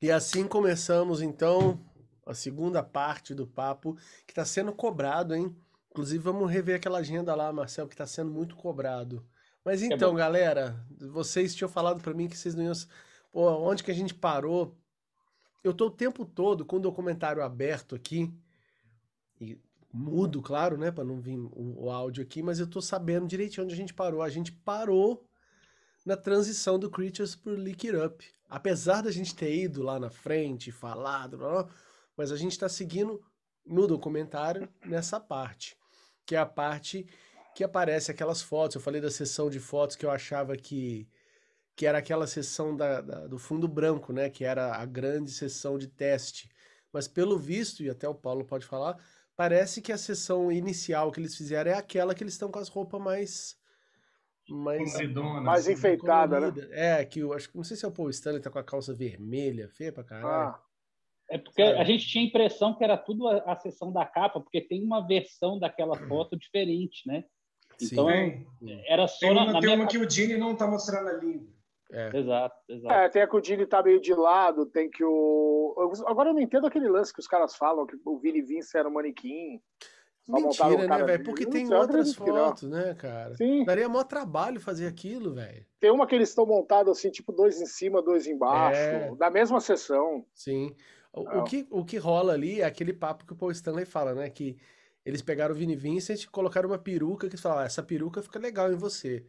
E assim começamos então a segunda parte do papo que está sendo cobrado, hein? Inclusive vamos rever aquela agenda lá, Marcel, que está sendo muito cobrado. Mas então, é galera, vocês tinham falado para mim que vocês não iam. Pô, onde que a gente parou? Eu tô o tempo todo com o documentário aberto aqui, e mudo, claro, né, para não vir o, o, áudio aqui, mas eu tô sabendo direitinho onde a gente parou. A gente parou na transição do Creatures por Lick It Up. Apesar da gente ter ido lá na frente, falado, blá, blá, mas a gente está seguindo no documentário nessa parte, que é a parte que aparece aquelas fotos. Eu falei da sessão de fotos que eu achava que que era aquela sessão da, da, do fundo branco, né? Que era a grande sessão de teste. Mas pelo visto, e até o Paulo pode falar, parece que a sessão inicial que eles fizeram é aquela que eles estão com as roupas mais mais, mais assim, enfeitada, né? É, que eu acho que não sei se é o Paul Stanley tá com a calça vermelha, feia pra caralho. Ah. É porque a gente tinha a impressão que era tudo a, a sessão da capa, porque tem uma versão daquela foto diferente, né? Então, Sim. era só tem uma, na, na tem uma que o Dini não tá mostrando a língua. É. Exato, exato. É, tem a que o Dini tá meio de lado, tem que o. Agora eu não entendo aquele lance que os caras falam, que o Vini Vince era um manequim. Mentira, né, velho? Porque tem outras fotos, né, cara? Sim. Daria maior trabalho fazer aquilo, velho. Tem uma que eles estão montados assim, tipo, dois em cima, dois embaixo, é. da mesma sessão. Sim. O, o, que, o que rola ali é aquele papo que o Paul Stanley fala, né? Que eles pegaram o Vini Vincent e colocaram uma peruca que eles falaram, ah, essa peruca fica legal em você.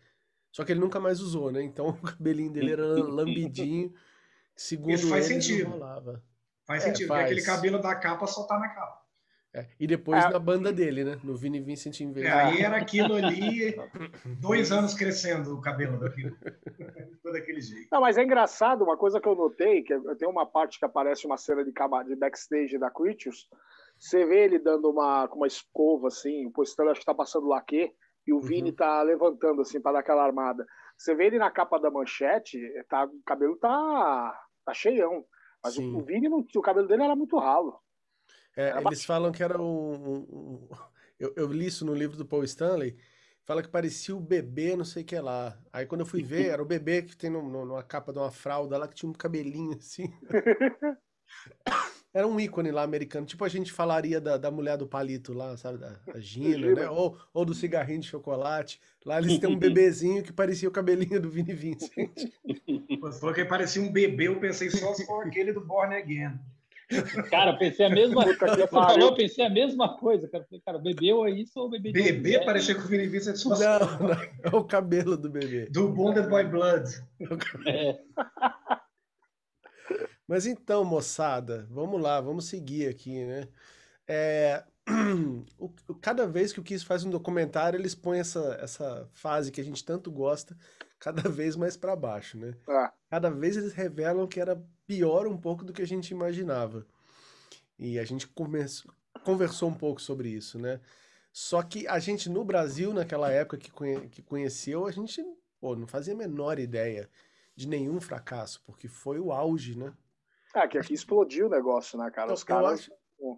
Só que ele nunca mais usou, né? Então o cabelinho dele era lambidinho. Segundo Isso faz ele, sentido. Faz é, sentido, faz. porque aquele cabelo da capa só tá na capa. É, e depois é. na banda dele, né? No Vini Vincent em vez. É, aí era aquilo ali, dois anos crescendo o cabelo daquilo. Todo aquele jeito. Não, mas é engraçado, uma coisa que eu notei, que tem uma parte que aparece uma cena de, de backstage da Creatures, você vê ele dando uma, com uma escova, assim, o postando acho que tá passando laque, e o uhum. Vini tá levantando, assim, para dar aquela armada. Você vê ele na capa da manchete, tá, o cabelo tá, tá cheião. Mas o, o, Vini, o cabelo dele era muito ralo. É, eles falam que era um. um eu, eu, li isso no livro do Paul Stanley. Fala que parecia o bebê, não sei o que lá. Aí quando eu fui ver, era o bebê que tem no, no, numa capa de uma fralda lá que tinha um cabelinho assim. era um ícone lá americano. Tipo a gente falaria da, da mulher do palito lá, sabe? Da, da Gina, né? Ou, ou do cigarrinho de chocolate. Lá eles têm um bebezinho que parecia o cabelinho do Vini Vincent. Você falou que parecia um bebê, eu pensei só se for aquele do Born Again. Cara, pensei a mesma coisa. falou, pensei a mesma coisa. Cara, cara bebeu é isso ou bebê? Bebê parecia com o Vini Vincent fosse. Não, não, é o cabelo do bebê. Do Bonded by Blood. É. Mas então, moçada, vamos lá, vamos seguir aqui, né? É, o, cada vez que o Kiss faz um documentário, eles põem essa, essa fase que a gente tanto gosta cada vez mais para baixo, né? Ah. Cada vez eles revelam que era pior um pouco do que a gente imaginava. E a gente começou, conversou um pouco sobre isso, né? Só que a gente no Brasil, naquela época que, conhe, que conheceu, a gente pô, não fazia a menor ideia de nenhum fracasso, porque foi o auge, né? É, que aqui explodiu o negócio, né, cara? Os caras. Acho...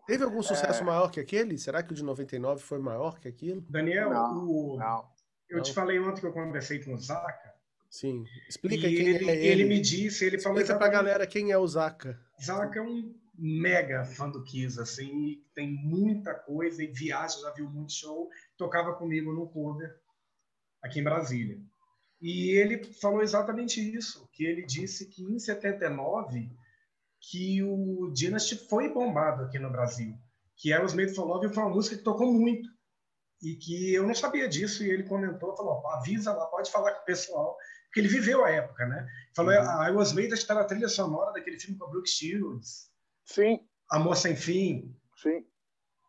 Teve algum sucesso é... maior que aquele? Será que o de 99 foi maior que aquilo? Daniel, não, o... não. eu não. te falei ontem que eu conversei com o Zaka. Sim. Explica e quem ele, é ele. Ele me disse, ele falou. Explica pra galera quem é o Zaka. Zaka é um mega fã do Kiss, assim, tem muita coisa e viaja, já viu muito show, tocava comigo no cover aqui em Brasília. E ele falou exatamente isso, que ele disse que em 79 que o Dynasty foi bombado aqui no Brasil, que era os Made for Love foi uma música que tocou muito e que eu não sabia disso e ele comentou, falou, avisa lá, pode falar com o pessoal, porque ele viveu a época, né? Falou, uhum. I Was Made está na trilha sonora daquele filme com a Brooke Shields. Sim. Amor Sem Fim. Sim.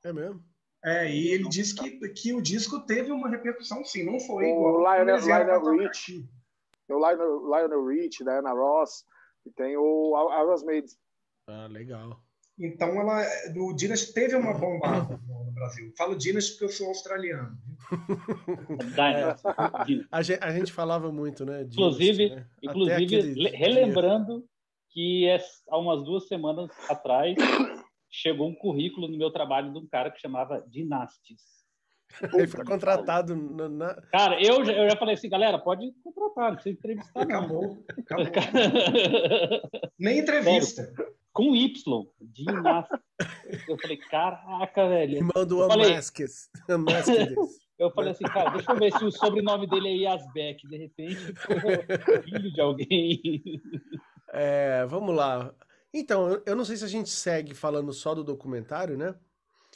É mesmo? É, e ele disse que, que o disco teve uma repercussão, sim, não foi o igual. Lionel, Lionel Rich, o Lionel, Lionel Rich, Diana Ross, e tem o Aerosmith. Ah, legal. Então, ela, o Dinas teve uma bomba no Brasil. Falo Dinas porque eu sou australiano. é, a, gente, a, gente, falava muito, né? Dinas, inclusive, né? inclusive relembrando dia. que é, há umas duas semanas atrás chegou um currículo no meu trabalho de um cara que chamava Dinastis. Ele foi contratado na, na... Cara, eu já, eu já falei assim, galera, pode contratar, não precisa entrevistar. Acabou. Acabou. Nem entrevista. Sério, com Y, de Eu falei, caraca, velho. Irmão do Unmasked. Eu falei assim, cara, deixa eu ver se o sobrenome dele é Yasbeck, de repente, filho de alguém. É, vamos lá. Então, eu não sei se a gente segue falando só do documentário, né?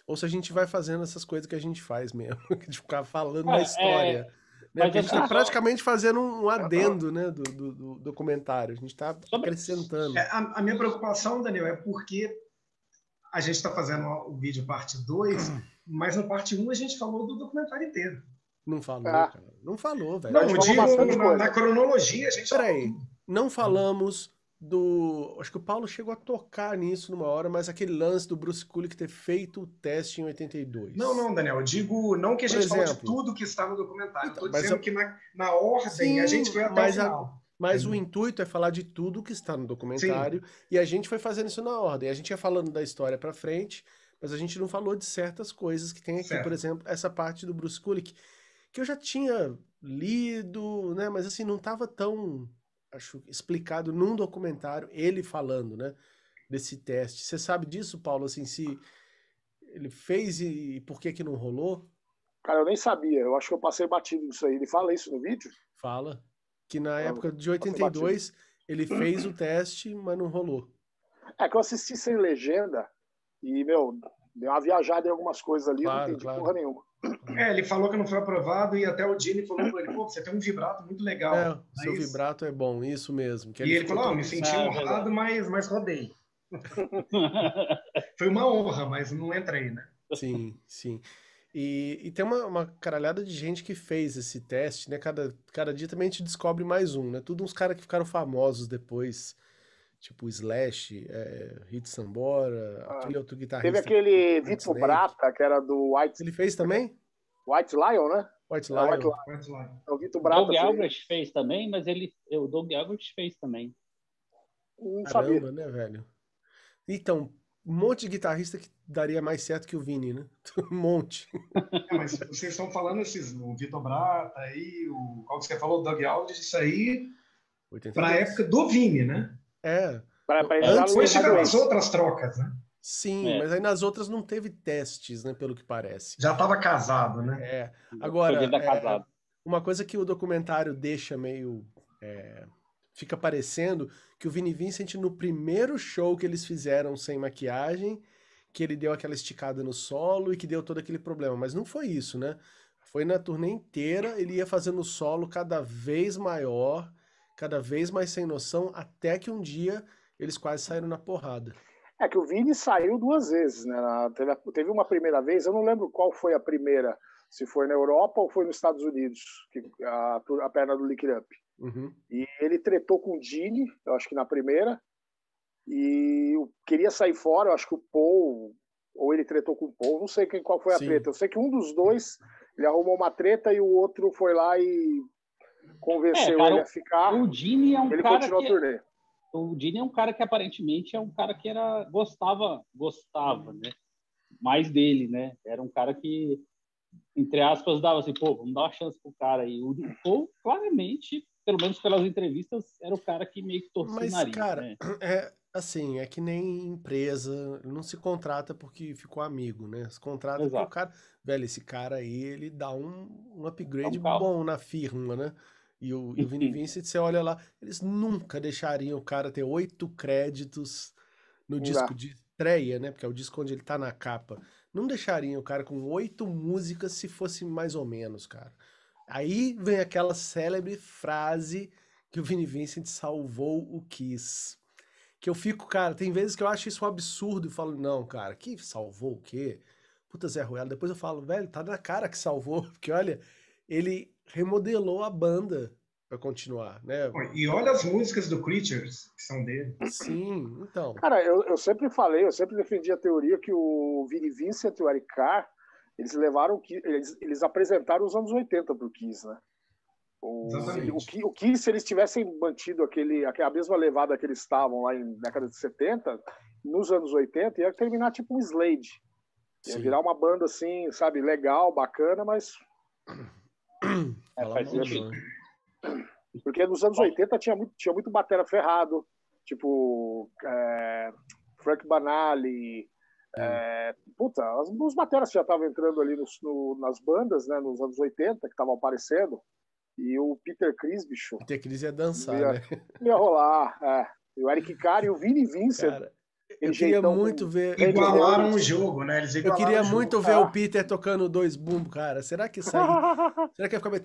Ou se a gente vai fazendo essas coisas que a gente faz mesmo, de ficar falando da história. É... Né? A gente está praticamente fazendo um adendo né, do, do, do documentário. A gente está acrescentando. É, a, a, minha preocupação, Daniel, é porque a gente está fazendo o vídeo parte 2, mas no parte 1 um a gente falou do documentário inteiro. Não falou, ah. cara. Não falou, velho. Não, digo na, na, cronologia a gente Peraí, não falamos do. Acho que o Paulo chegou a tocar nisso numa hora, mas aquele lance do Bruce Kulick ter feito o teste em 82. Não, não, Daniel. Eu digo não que a gente exemplo, falou de tudo que está no documentário. Estou então, dizendo eu... que na, na ordem Sim, a gente foi até mas o final. A... Mas o intuito é falar de tudo que está no documentário Sim. e a gente foi fazendo isso na ordem. A gente ia falando da história para frente, mas a gente não falou de certas coisas que tem aqui. Certo. Por exemplo, essa parte do Bruce Kulick, que eu já tinha lido, né? Mas assim, não estava tão acho, explicado num documentário, ele falando, né? Desse teste. Você sabe disso, Paulo? Assim, se ele fez e, por que que não rolou? Cara, eu nem sabia. Eu acho que eu passei batido nisso aí. Ele fala isso no vídeo? Fala. Que na eu época de 82 ele fez o teste, mas não rolou. É que eu assisti sem legenda e, meu, deu uma viajada em algumas coisas ali, claro, não entendi claro. porra nenhuma. É, ele falou que não foi aprovado e até o Dini falou para ele, pô, você tem um vibrato muito legal. É, seu vibrato é bom, isso mesmo. e ele, ele falou, me senti ah, honrado, mas, mas rodei. foi uma honra, mas não entrei, né? Sim, sim. E, e tem uma, uma caralhada de gente que fez esse teste, né? Cada, cada dia também a gente descobre mais um, né? Tudo uns caras que ficaram famosos depois tipo Slash, é, Hit Sambora, ah, aquele outro guitarrista. Teve aquele Vito Brata, que era do White. Ele fez também? White Lion, né? White Lion. É, White Lion. White Lion. É o Vito Brata. O Doug Albrecht fez também, mas ele, o Doug Albrecht fez também. Não Caramba, sabia. né, velho? Então, um monte de guitarrista que daria mais certo que o Vini, né? Um monte. É, mas vocês estão falando esses, o Vitor Brata aí, o qual que você falou, o Doug Aldrich, isso aí para a época do Vini, né? É. Pra, pra Antes, depois tiveram as outras trocas, né? Sim, é. mas aí nas outras não teve testes, né? Pelo que parece. Já estava casado, né? É. Agora, é, uma coisa que o documentário deixa meio. É, fica parecendo que o Vini Vincent, no primeiro show que eles fizeram sem maquiagem, que ele deu aquela esticada no solo e que deu todo aquele problema. Mas não foi isso, né? Foi na turnê inteira, ele ia fazendo o solo cada vez maior cada vez mais sem noção, até que um dia eles quase saíram na porrada. É que o Vini saiu duas vezes, né? Teve, teve uma primeira vez, eu não lembro qual foi a primeira, se foi na Europa ou foi nos Estados Unidos, que, a, a perna do Lick Up. Uhum. E ele tretou com o Dini, eu acho que na primeira, e queria sair fora, eu acho que o Paul, ou ele tretou com o Paul, não sei quem, qual foi a Sim. treta. Eu sei que um dos dois, ele arrumou uma treta e o outro foi lá e convenceu é, cara, ele a ficar. O Dini é um ele cara continuou que, a turnê. O Dini é um cara que aparentemente é um cara que era gostava, gostava, né? Mais dele, né? Era um cara que entre aspas dava assim, pô, vamos dar uma chance pro cara aí. O Paul claramente, pelo menos pelas entrevistas, era o cara que meio que torcia Mas, o nariz, cara, né? é assim, é que nem empresa, não se contrata porque ficou amigo, né? Se contrata Exato. porque o cara, velho, esse cara aí, ele dá um, um upgrade um bom na firma, né? E o, e o Vini Vincent, você olha lá, eles nunca deixariam o cara ter oito créditos no disco de estreia, né? Porque é o disco onde ele tá na capa. Não deixariam o cara com oito músicas se fosse mais ou menos, cara. Aí vem aquela célebre frase que o Vini Vincent salvou o Kiss. Que eu fico, cara, tem vezes que eu acho isso um absurdo e falo, não, cara, que salvou o quê? Puta Zé Ruela. Depois eu falo, velho, tá na cara que salvou. Porque olha, ele remodelou a banda para continuar, né? E olha as músicas do Creatures, que são dele. Sim, então. Cara, eu, eu sempre falei, eu sempre defendi a teoria que o Vini Vincent e o Eric Carr, eles levaram, eles, eles apresentaram os anos 80 pro Kiss, né? O, o, o que se eles tivessem mantido aquele, a mesma levada que eles estavam lá em década de 70, nos anos 80, ia terminar tipo um Slade. Ia Sim. virar uma banda assim, sabe, legal, bacana, mas. É, faz sentido. Porque nos anos 80 tinha muito, tinha muito batera ferrado, tipo é, Frank Banali. É, puta, as, os bateras já estavam entrando ali nos, no, nas bandas, né, nos anos 80, que estavam aparecendo. E o Peter Chris, bicho. Peter Chris ia dançar, ia, né? Ia rolar, é. E o Eric Carr e o Vini Vincent. Cara, eu queria muito ver. Igualaram o jogo, né? Eles eu queria muito ver o Peter tocando dois bumbos, cara. Será que sai? Será que ia ficar meio.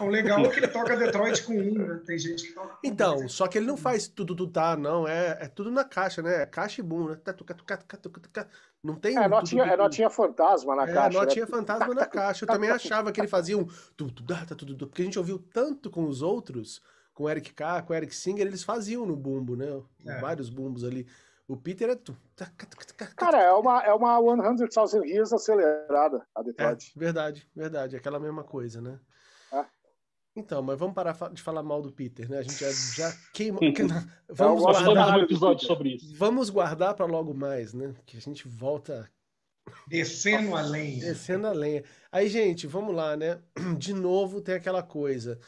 O legal é que ele toca Detroit com um, né? Tem gente que toca. Então, só que ele não faz tudo, tudo, tá, não. É, é tudo na caixa, né? É caixa e bumbo, né? Não tem. É, notinha, é notinha fantasma na é, caixa. É, notinha né? fantasma na caixa. Eu também achava que ele fazia um. Porque a gente ouviu tanto com os outros com o Eric K, com o Eric Singer, eles faziam no bumbo, né? É. Vários bumbos ali. O Peter é. Cara, é uma, é uma 100,000 Years acelerada, a Detroit. É, verdade, verdade. Aquela mesma coisa, né? É. Então, mas vamos parar de falar mal do Peter, né? A gente já, já queima. vamos guardar um episódio sobre isso. Vamos guardar para logo mais, né? Que a gente volta. Descendo a lenha. Descendo a lenha. Aí, gente, vamos lá, né? De novo tem aquela coisa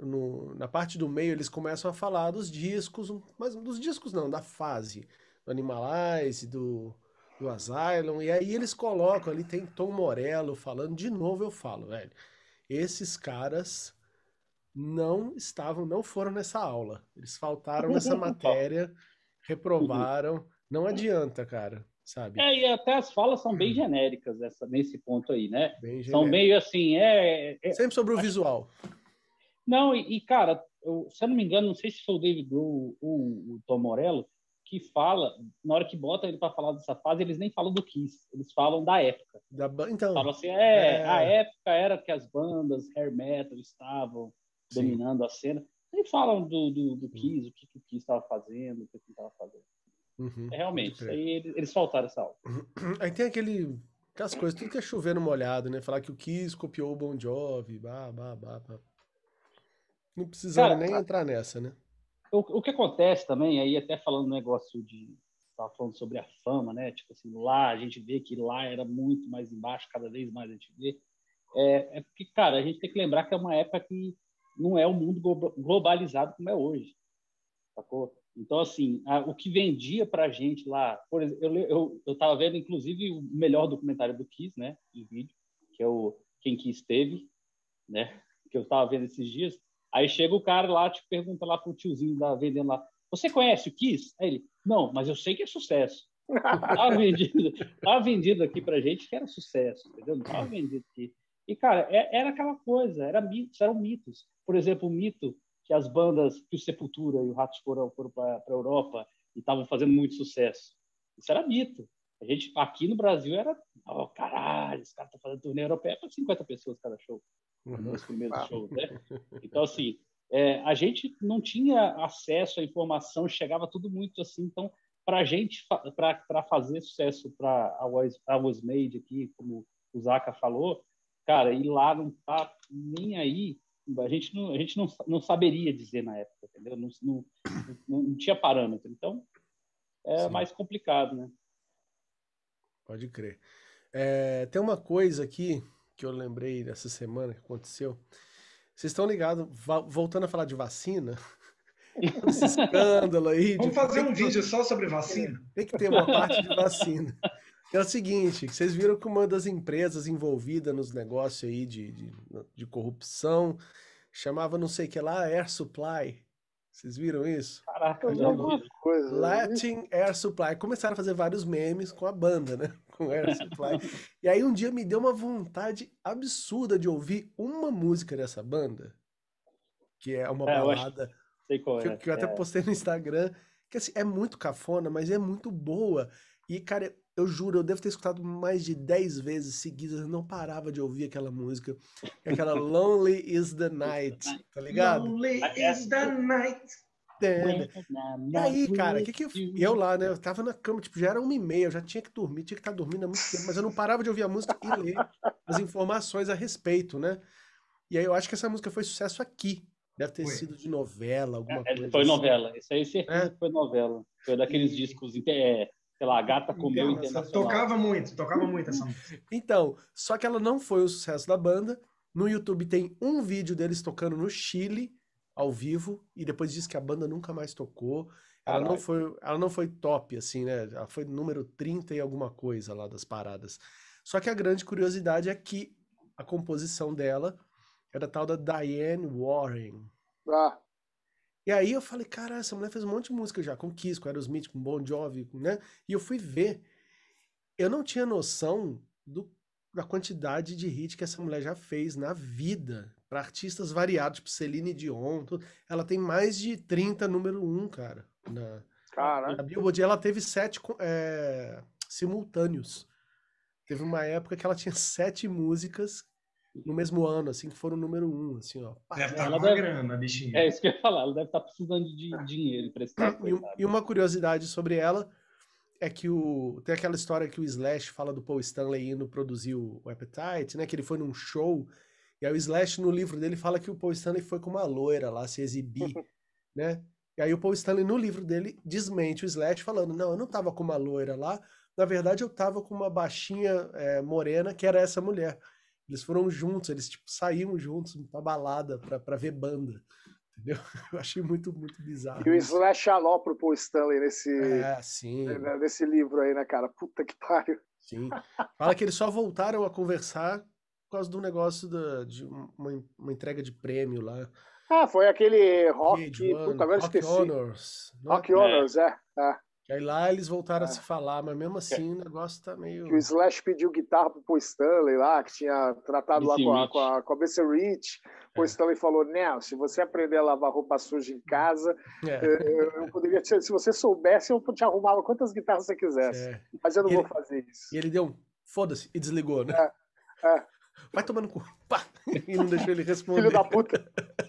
no, na parte do meio eles começam a falar dos discos, mas dos discos não, da fase do Animalize, do, do Asylum, e aí eles colocam ali, tem Tom Morello falando, de novo eu falo, velho, esses caras não estavam, não foram nessa aula, eles faltaram nessa matéria, reprovaram, não adianta, cara, sabe? É, e até as falas são bem genéricas essa, nesse ponto aí, né? São meio assim, é, é... Sempre sobre o visual. Não, e, e cara, eu, se eu não me engano, não sei se foi o David Grohl ou o Tom Morello, que fala, na hora que bota ele para falar dessa fase, eles nem falam do Kiss, eles falam da época. Da, então, falam assim, é, é, a época era que as bandas hair metal estavam Sim. dominando a cena. Nem falam do, do, do Kiss, o que, que o Kiss estava fazendo, o que ele estava fazendo. Uhum, realmente, aí eles, eles faltaram essa aula. Aí tem aquele aquelas coisas, tudo que é chovendo molhado, né? Falar que o Kiss copiou o Bon Jovi, bah, bah, bah, bah. Não precisava nem entrar nessa, né? O, o que acontece também, aí até falando um negócio de. Estava falando sobre a fama, né? Tipo assim, lá a gente vê que lá era muito mais embaixo, cada vez mais a gente vê. É, é porque, cara, a gente tem que lembrar que é uma época que não é o um mundo globalizado como é hoje. Sacou? Então, assim, a, o que vendia pra gente lá, por exemplo, eu, eu, eu tava vendo, inclusive, o melhor documentário do Kiss, né, de vídeo, que é o Quem Kiss Teve, né, que eu tava vendo esses dias, Aí chega o cara lá, te pergunta lá pro tiozinho da vendendo lá, você conhece o Kiss? Aí ele, não, mas eu sei que é sucesso. Tava vendido, tava vendido aqui pra gente que era sucesso, entendeu? Não tava vendido aqui. E, cara, é, era aquela coisa, era mitos, eram mitos. Por exemplo, o mito que as bandas, que o Sepultura e o Ratos foram, foram para a Europa e estavam fazendo muito sucesso. Isso era mito. A gente, aqui no Brasil, era, oh, caralho, os caras estão fazendo turnê europeia para 50 pessoas cada show nos primeiros shows, né? Então, assim, é, a gente não tinha acesso à informação, chegava tudo muito assim. Então, para a gente, para fazer sucesso para a Was, a Was Made aqui, como o Zaka falou, cara, ir lá não tá nem aí, a gente não, a gente não, não saberia dizer na época, entendeu? Não, não, não, não tinha parâmetro. Então, é Sim. mais complicado, né? Pode crer. É, tem uma coisa aqui que eu lembrei dessa semana que aconteceu. Vocês estão ligados, voltando a falar de vacina, esse escândalo aí. Vamos fazer um vídeo só sobre vacina? Tem que ter uma parte de vacina. É o seguinte, vocês viram que uma das empresas envolvidas nos negócios aí de, de, de corrupção chamava não sei o que lá Air Supply. Vocês viram isso? Caraca, eu já coisa. Latin Air Supply. Começaram a fazer vários memes com a banda, né? Com Air Supply. e aí um dia me deu uma vontade absurda de ouvir uma música dessa banda, que é uma é, balada eu que, é. que, eu até é. postei no Instagram, que assim, é muito cafona, mas é muito boa. E, cara, eu juro, eu devo ter escutado mais de 10 vezes seguidas, eu não parava de ouvir aquela música. É aquela Lonely is the Night, tá ligado? Lonely is the Night. E aí, cara, que que eu, eu lá, né? Eu tava na cama, tipo, já era uma e meia, eu já tinha que dormir, tinha que estar dormindo há muito tempo, mas eu não parava de ouvir a música e ler as informações a respeito, né? E aí eu acho que essa música foi sucesso aqui. Deve ter foi. sido de novela, alguma é, coisa. Foi assim. novela, isso aí certeza é. foi novela. Foi daqueles e... discos é, sei lá, a gata comeu internacional. Tocava muito, tocava muito essa música. Então, só que ela não foi o sucesso da banda. No YouTube tem um vídeo deles tocando no Chile, ao vivo, e depois diz que a banda nunca mais tocou. Ela não, foi, ela não foi top, assim, né? Ela foi número 30 e alguma coisa lá das paradas. Só que a grande curiosidade é que a composição dela era tal da Diane Warren. Ah, E aí eu falei, cara, essa mulher fez um monte de música já, com Kiss, com Aerosmith, com Bon Jovi, né? E eu fui ver. Eu não tinha noção do, da quantidade de hit que essa mulher já fez na vida. Pra artistas variados, tipo Celine Dion. tudo. Ela tem mais de 30 número 1, cara. Na, cara. na Billboard. E ela teve sete é, simultâneos. Teve uma época que ela tinha sete músicas no mesmo ano, assim, que foram número um, assim, ó. Deve estar Ela com deve- grana, bichinho. É isso que eu ia falar, ela deve estar precisando de dinheiro emprestado. E, um- coitada. e uma curiosidade sobre ela é que o tem aquela história que o Slash fala do Paul Stanley indo produzir o, o Appetite, né? Que ele foi num show e aí o Slash no livro dele fala que o Paul Stanley foi com uma loira lá se exibir, né? E aí o Paul Stanley no livro dele desmente o Slash falando, não, eu não tava com uma loira lá, na verdade eu tava com uma baixinha é, morena que era essa mulher. Eles foram juntos, eles tipo saíam juntos pra balada pra, pra ver banda. Entendeu? Eu achei muito, muito bizarro. E o. Slash alopra pro Stanley nesse, É, sim, né, nesse livro aí, né, cara? Puta que pariu. sim. Fala que eles só voltaram a conversar por causa do negócio da, de uma, uma entrega de prêmio lá. Ah, foi aquele rock. Puta, agora Rock esqueci. Honors. né? Rock Honors, é. é. E aí lá eles voltaram a É. se falar, mas mesmo assim o negócio tá meio. Que o Slash pediu guitarra pro Paul Stanley lá, que tinha tratado lá com a, com a, com a BC Rich. O É. Stanley falou: Não, se você aprender a lavar roupa suja em casa, É, eu, eu poderia te, se você soubesse, eu te arrumava quantas guitarras você quisesse. é. Mas eu não E vou ele- fazer isso. E ele deu um foda-se e desligou, né? É, é. Vai tomando cu. Pá! E não deixou ele responder. Filho da puta.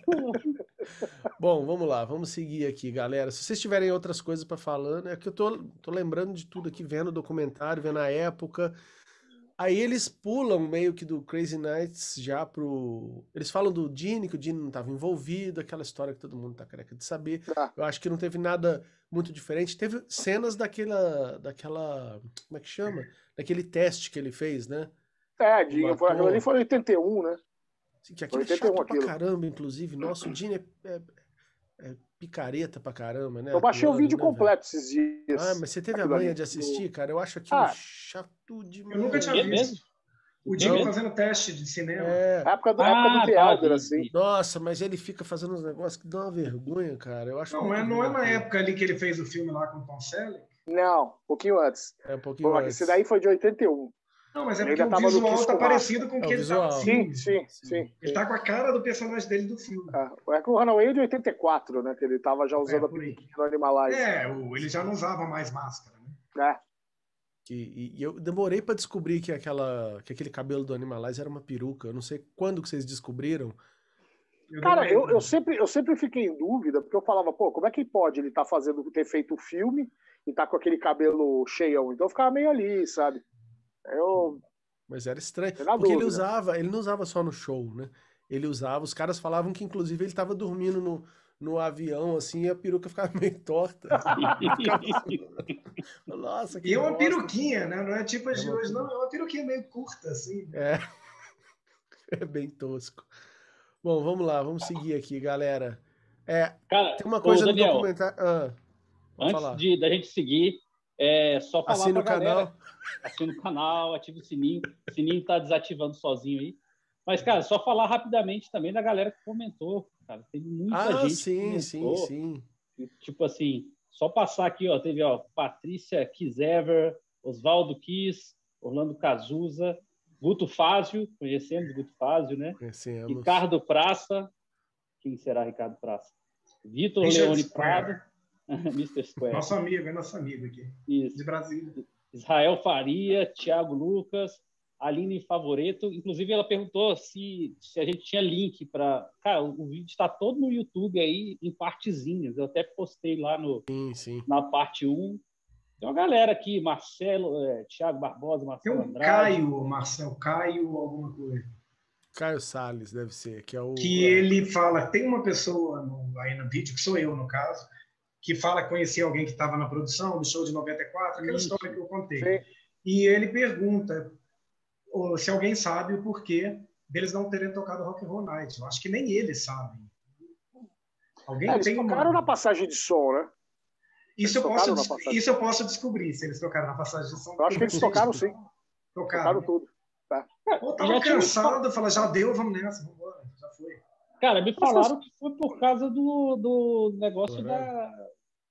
Bom, vamos lá, vamos seguir aqui, galera. Se vocês tiverem outras coisas pra falar, né? Que eu tô, tô lembrando de tudo aqui, vendo o documentário, vendo a época. Aí eles pulam meio que do Crazy Nights já pro. Eles falam do Gene, que o Gene não estava envolvido, aquela história que todo mundo tá careca de saber. Ah. Eu acho que não teve nada muito diferente. Teve cenas daquela. daquela. Como é que chama? Daquele teste que ele fez, né? É, Matou. foi, aquilo ali foi 81, né? Que aquilo é 81 chato pra aquilo. caramba, inclusive. Nossa, o Gene é, é- é picareta pra caramba, né? Eu baixei o vídeo né, velho? completo esses dias. Ah, mas você teve a manha de assistir, cara? Eu acho aquilo Ah. chato demais. Eu nunca tinha É visto. mesmo? O Diego Não. fazendo teste de cinema. É. A época do, Ah, época do tá, The Elder, vi, assim. Nossa, mas ele fica fazendo uns negócios que dão uma vergonha, cara. Eu acho Não, é, não bom é na época ali que ele fez o filme lá com o Tom Selleck? Não, um pouquinho antes. É um pouquinho Pô, antes. esse daí foi de 81. Não, mas é porque o visual tá com parecido com o É, que ele tá filme. Sim, sim, sim. Ele tá com a cara do personagem dele do filme. É, é que o Runaway é de 84, né? Que ele tava já usando É, a peruquinha no Animalize. É, o- ele já não usava mais máscara, né? É. Que- e, e eu demorei pra descobrir que, aquela, que aquele cabelo do Animalize era uma peruca. Eu não sei quando que vocês descobriram. Eu Cara, eu, eu, sempre, eu sempre fiquei em dúvida, porque eu falava, pô, como é que pode ele tá fazendo, ter feito o filme e tá com aquele cabelo cheião? Então eu ficava meio ali, sabe? Eu, Mas era estranho. Porque ele dúvida. usava, ele não usava só no show, né? Ele usava, os caras falavam que inclusive ele tava dormindo no, no avião, assim, e a peruca ficava meio torta. Nossa, que E é uma peruquinha, né? Não é tipo as É de hoje, não. É uma peruquinha meio curta, assim. É. É bem tosco. Bom, vamos lá, vamos seguir aqui, galera. É, Cara, tem uma ô, coisa Daniel, no documentário. Ah, antes falar. de, da gente seguir, é só falar Assina pra o galera, canal. assina o canal, ativa o sininho. O sininho tá desativando sozinho aí. Mas, cara, só falar rapidamente também da galera que comentou. Cara, teve muita Ah, gente sim, que sim, sim. Tipo assim, só passar aqui, ó, teve ó, Patrícia Kisever, Oswaldo Kiss, Orlando Cazuza, Guto Fázio, conhecemos Guto Fázio, né? Conhecemos. Ricardo Praça, quem será Ricardo Praça? Vitor Leone. Prado, Mr. Square, Nosso amigo, é nosso amigo aqui, isso. de Brasília. Israel Faria, Thiago Lucas, Aline Favoreto. Inclusive, ela perguntou se, se a gente tinha link para. Cara, o, vídeo está todo no YouTube aí, em partezinhas. Eu até postei lá no, Sim, sim. na parte 1. Tem uma galera aqui, Marcelo, é, Thiago Barbosa, Tem Marcelo um Andrade. Caio, Marcel, Caio, alguma coisa. Caio Salles, deve ser, que é o. Que ele fala, tem uma pessoa no- aí no vídeo, que sou eu no caso, que fala que conhecia alguém que estava na produção do show de 94, aquela Isso. história que eu contei. Sim. E ele pergunta se alguém sabe o porquê deles não terem tocado Rock and Roll Night. Eu acho que nem eles sabem. Alguém é, eles tem tocaram uma... na passagem de som, né? Isso eu, posso, isso eu posso descobrir, se eles tocaram na passagem de som. Eu acho que eles tocaram sim. Tocaram. Tocaram tudo. Tá. Ou tava cansado, fala, já deu, vamos nessa, vamos embora, já foi. Cara, me falaram que foi por causa do, do negócio da,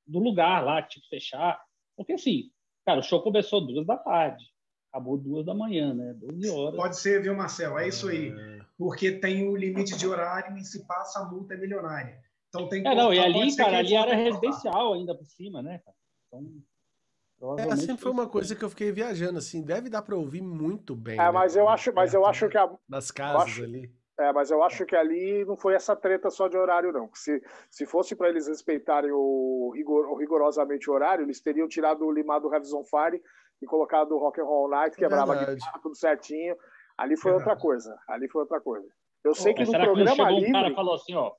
do lugar lá, tipo, fechar. Porque assim, cara, o show começou duas da tarde, acabou duas da manhã, né? 12 horas. Pode ser, viu, Marcel? É isso aí. É. Porque tem o limite de horário e se passa a multa é milionária. Então tem É, não, e ali, cara, ali era residencial ainda por cima, né, cara? Então. É, sempre foi uma coisa que eu fiquei viajando, assim, deve dar para ouvir muito bem. É, né? mas eu acho, mas eu acho que a, nas casas acho, ali. É, mas eu acho que ali não foi essa treta só de horário, não. Se, se fosse para eles respeitarem o, rigor, o, rigorosamente o horário, eles teriam tirado o limado Heaven on Fire e colocado o Rock and Roll Night, quebrava a guitarra, tudo certinho. Ali foi outra coisa. Ali foi outra coisa. Eu sei que no programa livre... um cara falou assim, ó...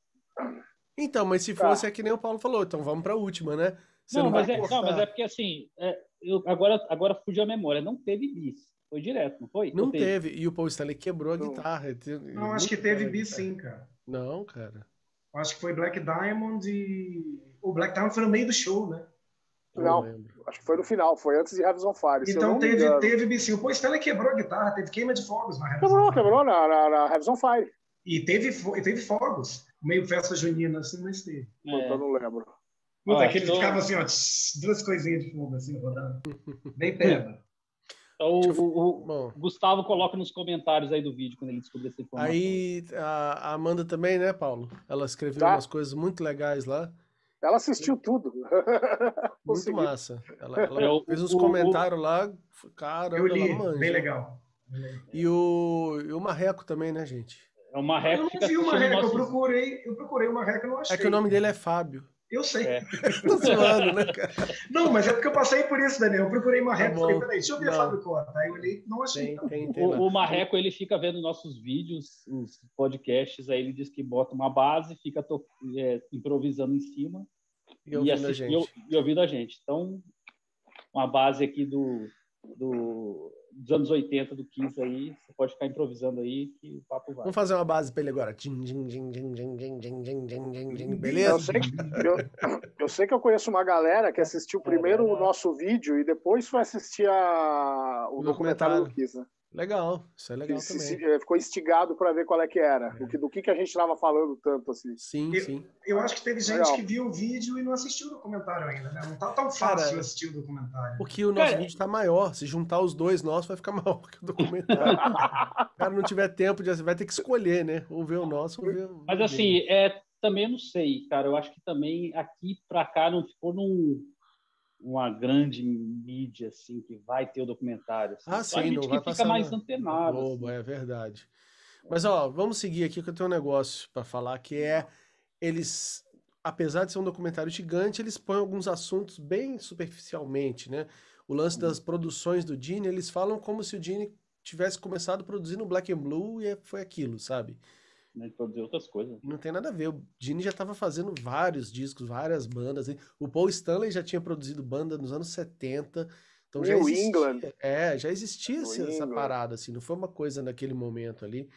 Então, mas se tá. fosse tá. é que nem o Paulo falou, então vamos para a última, né? Você não, não, mas é, não, mas é porque assim, é, eu, agora, agora fugiu a memória, não teve bis. Foi direto, não foi? Não teve? teve. E o Paul Stanley quebrou a guitarra. Não, acho que teve bis sim, cara. Não, cara. Acho que foi Black Diamond e. O Black Diamond foi no meio do show, né? Não, não acho que foi no final, foi antes de Heavens on Fire. Então teve, teve bis sim. O Paul Stanley quebrou a guitarra, teve queima de fogos na Heavens Quebrou, quebrou na, na, na Heavens on Fire. E teve, teve fogos, meio festa junina, assim, mas teve. É. Eu não lembro. Puta, ah, que ele tô... ficava assim, ó, duas coisinhas de fogo, assim, rodando. Bem pedra. Então, o, o, Gustavo coloca nos comentários aí do vídeo quando ele descobrir essa informação. Aí a Amanda também, né, Paulo? Ela escreveu tá. umas coisas muito legais lá. Ela assistiu tudo. muito massa. Ela, ela eu, fez uns o, comentários lá, cara, eu li, bem legal. E o, e o Marreco também, né, gente? É o Marreco. Eu não vi o Marreco, eu procurei, eu procurei o Marreco e não achei. É que o nome dele é Fábio. Eu sei. É. Tô zoando, né, cara? Não, mas é porque eu passei por isso, Daniel. Eu procurei Marreco, tá falei, peraí, deixa eu ver não. a Fábio Cota. Aí eu olhei, não achei. Tem, tem, tem, o, o, Marreco, ele fica vendo nossos vídeos, os podcasts, aí ele diz que bota uma base, fica to... é, improvisando em cima e, ouvindo, assiste, a gente. E, e ouvindo a gente. Então, uma base aqui do, do dos anos 80 do Kiss aí, você pode ficar improvisando aí que o papo vai. Vamos fazer uma base pra ele agora. Beleza? Eu sei, que, eu, eu sei que eu conheço uma galera que assistiu primeiro o nosso vídeo e depois foi assistir a, o, documentário do Kiss, né? Legal, isso é legal também. Se, eh, ficou instigado para ver qual é que era, é. do, que, do que, que a gente estava falando tanto assim. Sim, eu, sim. Eu acho que teve gente legal. que viu o vídeo e não assistiu o documentário ainda, né? Não tá tão fácil Cara, assistir o documentário. Porque o nosso Cara, vídeo tá maior. Se juntar os dois nossos, vai ficar maior que o documentário. o cara não tiver tempo, de, vai ter que escolher, né? Ou ver o nosso ou ver o. Mas assim, é, também não sei, cara. Eu acho que também aqui para cá não ficou num uma grande mídia assim que vai ter o documentário. Assim. Ah, sim, a gente não vai fica mais antenado. Globo, assim. é verdade. Mas ó, vamos seguir aqui que eu tenho um negócio para falar que é eles, apesar de ser um documentário gigante, eles põem alguns assuntos bem superficialmente, né? O lance das uhum. produções do Gene, eles falam como se o Gene tivesse começado produzindo Black and Blue e foi aquilo, sabe? Né, de produzir outras coisas. Não tem nada a ver. O Gene já estava fazendo vários discos, várias bandas. O Paul Stanley já tinha produzido banda nos anos 70. Então New já existia, England. É, já existia essa, essa, parada, assim, não foi uma coisa naquele momento ali.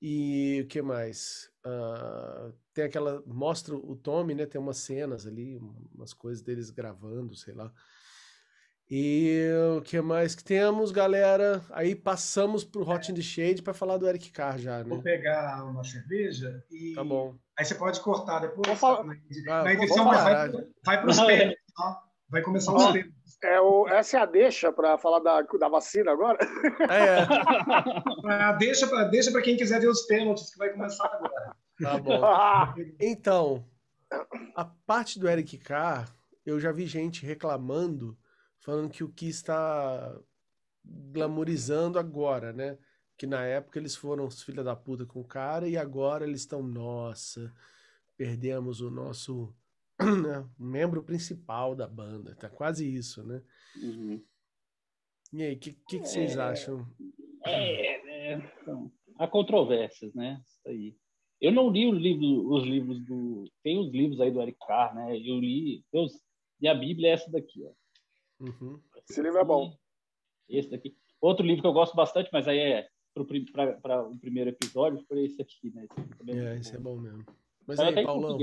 E o que mais? Uh, tem aquela. Mostra o Tommy, né? Tem umas cenas ali, umas coisas deles gravando, sei lá. E o que mais que temos, galera? Aí passamos pro Hot in the Shade para falar do Eric Carr já, né? Vou pegar uma cerveja e. Tá bom. Aí você pode cortar depois. Tá? Na, na edição, vai, vai para os pênaltis, tá? Vai começar os pênaltis. É o, essa é a deixa para falar da, da vacina agora? É. é. deixa para deixa quem quiser ver os pênaltis, que vai começar agora. Tá bom. Então, a parte do Eric Carr, eu já vi gente reclamando falando que o que está glamorizando agora, né? Que na época eles foram os filha da puta com o cara e agora eles estão, nossa, perdemos o nosso né, membro principal da banda. Tá quase isso, né? Uhum. E aí, o que, que, que, vocês é, acham? É, é, então, há controvérsias, né? Isso aí. Eu não li livro, os livros do. Tem os livros aí do Eric Carr, né? Eu li. Deus, e a Bíblia é essa daqui, ó. Uhum. Esse livro é bom. Esse daqui. Outro livro que eu gosto bastante, mas aí é para o primeiro episódio, foi esse aqui, né? Esse, aqui é, é esse é bom mesmo. Mas aí, Paulão...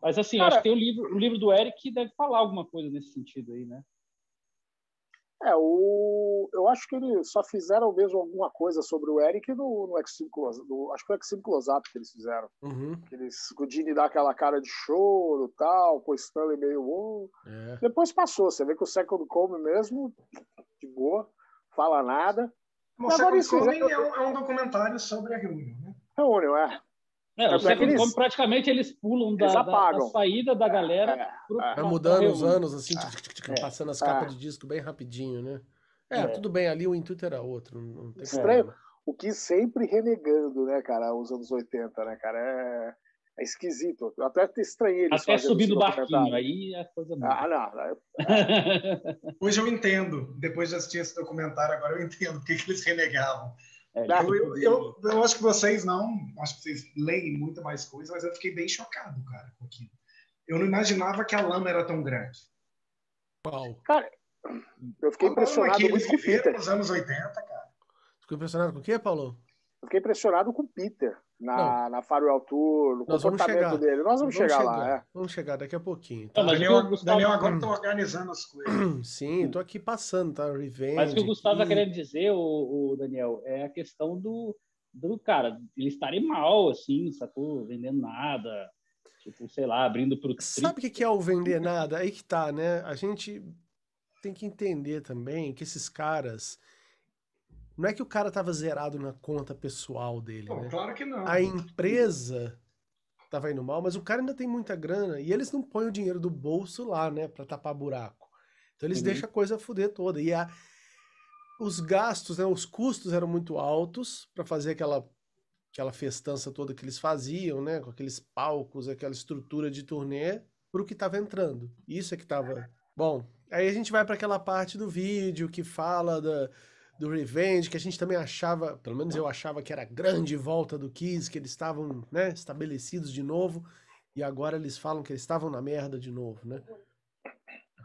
Mas assim, Cara, acho que tem o livro, o livro do Eric que deve falar alguma coisa nesse sentido aí, né? É, o, eu acho que eles só fizeram mesmo alguma coisa sobre o Eric no, no X5 Close, no, acho que foi o X5 Close-Up que eles fizeram. Uhum. Eles, o Dini dá aquela cara de choro e tal, o Stanley meio... Oh. É. Depois passou, você vê que o Second Come mesmo, de boa, fala nada. O Second Come é um, é um documentário sobre a reunião, né? Reunião, é. É, o Second eles, praticamente eles pulam da, eles da, da saída da galera. É, pro, é. Vai mudando os anos, assim, é. passando as capas é. de disco bem rapidinho, né? É, é, tudo bem, ali o intuito era outro. Não tem Estranho. Problema. O que sempre renegando, né, cara, os anos 80, né, cara? É, é esquisito. Eu até estranhei eles Até subir no barquinho, aí a coisa muda. Ah, não. Hoje eu entendo, depois de assistir esse documentário, agora eu entendo porque que eles renegavam. É, eu, eu, eu, eu, acho que vocês não, acho que vocês leem muita mais coisa, mas eu fiquei bem chocado, cara, com aquilo. Eu não imaginava que a lama era tão grande. Qual? Cara, eu fiquei impressionado muito com Peter. nos anos 80, cara. Ficou impressionado com o quê, Paulo? Eu fiquei impressionado com o Peter na, na Farewell Tour, no Nós comportamento dele. Nós vamos, vamos chegar, chegar, lá, é. Vamos chegar daqui a pouquinho. Tá? Não, Daniel, Gustavo... Daniel agora está organizando as coisas. Sim, estou aqui passando, tá? Revenge. Mas o que o Gustavo está querendo dizer, o, o, Daniel, é a questão do, do cara, eles estarem mal, assim, sacou? Vendendo nada. Tipo, sei lá, abrindo pro. Sabe o que, que é o vender nada? Aí que tá, né? A gente tem que entender também que esses caras não é que o cara estava zerado na conta pessoal dele, Pô, né? Claro que não. A empresa estava indo mal, mas o cara ainda tem muita grana e eles não põem o dinheiro do bolso lá, né, para tapar buraco. Então eles uhum. deixam a coisa fuder toda. E a, os gastos, né, os custos eram muito altos para fazer aquela aquela festança toda que eles faziam, né, com aqueles palcos, aquela estrutura de turnê, pro que estava entrando. Isso é que estava bom. Aí a gente vai para aquela parte do vídeo que fala da do Revenge, que a gente também achava, pelo menos eu achava que era a grande volta do Kiss, que eles estavam né, estabelecidos de novo, e agora eles falam que eles estavam na merda de novo, né?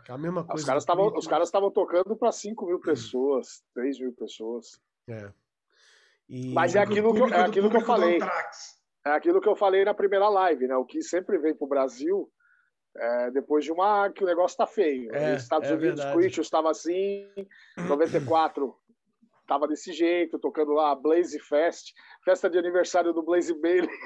É a mesma coisa. Os caras estavam os caras estavam tocando para 5 mil pessoas, 3 mil pessoas. É. E... Mas é aquilo, que, é aquilo que eu falei. É aquilo que eu falei na primeira live, né? O que sempre vem para o Brasil é, depois de uma que o negócio tá feio. É, Estados é Unidos, Creatures estava assim, 94 tava desse jeito, tocando lá Blaze Fest, festa de aniversário do Blaze Bailey.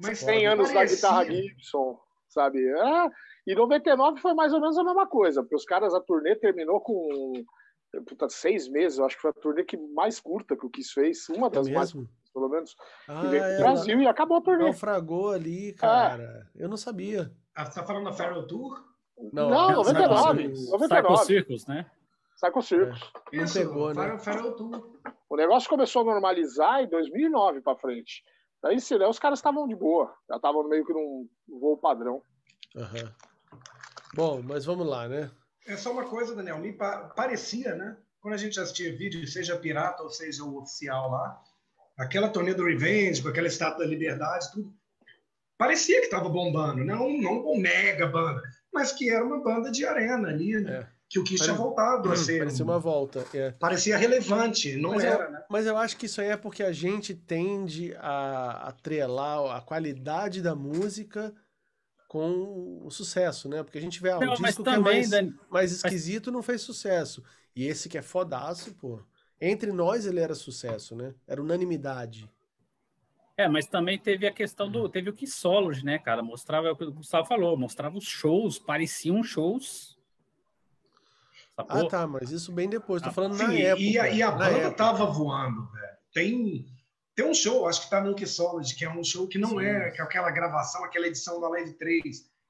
Mas 100 anos da guitarra Gibson, sabe? É, e 99 foi mais ou menos a mesma coisa, porque os caras, a turnê terminou com puta, seis meses, eu acho que foi a turnê que mais curta que o Kiss fez, uma das é mais pelo menos. Ah, veio é, Brasil e acabou a turnê. Naufragou ali, cara. É. Eu não sabia. Ah, você tá falando da Farrell Tour? Não, não 99. 99. Circus, né? Psycho Circus. É, Isso, pegou, né? O negócio começou a normalizar em 2009 para frente. Daí, se né, os caras estavam de boa. Já estavam meio que num voo padrão. Uhum. Bom, mas vamos lá, né? É só uma coisa, Daniel. Me parecia, né? Quando a gente assistia vídeo, seja pirata ou seja o oficial lá, aquela turnê do Revenge, com aquela estátua da liberdade, tudo, parecia que estava bombando. Não, não uma mega banda, mas que era uma banda de arena ali, né? É que o Kiss tinha voltado a ser. Parecia uma volta. É. Parecia relevante, não mas era, eu, né? Mas eu acho que isso aí é porque a gente tende a atrelar a qualidade da música com o sucesso, né? Porque a gente vê ah, não, o disco que é mais, mais esquisito mas... não fez sucesso. E esse que é fodaço, pô. Entre nós ele era sucesso, né? Era unanimidade. É, mas também teve a questão do. Teve o que solos, né, cara? Mostrava é o que o Gustavo falou, mostrava os shows, pareciam shows Sacou? Ah, tá, mas isso bem depois. Tô ah, falando Sim, na época. E a, e a banda época. tava voando, velho. Tem, tem um show, acho que tá no Solid, que é um show que não Sim. é, que é aquela gravação, aquela edição da Live 3,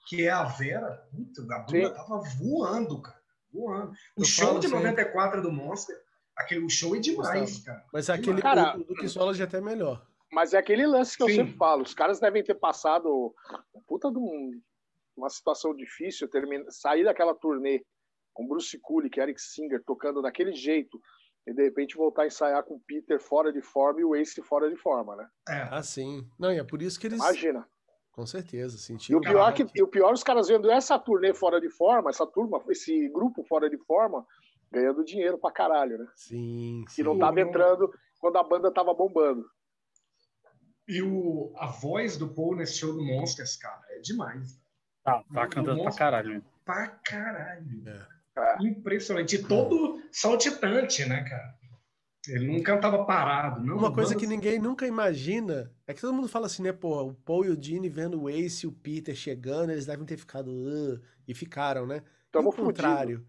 que é a Vera. Puta, a banda Sim. tava voando, cara. Voando. O Eu show de 94 sempre. do Monster, aquele show é demais, cara. Mas aquele cara, do, do Solid é até melhor. Mas é aquele lance que Sim. eu sempre falo. Os caras devem ter passado puta de um, uma situação difícil, termina, sair daquela turnê com Bruce que Eric Singer tocando daquele jeito, e de repente voltar a ensaiar com o Peter fora de forma e o Ace fora de forma, né? É. Ah, sim. Não, e é por isso que eles. Imagina. Com certeza, sentido. E o pior, que, e o pior, os caras vendo essa turnê fora de forma, essa turma, esse grupo fora de forma, ganhando dinheiro pra caralho, né? Sim. sim. E não tava entrando quando a banda tava bombando. E o, a voz do Paul nesse show do Monsters, cara, é demais. Tá, tá cantando pra caralho. Pra caralho. É. É. Impressionante. E todo saltitante, né, cara? Ele não cantava parado, não. Uma coisa que ninguém nunca imagina é que todo mundo fala assim, né, pô, o Paul e o Gene vendo o Ace e o Peter chegando, eles devem ter ficado uh, e ficaram, né? Tamo e o contrário.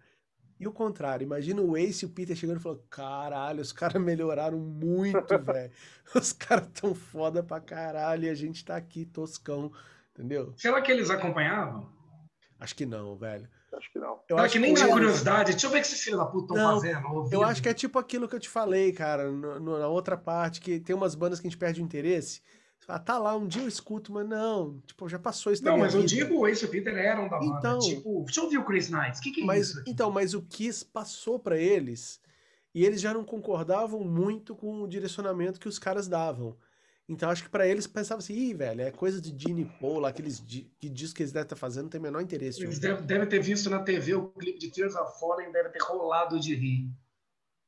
E o contrário, imagina o Ace e o Peter chegando e falando: caralho, os caras melhoraram muito, velho. Os caras tão foda pra caralho e a gente tá aqui toscão, entendeu? Será que eles acompanhavam? Acho que não, velho. Acho que não. Eu acho que nem tinha curiosidade. Deixa eu ver o que esses filhos da puta estão fazendo. Ouvindo. Eu acho que é tipo aquilo que eu te falei, cara, no, no, na outra parte, que tem umas bandas que a gente perde o interesse. Você fala, tá lá, um dia eu escuto, mas não, tipo, já passou isso Não, mas vida. eu digo, o Ace Peter eram da banda. Então, tipo, deixa eu ouvir o Chris Knight, o que, que é mas, isso? Aqui? Então, mas o Kiss passou para eles e eles já não concordavam muito com o direcionamento que os caras davam. Então acho que para eles pensavam assim, ih, velho, é coisa de Gene Paul, lá, aqueles que diz que eles devem estar fazendo, não tem o menor interesse. Eles devem, devem ter visto na TV o clipe de Tears of Fallen, devem ter rolado de rir.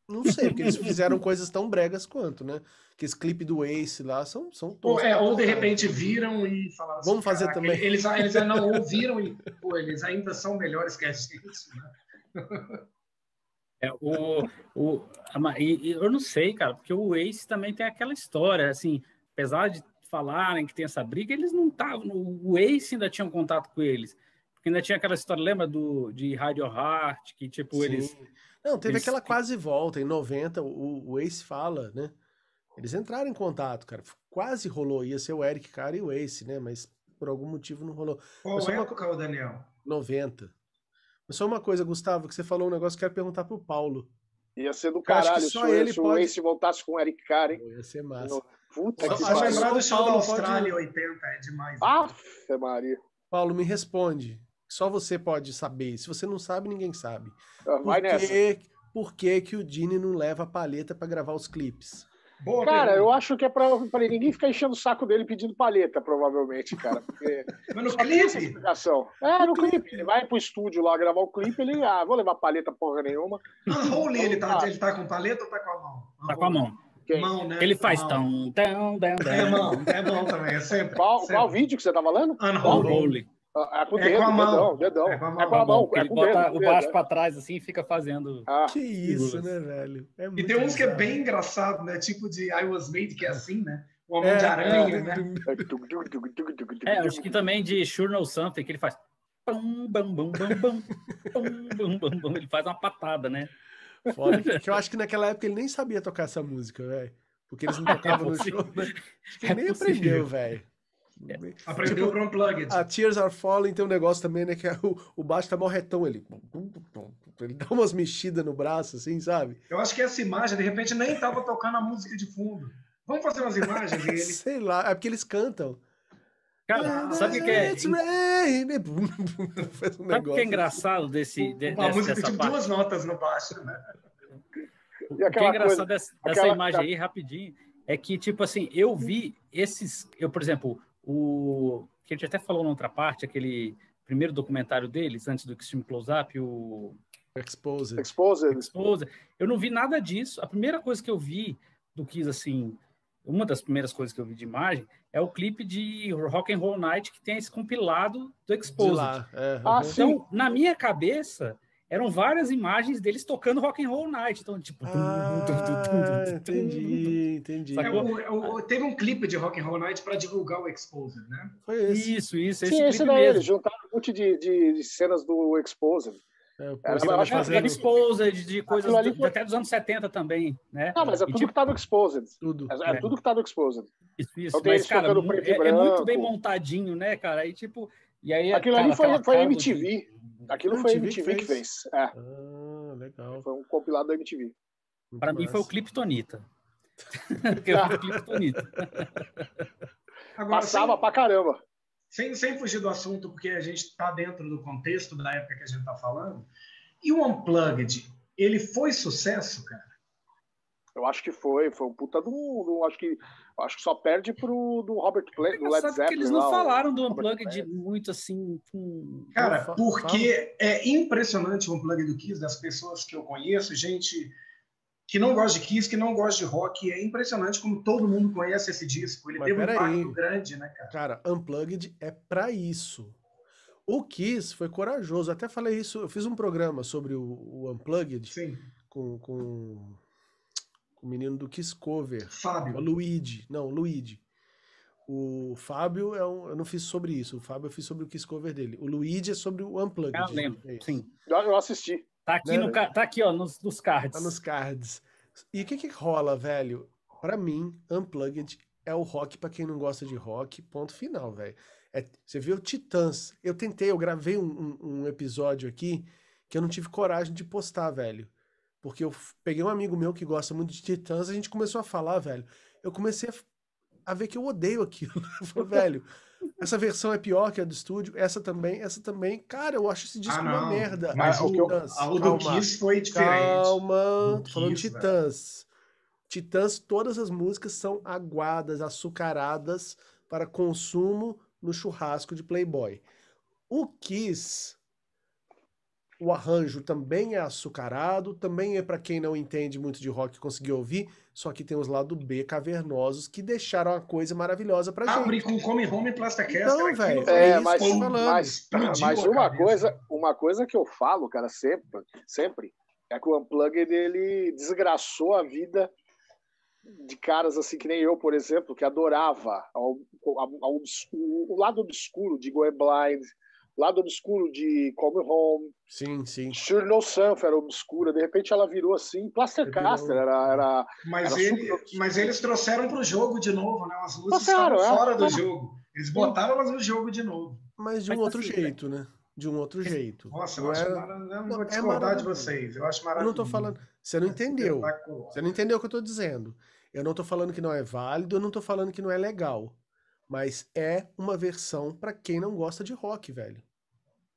Não sei, porque eles fizeram coisas tão bregas quanto, né? Que esse clipe do Ace lá são, são todos. Ou, é, ou de repente viram e falaram assim, Vamos fazer também. Eles, eles não ouviram e, pô, eles ainda são melhores que a gente, né? É, o, o, e, eu não sei, cara, porque o Ace também tem aquela história, assim, apesar de falarem que tem essa briga, eles não estavam. O Ace ainda tinha um contato com eles. Porque ainda tinha aquela história, lembra do, de Radio Heart, que tipo, Sim. eles. Não, teve eles... aquela quase volta. Em 90, o, o Ace fala, né? Eles entraram em contato, cara. Quase rolou. Ia ser o Eric Cara e o Ace, né? Mas por algum motivo não rolou. Qual Mas época, uma... Daniel? 90. Mas só uma coisa, Gustavo, que você falou um negócio que eu quero perguntar pro Paulo. Ia ser do caralho se, ele se pode... o Ace voltasse com o Eric Cara, hein? Ia ser massa. Puta que pariu. lembrar do show da Austrália pode... 80, é demais. Aff, Maria. Paulo, me responde. Só você pode saber. Se você não sabe, ninguém sabe. Ah, vai por nessa. Que, por que, que o Dini não leva a paleta para gravar os clipes? Boa cara, pergunta. eu acho que é pra, pra, ninguém ficar enchendo o saco dele pedindo paleta, provavelmente, cara. Porque Mas no clipe? Explicação. É, no clipe. Ele vai pro estúdio lá gravar o clipe, ele, ah, vou levar paleta porra nenhuma. Unholy, ele tá, ele tá com paleta ou tá com a mão? Tá com a mão. Quem? Mão, né? Ele faz tão, tão, tão, tão. É mão, é bom também, é sempre. Qual, sempre. qual vídeo que você tá falando? Unholy. Ah, é com, dedo, é com a mão. Dedão, dedão. É com a mão. É com a mão. É ele com bota dedo, o baixo para trás assim e fica fazendo. Ah. Que isso, né, velho? É e tem uns que é bem engraçado, né? Tipo de I Was Made, que é assim, né? O Homem é, de Aranha, é. né? É, acho que também de Sure No Something, que ele faz. Bum, bum, bum, bum, bum, bum, bum, bum, Ele faz uma patada, né? Foda. Que eu acho que naquela época ele nem sabia tocar essa música, velho. Porque eles não tocavam é no show, né? Acho que ele nem aprendeu, velho. Aprendeu tipo, Unplugged. A Tears Are Falling tem um negócio também, né? Que é o, o baixo tá mó retão, ele... Ele dá umas mexidas no braço, assim, sabe? Eu acho que essa imagem, de repente, nem tava tocando a música de fundo. Vamos fazer umas imagens dele. Sei lá, é porque eles cantam. Cara, sabe o que é? Rain. Um sabe o que é engraçado desse. De, Uma música tem tipo duas notas no baixo, né? O que é engraçado coisa, dessa, aquela... imagem aí, rapidinho, é que, tipo assim, eu vi esses. Eu, por exemplo, o. Que a gente até falou na outra parte, aquele primeiro documentário deles, antes do Extreme Close-Up, o. Exposed. Exposed. Exposed. Eu não vi nada disso. A primeira coisa que eu vi do Kiss, assim, uma das primeiras coisas que eu vi de imagem é o clipe de Rock and Roll Night que tem esse compilado do Exposed. É, ah, então, na minha cabeça, eram várias imagens deles tocando rock and roll night. Então, tipo. Ah, entendi, entendi. É, o, o, teve um clipe de rock and roll night para divulgar o Exposed, né? Foi esse. Isso, isso. Esse Sim, esse daí, eles juntaram um monte de, de, de cenas do Exposed. É, era, eu acho fazendo... era Exposed, de coisas do, foi... até dos anos 70 também, né? Não, mas é tudo tipo... que no Exposed. Tudo. É, é, tudo que no Exposed. Isso, isso. Então, mas, cara, é, é, muito bem montadinho, né, cara? Aí, tipo... E aí, Aquilo cara, ali foi, foi MTV. De... Aquilo foi MTV, MTV que fez. Que fez. É. Ah, legal. Foi um compilado da MTV. Para mim foi o clipe Tonita. o clipe Tonita. Agora, Passava sem, pra caramba. Sem, sem fugir do assunto, porque a gente está dentro do contexto da época que a gente está falando. E o Unplugged, ele foi sucesso, cara? Eu acho que foi, foi um puta do, do acho que acho que só perde pro do Robert Plant, do Led Zeppelin. eles não falaram do Unplugged muito assim com... Cara, porque é impressionante o Unplugged do Kiss das pessoas que eu conheço, gente que não gosta de Kiss, que não gosta de rock, é impressionante como todo mundo conhece esse disco. Ele Mas teve um impacto aí. grande, né, cara? Cara, Unplugged é para isso. O Kiss foi corajoso. Até falei isso, eu fiz um programa sobre o, o Unplugged Sim. com, com o menino do Kiss Cover. Fábio. O Luigi. Não, Luigi. O Fábio, é um, eu não fiz sobre isso. O Fábio eu fiz sobre o Kiss Cover dele. O Luigi é sobre o Unplugged. Ah, lembro. É Sim. Eu assisti. Tá aqui, né? no, tá aqui ó, nos, nos cards. Tá nos cards. E o que que rola, velho? Para mim, Unplugged é o rock para quem não gosta de rock, ponto final, velho. É, você viu Titãs. Eu tentei, eu gravei um, um, um episódio aqui que eu não tive coragem de postar, velho. Porque eu peguei um amigo meu que gosta muito de Titãs, a gente começou a falar, velho. Eu comecei a, a ver que eu odeio aquilo. Eu falei, velho, essa versão é pior que a do estúdio, essa também, essa também. Cara, eu acho esse disco ah, uma merda. Mas o, Titãs, o do Kiss foi diferente. Calma, tô falando Kiss, Titãs. Velho. Titãs, todas as músicas são aguadas, açucaradas para consumo no churrasco de Playboy. O Kiss o arranjo também é açucarado, também é para quem não entende muito de rock conseguir ouvir, só que tem os lados B cavernosos que deixaram a coisa maravilhosa pra gente. Abre com Come Home e Plastacast. Então, velho, é, é mas, mas, mas uma coisa, uma coisa que eu falo, cara, sempre, sempre, é que o Unplugged ele desgraçou a vida de caras assim que nem eu, por exemplo, que adorava ao, ao, ao, o lado obscuro de Go Blind, lado obscuro de Come Home. Sim, sim. Sure No Surf era obscura, de repente ela virou assim, Plastercaster, era, era. Mas, era ele, mas eles trouxeram para o jogo de novo, né? As luzes estavam é, fora do jogo. Eles botaram elas no jogo de novo. Mas de um mas outro assim, jeito, né? De um outro jeito. Nossa, eu não acho é... maravilhoso. Eu não vou é discordar é de vocês. Eu acho maravilhoso. Eu não tô falando. Você não entendeu. Você não entendeu o que eu tô dizendo. Eu não tô falando que não é válido, eu não tô falando que não é legal. Mas é uma versão para quem não gosta de rock, velho.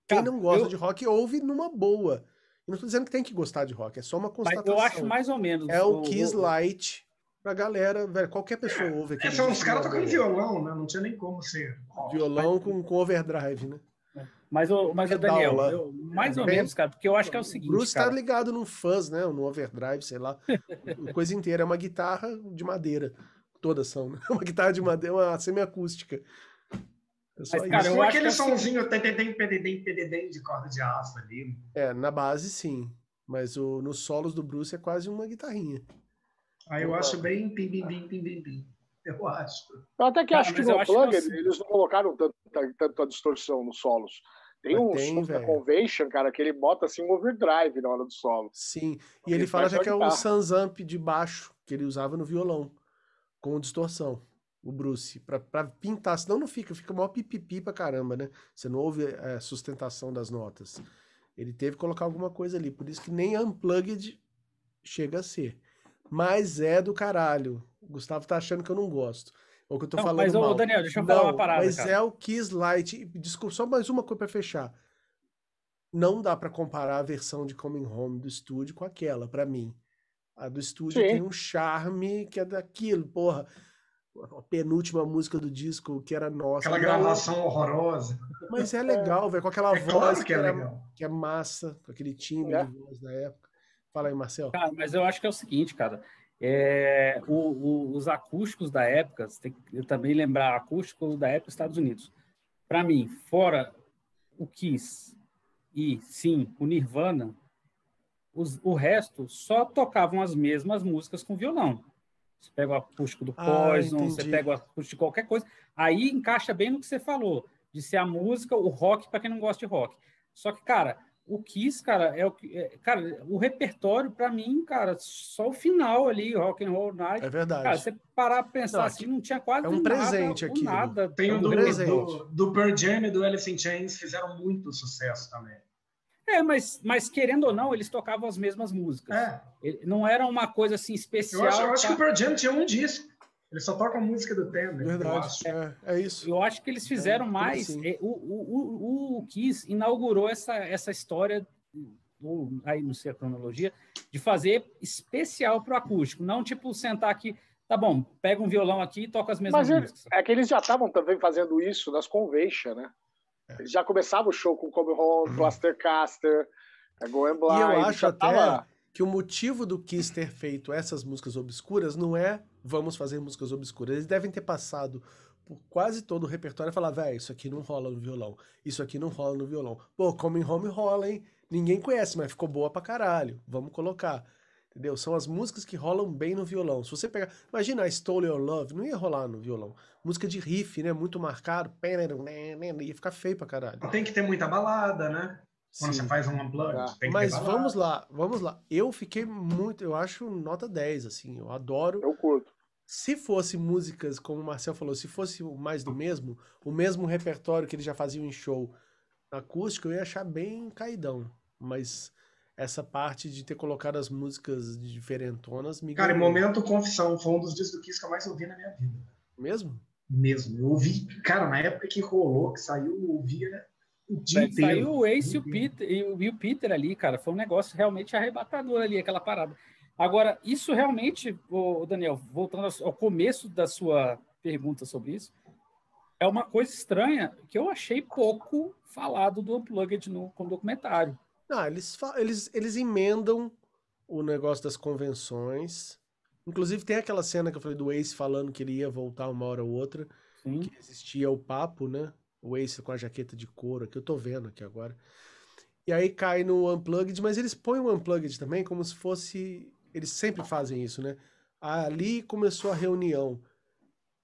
Quem não gosta eu... de rock ouve numa boa. Eu não estou dizendo que tem que gostar de rock, é só uma constatação. Mas eu acho mais ou menos. É o, o Kiss Light pra galera, velho. Qualquer pessoa ouve aqui. É, são os caras tocando violão, né? Não tinha nem como ser. Violão mas... com, com overdrive, né? Mas, o, mas o Daniel, eu, mais ou Bem, menos, cara, porque eu acho que é o seguinte. Bruce tá cara. tá ligado num fuzz, né? No overdrive, sei lá. coisa inteira. É uma guitarra de madeira. Todas são, né? Uma guitarra de madeira, uma semiacústica. Mas, cara, eu aquele assim somzinho tededem, pededem, pededem de corda de aço ali. É, na base sim. Mas o, nos solos do Bruce é quase uma guitarrinha. Ah, eu acho bem pim, pim, pim, pim, pim, pim. Eu acho. Eu até que acho que no Plug eles não colocaram tanta, tanta distorção nos solos. Tem Mas um tem, som da Convention, cara, que ele bota assim um overdrive na hora do solo. Sim, e ele, ele fala até que é o Sansamp de baixo que ele usava no violão, com distorção o Bruce, pra, pra pintar, senão não fica, fica maior pipipi pra caramba, né? Você não ouve a é, sustentação das notas. Ele teve que colocar alguma coisa ali, por isso que nem Unplugged chega a ser. Mas é do caralho. O Gustavo tá achando que eu não gosto. Ou que eu tô não, falando mas, mal. Daniel, deixa eu falar não, uma parada, Mas cara. é o Kiss Light. Desculpa, só mais uma coisa pra fechar. Não dá para comparar a versão de Coming Home do estúdio com aquela, para mim. A do estúdio Sim. tem um charme que é daquilo, porra a penúltima música do disco que era nossa. Aquela gravação horrorosa. Mas é legal, velho, com aquela é voz claro que, que, é era, que é massa, com aquele timbre é. de voz da época. Fala aí, Marcel. Cara, mas eu acho que é o seguinte, cara. É, o, o, os acústicos da época, tem que também lembrar acústico da época dos Estados Unidos. Para mim, fora o Kiss e sim o Nirvana, os, o resto só tocavam as mesmas músicas com violão. Você pega o acústico do ah, Poison, ah, você pega o acústico de qualquer coisa. Aí encaixa bem no que você falou, de ser a música, o rock para quem não gosta de rock. Só que, cara, o Kiss, cara, é o que. É, cara, o repertório, para mim, cara, só o final ali, Rock and Roll Night. É verdade. Cara, você parar pra pensar não, assim, não tinha quase é um nada, presente aqui. Nada. Tem o um do, presente. do, do Pearl Jam e do Alice in Chains fizeram muito sucesso também. É, mas, mas querendo ou não, eles tocavam as mesmas músicas. É. Não era uma coisa assim especial. Eu acho, eu acho pra... que o Pearl Jam tinha um disco. Eles só tocam a música do Temer. Verdade, é, é, isso. Eu acho que eles fizeram é, mais. Assim. o, o, o, o Kiss inaugurou essa, essa história ou aí não sei a cronologia, de fazer especial para o acústico, não tipo sentar aqui, tá bom, pega um violão aqui e toca as mesmas Mas músicas. é que eles já estavam também fazendo isso nas convention, né? É. Eles já começavam o show com Come Home, Plaster Caster, Go and Blind. E eu acho até tava- que o motivo do Kiss ter feito essas músicas obscuras não é vamos fazer músicas obscuras. Eles devem ter passado por quase todo o repertório e falar, velho, isso aqui não rola no violão, isso aqui não rola no violão. Pô, Coming Home rola, hein? Ninguém conhece, mas ficou boa pra caralho. Vamos colocar. Entendeu? São as músicas que rolam bem no violão. Se você pegar. Imagina a Stole Your Love, não ia rolar no violão. Música de riff, né? Muito marcado. Ia ficar feio pra caralho. Tem que ter muita balada, né? Quando Sim. você faz um unplugged, Tá. tem que Mas ter balada. vamos lá, vamos lá. Eu fiquei muito, eu acho nota 10, assim, eu adoro. Eu curto. Se fosse músicas, como o Marcel falou, se fosse o mais do mesmo, o mesmo repertório que eles já faziam em show acústico, eu ia achar bem caidão. Mas essa parte de ter colocado as músicas diferentonas me Cara, em momento confissão, foi um dos discos do Kiss que eu mais ouvi na minha vida. Mesmo? Mesmo. Eu ouvi, cara, na época que rolou, que saiu, eu ouvia o dia inteiro. Saiu o Ace e o, Dia Peter, e o, e o Peter ali, cara. Foi um negócio realmente arrebatador ali, aquela parada. Agora, isso realmente, ô, Daniel, voltando ao- começo da sua pergunta sobre isso, é uma coisa estranha que eu achei pouco falado do Unplugged no, com o documentário. Não, eles, fa- eles, eles emendam o negócio das convenções. Inclusive tem aquela cena que eu falei do Ace falando que ele ia voltar uma hora ou outra. Sim. que existia o papo, né? O Ace com a jaqueta de couro, que eu tô vendo aqui agora. E aí cai no Unplugged, mas eles põem o Unplugged também como se fosse. Eles sempre fazem isso, né? Ali começou a reunião.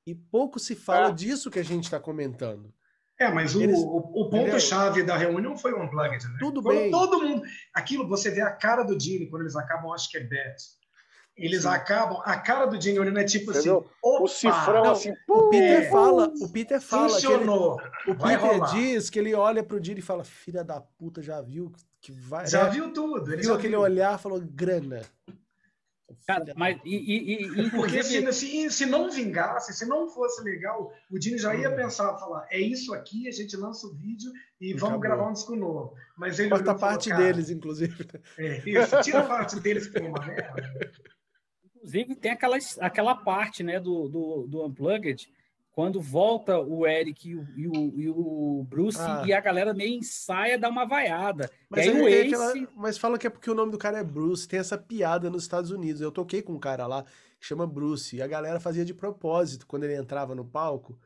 E pouco se fala É. disso que a gente tá comentando. É, mas o, Eles- o, ponto-chave da reunião foi o Unplugged, né? Tudo Quando bem. todo mundo... Aquilo, você vê a cara do Gene quando eles acabam, acho que é Bet. Eles Sim. acabam... A cara do Gene olhando é tipo Entendeu? assim... Opa, O cifrão, Não, assim, O Peter É. fala, o Peter fala que ele, funcionou. o Peter rolar. diz que ele olha pro Didi e fala: "Filha da puta, já viu que vai Já né? viu tudo. Ele viu já aquele viu. olhar, falou grana". Cara, mas e, e- e- Porque se, se, se não vingasse, se não fosse legal, o Dini já Hum. ia pensar, falar, é isso aqui, a gente lança o vídeo e E vamos acabou. gravar um disco novo. Mas ele falou, parte "Cara, deles, inclusive. É, isso, tira a parte deles que foi uma merda. Inclusive, tem aquela, aquela parte né, do, do, do Unplugged, quando volta o Eric e o, e o, e o Bruce Ah. e a galera nem ensaia, dá uma vaiada. Mas, aí aí Ace... aquela- mas falam que é porque o nome do cara é Bruce, tem essa piada nos Estados Unidos. Eu toquei com um cara lá que chama Bruce, e a galera fazia de propósito quando ele entrava no palco.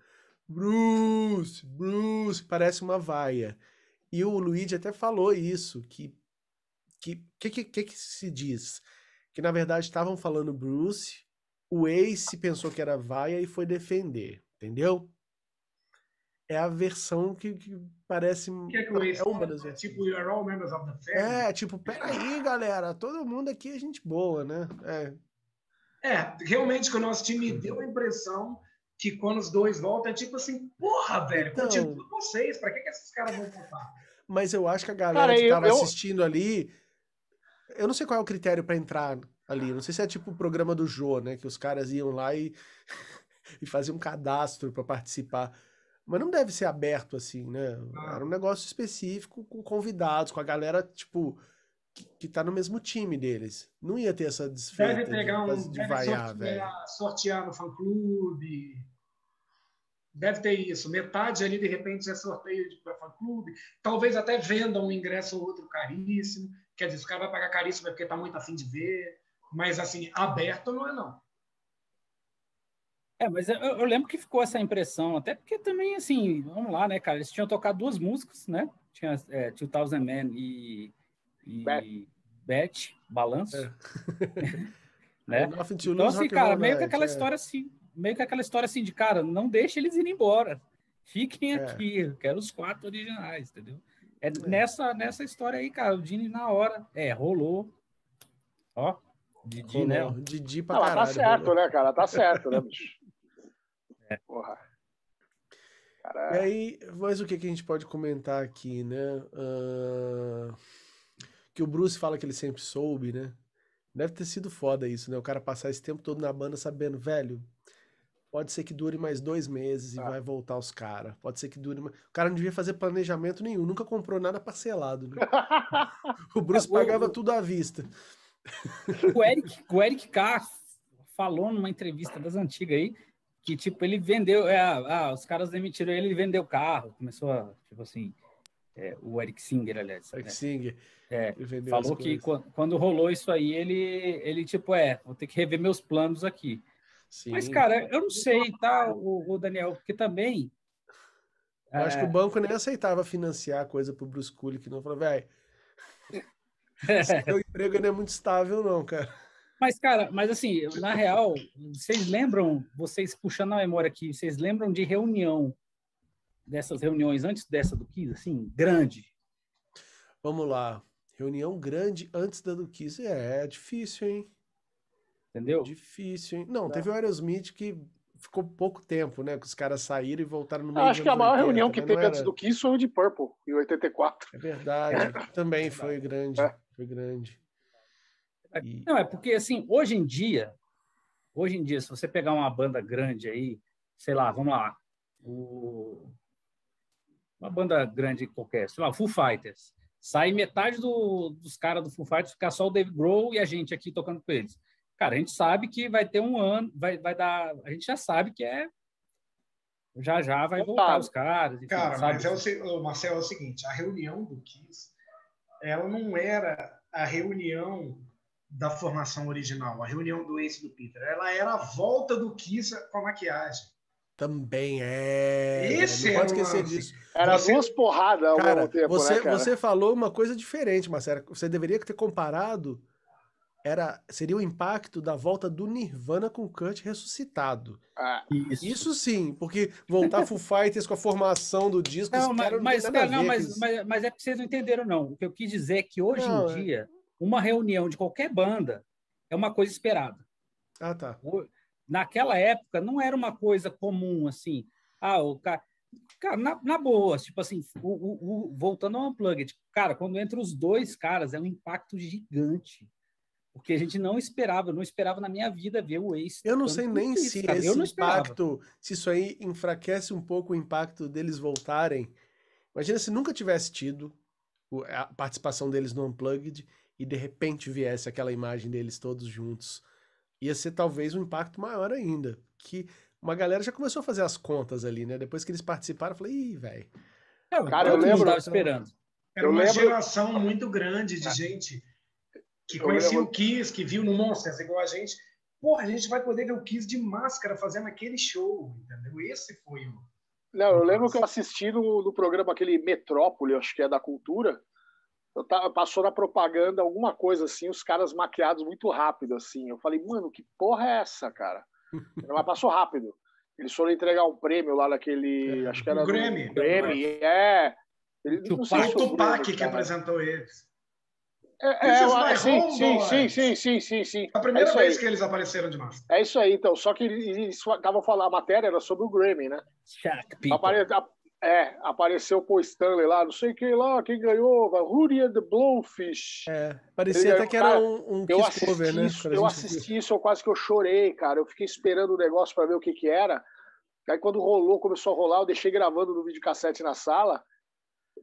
Bruce, Bruce, parece uma vaia. E o Luigi até falou isso, que que que, que, que que se diz? Que na verdade estavam falando Bruce, o Ace pensou que era vaia e foi defender, entendeu? É a versão que, que parece O que é que o é uma das versões. Tipo, you're all members of the family. É, tipo, peraí, galera, todo mundo aqui é gente boa, né? É, É, realmente, quando eu assisti, me deu a impressão que quando os dois voltam, é tipo assim, porra, velho, Então. continua vocês, pra que, que esses caras vão voltar? mas eu acho que a galera Cara, que tava eu- assistindo ali, eu não sei qual é o critério pra entrar ali, não sei se é tipo o programa do Jô, né, que os caras iam lá e, e faziam um cadastro pra participar. Mas não deve ser aberto assim, né? Ah. Era um negócio específico com convidados, com a galera, tipo, que, que tá no mesmo time deles. Não ia ter essa desfeita Deve de, pegar um. de Deve vaiar, velho. sortear, no fã-clube. Deve ter isso. Metade ali, de repente, é sorteio para fã-clube. Talvez até venda um ingresso ou outro caríssimo. Quer dizer, o cara vai pagar caríssimo é porque está muito afim de ver. Mas, assim, aberto não é, não. É, mas eu, eu lembro que ficou essa impressão, até porque também, assim, vamos lá, né, cara? Eles tinham tocado duas músicas, né? Tinha é, 2000 Man e, e Bet. Bet, Balanço, É. né? Então, assim, cara, meio que night, aquela é. história assim, meio que aquela história assim de, cara, não deixa eles irem embora. Fiquem É. aqui, eu quero os quatro originais, entendeu? É, Nessa, nessa história aí, cara, o Dini na hora, é, rolou. Ó, Didi, né? Didi pra Ela tá caralho. certo, rolou. né, cara? Tá certo, né, bicho? É. Porra. E Cara, aí, mas o que, que a gente pode comentar aqui, né? Ah, que o Bruce fala que ele sempre soube, né? Deve ter sido foda isso, né? O cara passar esse tempo todo na banda sabendo, velho, Pode ser que dure mais dois meses e ah. vai voltar os caras. Pode ser que dure. Mais... O cara não devia fazer planejamento nenhum, nunca comprou nada parcelado. Né? o Bruce pagava tudo à vista. O Eric, o Eric K falou numa entrevista das antigas aí que, tipo, ele vendeu. É, ah, os caras demitiram ele, ele vendeu carro. Começou a, tipo assim. É, o Eric Singer, aliás. Eric né? Singer. É, falou que quando rolou isso aí, ele, ele, tipo, é, vou ter que rever meus planos aqui. Sim. Mas, cara, eu não sei, tá, o, o Daniel, porque também. Eu é... acho que o banco nem aceitava financiar coisa pro Bruce que não falou, velho. Seu emprego não é muito estável, não, cara. Mas, cara, mas assim, na real, vocês lembram, vocês puxando a memória aqui, vocês lembram de reunião, dessas reuniões antes dessa do Kiss, assim, grande? Vamos lá. Reunião grande antes da do Kiss. É, é difícil, hein? Entendeu? Difícil, hein? Não, Não, teve o Aerosmith que ficou pouco tempo, né? Que os caras saíram e voltaram no meio Acho que a maior 80, reunião que teve era... antes do Kiss foi o de Purple, em 84. É verdade. Também foi grande. É. Foi grande. E... Não, é porque, assim, hoje em dia, hoje em dia, se você pegar uma banda grande aí, sei lá, vamos lá, o... uma banda grande qualquer, sei lá, Foo Fighters, sai metade do, dos caras do Foo Fighters, ficar só o Dave Grohl e a gente aqui tocando com eles. Cara, a gente sabe que vai ter um ano, vai, vai dar. A gente já sabe que é. Já já vai voltar os caras. Enfim, Cara, sabe? mas é o, Marcelo, é o seguinte: a reunião do Kiss, ela não era a reunião da formação original, a reunião do Ace do Peter. Ela era a volta do Kiss com a maquiagem. Também é. Esse não pode esquecer disso. Era você, duas porradas ao cara, mesmo tempo, você, né, cara? Você falou uma coisa diferente, Marcelo. Você deveria ter comparado era seria o impacto da volta do Nirvana com o Kurt ressuscitado. Ah, isso. isso sim, porque voltar Full Fighters com a formação do disco, não, mas, não mas, cara, não mas, mas, mas, é porque vocês não entenderam não. O que eu quis dizer é que hoje não, em é... dia uma reunião de qualquer banda é uma coisa esperada. Ah, tá. Naquela época não era uma coisa comum assim. Ah, o cara Cara, na, na, boa, tipo assim, o, o, o, voltando ao Unplugged, cara, quando entra os dois caras, é um impacto gigante porque a gente não esperava, não esperava na minha vida ver o Ace. Eu não sei nem isso, se cara. esse impacto, se isso aí enfraquece um pouco o impacto deles voltarem. Imagina se nunca tivesse tido a participação deles no Unplugged e de repente viesse aquela imagem deles todos juntos. Ia ser talvez um impacto maior ainda. Que uma galera já começou a fazer as contas ali, né? Depois que eles participaram, eu falei, ih, velho. Cara, eu lembro. esperando. Era uma lembro... geração muito grande de ah. gente que conhecia o Kiss, que viu no Monsters igual a gente. Porra, a gente vai poder ver o Kiss de máscara fazendo aquele show, entendeu? Esse foi o. Não, eu lembro que eu assisti no, no programa aquele Metrópole, acho que é da cultura. Eu tava, passou na propaganda alguma coisa assim, os caras maquiados muito rápido, assim. Eu falei, mano, que porra é essa, cara? Mas passou rápido. Eles foram entregar um prêmio lá naquele. É, acho que era. O Grammy. Grammy, é. Ele, o Tupac que apresentou eles. É, é, sim, sim, sim, sim, sim, sim, sim. A primeira é vez aí. que eles apareceram de máscara. É isso aí, então. Só que eles estavam falando, a matéria era sobre o Grammy, né? Apare... É, apareceu o Stanley lá, não sei quem lá, quem ganhou, Rudy and the Blowfish. É, parecia até que era um, um eu assisti cover, né? Isso, eu assisti isso, eu quase que eu chorei, cara. Eu fiquei esperando o negócio para ver o que que era. Aí quando rolou, começou a rolar, eu deixei gravando no videocassete na sala.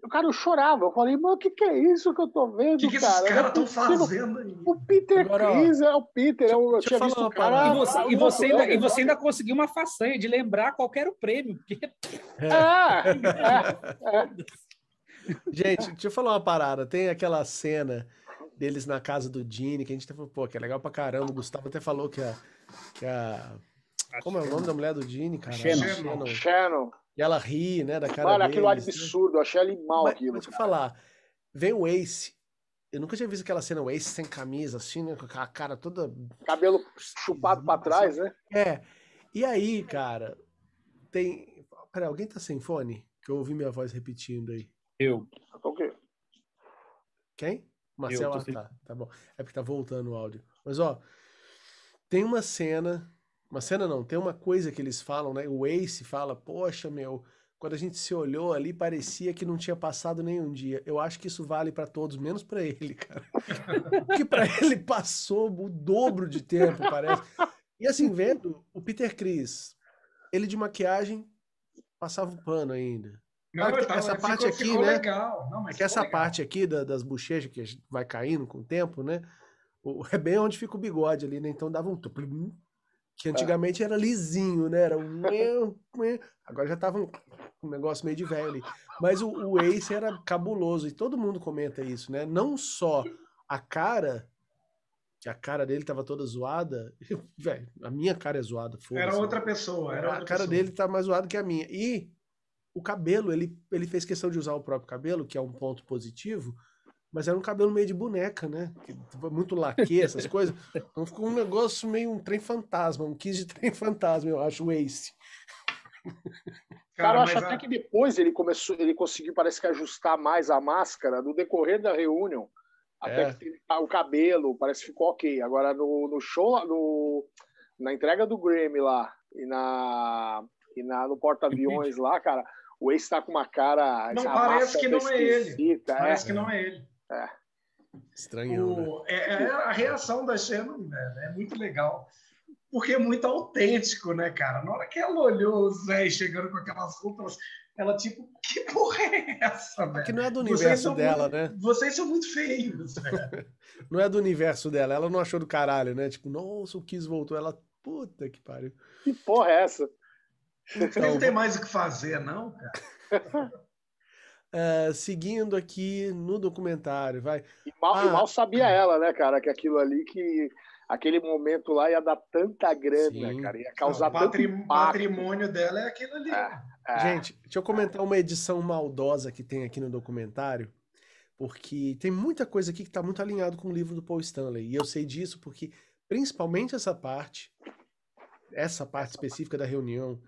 O cara, eu chorava. Eu falei, mano, o que, que é isso que eu tô vendo, que que cara? O que esses caras estão fazendo aí? O Peter Agora, Chris é o Peter. Eu, eu tinha visto o cara. E você, e você, ainda, e você ainda conseguiu uma façanha de lembrar qual era o prêmio. Porque... É, é, é. Gente, deixa eu falar uma parada. Tem aquela cena deles na casa do Dini, que a gente até falou, pô, que é legal pra caramba. O Gustavo até falou que a. Que a... Como é o nome da mulher do Dini, cara? Shannon. Shannon. Shannon. E ela ri, né, da cara Mano, deles, aquilo é absurdo, eu achei animal mas, aquilo. Mas deixa eu falar, vem o Ace, eu nunca tinha visto aquela cena, o Ace sem camisa, assim, né, com aquela cara toda... Cabelo chupado pra trás, né? É, e aí, cara, tem... Peraí, alguém tá sem fone? Que eu ouvi minha voz repetindo aí. Eu. Então o quê? Quem? Marcelo, ah, tá, tá bom. É porque tá voltando o áudio. Mas, ó, tem uma cena uma cena não, tem uma coisa que eles falam, né? O Ace fala, poxa, meu, quando a gente se olhou ali, parecia que não tinha passado nenhum dia. Eu acho que isso vale para todos, menos para ele, cara. que para ele passou o dobro de tempo, parece. E assim, vendo o Peter Chris ele de maquiagem passava o pano ainda. Não, Claro que tava- essa ficou- parte aqui, ficou né? legal. Não, É que essa ficou legal. parte aqui da- das bochechas que vai caindo com o tempo, né? O- É bem onde fica o bigode ali, né? Então dava um tuplum, que antigamente era lisinho, né? Era um agora já tava um, um negócio meio de velho ali. Mas o, o Ace era cabuloso e todo mundo comenta isso, né? Não só a cara, que a cara dele tava toda zoada, velho, a minha cara é zoada. Era outra pessoa. Era A outra cara pessoa. dele tá mais zoada que a minha. E o cabelo, ele, ele fez questão de usar o próprio cabelo, que é um ponto positivo, mas era um cabelo meio de boneca, né? Que, muito laque, essas coisas. Então ficou um negócio meio um trem fantasma, um 15 de trem fantasma, eu acho, o Ace. Cara, eu acho mas até a- que depois ele começou, ele conseguiu, parece que ajustar mais a máscara no decorrer da reunião. Até É. que ah, o cabelo, parece que ficou ok. Agora no, no show, no, na entrega do Grammy lá e, na, e na, no porta-aviões lá, cara, o Ace tá com uma cara. Não, essa parece máscara que não é ele. esquisita, é. Parece que não é ele. Estranhão, né? O- é, é a reação da Shannon velho, é muito legal. Porque é muito autêntico, né, cara? Na hora que ela olhou os velhos chegando com aquelas roupas, ela, tipo, que porra é essa, velho? Que não é do universo dela, muito- né? Vocês são muito feios, velho. Não é do universo dela. Ela não achou do caralho, né? Tipo, nossa, o Kiss voltou. Ela, puta que pariu. Que porra é essa? Vocês Então, não tem mais o que fazer, não, cara? é, seguindo aqui no documentário, vai. E mal, e Ah. mal sabia ela, né, cara, que aquilo ali que. Aquele momento lá ia dar tanta grana, Sim. cara. Ia causar o tanto patri- impacto. patrimônio dela é aquilo ali. É. É. Gente, deixa eu comentar uma edição maldosa que tem aqui no documentário, porque tem muita coisa aqui que está muito alinhado com o livro do Paul Stanley. E eu sei disso porque, principalmente essa parte, essa parte específica da reunião,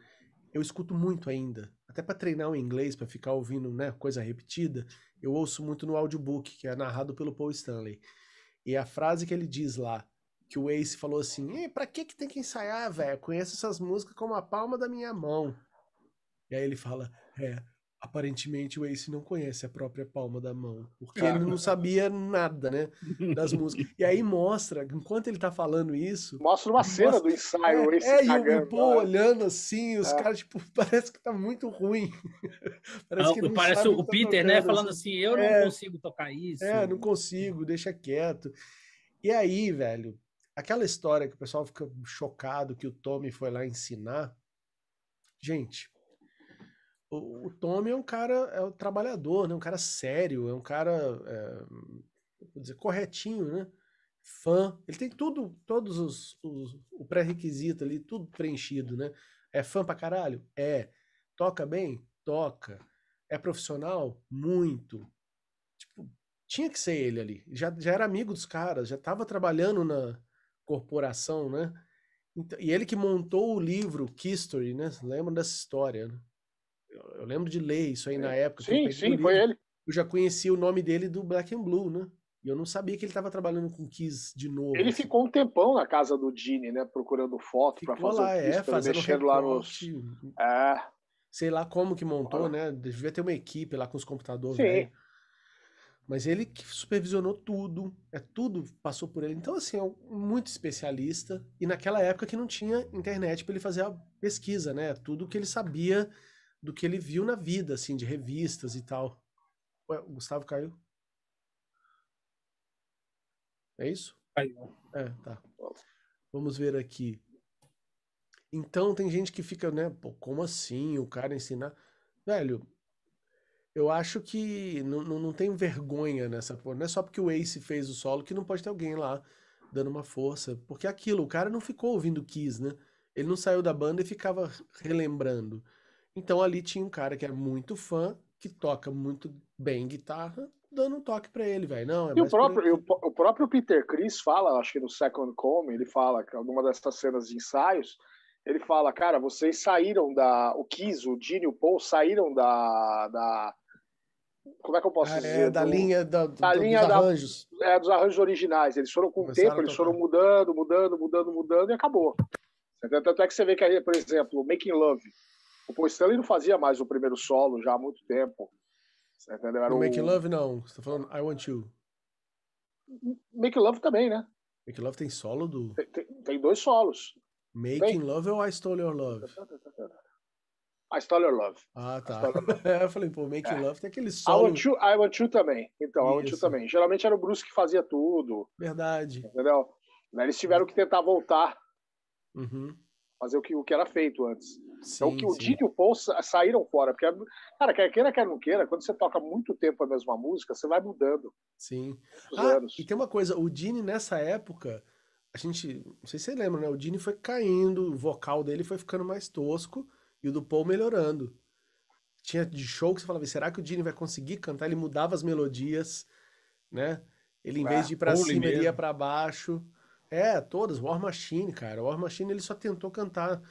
eu escuto muito ainda. Até para treinar o inglês, para ficar ouvindo né, coisa repetida, eu ouço muito no audiobook, que é narrado pelo Paul Stanley. E a frase que ele diz lá, que o Ace falou assim: Ei, pra que, que tem que ensaiar, velho? Conheço essas músicas como a palma da minha mão. E aí ele fala: É, aparentemente o Ace não conhece a própria palma da mão, porque ele não sabia nada, né, das músicas. E aí mostra, enquanto ele tá falando isso. Mostra uma cena Mostra- do ensaio, É, esse é, e o- o cagando. Paul né? olhando assim, os É. caras, tipo, parece que tá muito ruim. Ah, que não Parece sabe o que tá Peter, né? Falando assim. assim, eu não É. consigo tocar isso. É, não consigo, deixa quieto. E aí, velho, aquela história que o pessoal fica chocado que o Tommy foi lá ensinar. Gente, o, o Tommy é um cara, é um trabalhador, né? Um cara sério, é um cara, é, vou dizer, corretinho, né? Fã. Ele tem tudo, todos os, os o pré-requisito ali, tudo preenchido, né? É fã pra caralho? É. Toca bem? Toca. É profissional? Muito. Tipo, tinha que ser ele ali. Já, já era amigo dos caras, já estava trabalhando na corporação, né? Então, e ele que montou o livro History, né? Lembra dessa história, né? Eu, lembro de ler isso aí na época. Sim, sim, foi ele. Eu já conhecia o nome dele do Black and Blue, né? E eu não sabia que ele estava trabalhando com Kiss de novo. Ele assim. ficou um tempão na casa do Gene, né? Procurando foto para fazer lá, o é, Kister, fazendo mexendo lá nos. É, sei lá como que montou, né? Devia ter uma equipe lá com os computadores, Sim. velho. Mas ele que supervisionou tudo, é tudo passou por ele. Então assim, é um muito especialista e naquela época que não tinha internet para ele fazer a pesquisa, né? Tudo que ele sabia do que ele viu na vida, assim, de revistas e tal. Ué, o Gustavo caiu? É isso? Caiu. É, tá. Vamos ver aqui. Então tem gente que fica, né? Pô, como assim? O cara ensinar. Velho, eu acho que não, não, não tem vergonha nessa porra. Não é só porque o Ace fez o solo que não pode ter alguém lá dando uma força. Porque é aquilo, o cara não ficou ouvindo Kiss, né? Ele não saiu da banda e ficava relembrando. Então ali tinha um cara que era muito fã, que toca muito bem guitarra, dando um toque pra ele, velho. Não, é E o próprio, o, o próprio Peter Chris fala, acho que no Second Come, ele fala que alguma dessas cenas de ensaios, ele fala, cara, vocês saíram da. O Kiss, o Gene o Paul saíram da. da como é que eu posso Ah, dizer? é, da Do- linha da, da do- linha dos da- arranjos. é, dos arranjos originais. Eles foram com o tempo, eles foram mudando, mudando, mudando, mudando, e acabou. Tanto é que você vê que aí, por exemplo, Making Love. O Paul Stanley não fazia mais o primeiro solo já há muito tempo. Você entendeu? Era o... Make Love, não. Você tá falando I Want You. Making Love também, né? Make Love tem solo do. Tem, tem- tem dois solos. Making Love ou I Stole Your Love? I Stole Your Love. Ah, tá. Love. eu falei, pô, Making é. Love tem aquele solo. I Want You, I want you também. Então, Isso. I Want You também. Geralmente era o Bruce que fazia tudo. Verdade. Entendeu? Eles tiveram que tentar voltar. Uhum. Fazer o que, o que era feito antes. Sim, então, o que o Didi e o Paul saíram fora. Porque, cara, quer queira, quer não queira, quando você toca muito tempo a mesma música, você vai mudando. Sim. Ah, e tem uma coisa, o Dini nessa época, a gente, não sei se você lembra, né? O Dini foi caindo, o vocal dele foi ficando mais tosco e o do Paul melhorando. Tinha de show que você falava, será que o Dini vai conseguir cantar? Ele mudava as melodias, né? Ele, em ah, vez de ir pra cima, mesmo. ele ia pra baixo. É, todas. War Machine, cara. War Machine ele só tentou cantar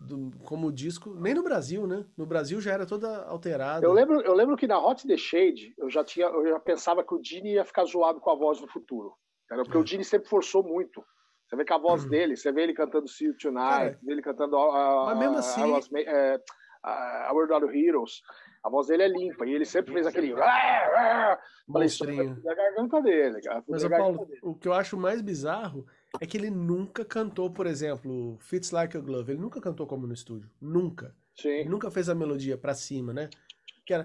do, como disco, nem no Brasil, né? No Brasil já era toda alterada. Eu lembro, eu lembro que na Hot The Shade eu já tinha, eu já pensava que o Dini ia ficar zoado com a voz no futuro. Cara, porque é. o Dini sempre forçou muito. Você vê que a voz uhum. dele, você vê ele cantando See You Tonight, Cara, vê ele cantando uh, Mas mesmo assim... Was, uh, Our Not Heroes. A voz dele é limpa e ele sempre fez aquele. Falei, isso a garganta dele. Cara. Mas, Paulo, dele. o que eu acho mais bizarro é que ele nunca cantou, por exemplo, Fits Like a Glove. Ele nunca cantou como no estúdio. Nunca. Sim. Ele nunca fez a melodia pra cima, né? Que era.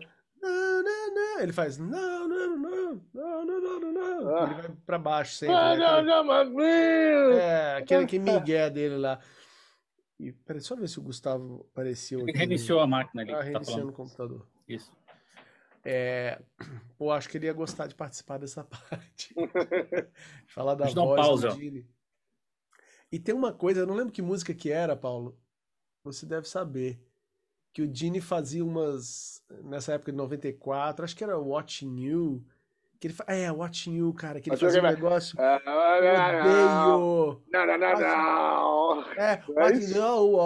Ele faz. Não, não, não, não, não, não, não. Ah. Ele vai pra baixo sempre. Ah, né? não, não, é, aquele que migué dele lá. E, peraí, só ver se o Gustavo apareceu. Ele reiniciou a máquina ali. Ah, tá reiniciando tá o computador. Isso. É, pô, acho que ele ia gostar de participar dessa parte. Falar da voz um pausa. do Gini. E tem uma coisa, eu não lembro que música que era, Paulo. Você deve saber. Que o Gini fazia umas. Nessa época de 94, acho que era Watching You. Que ele, é, Watching You, cara, que ele fazia um negócio. Ah, odeio! Não, não, não, não! É, Watching You,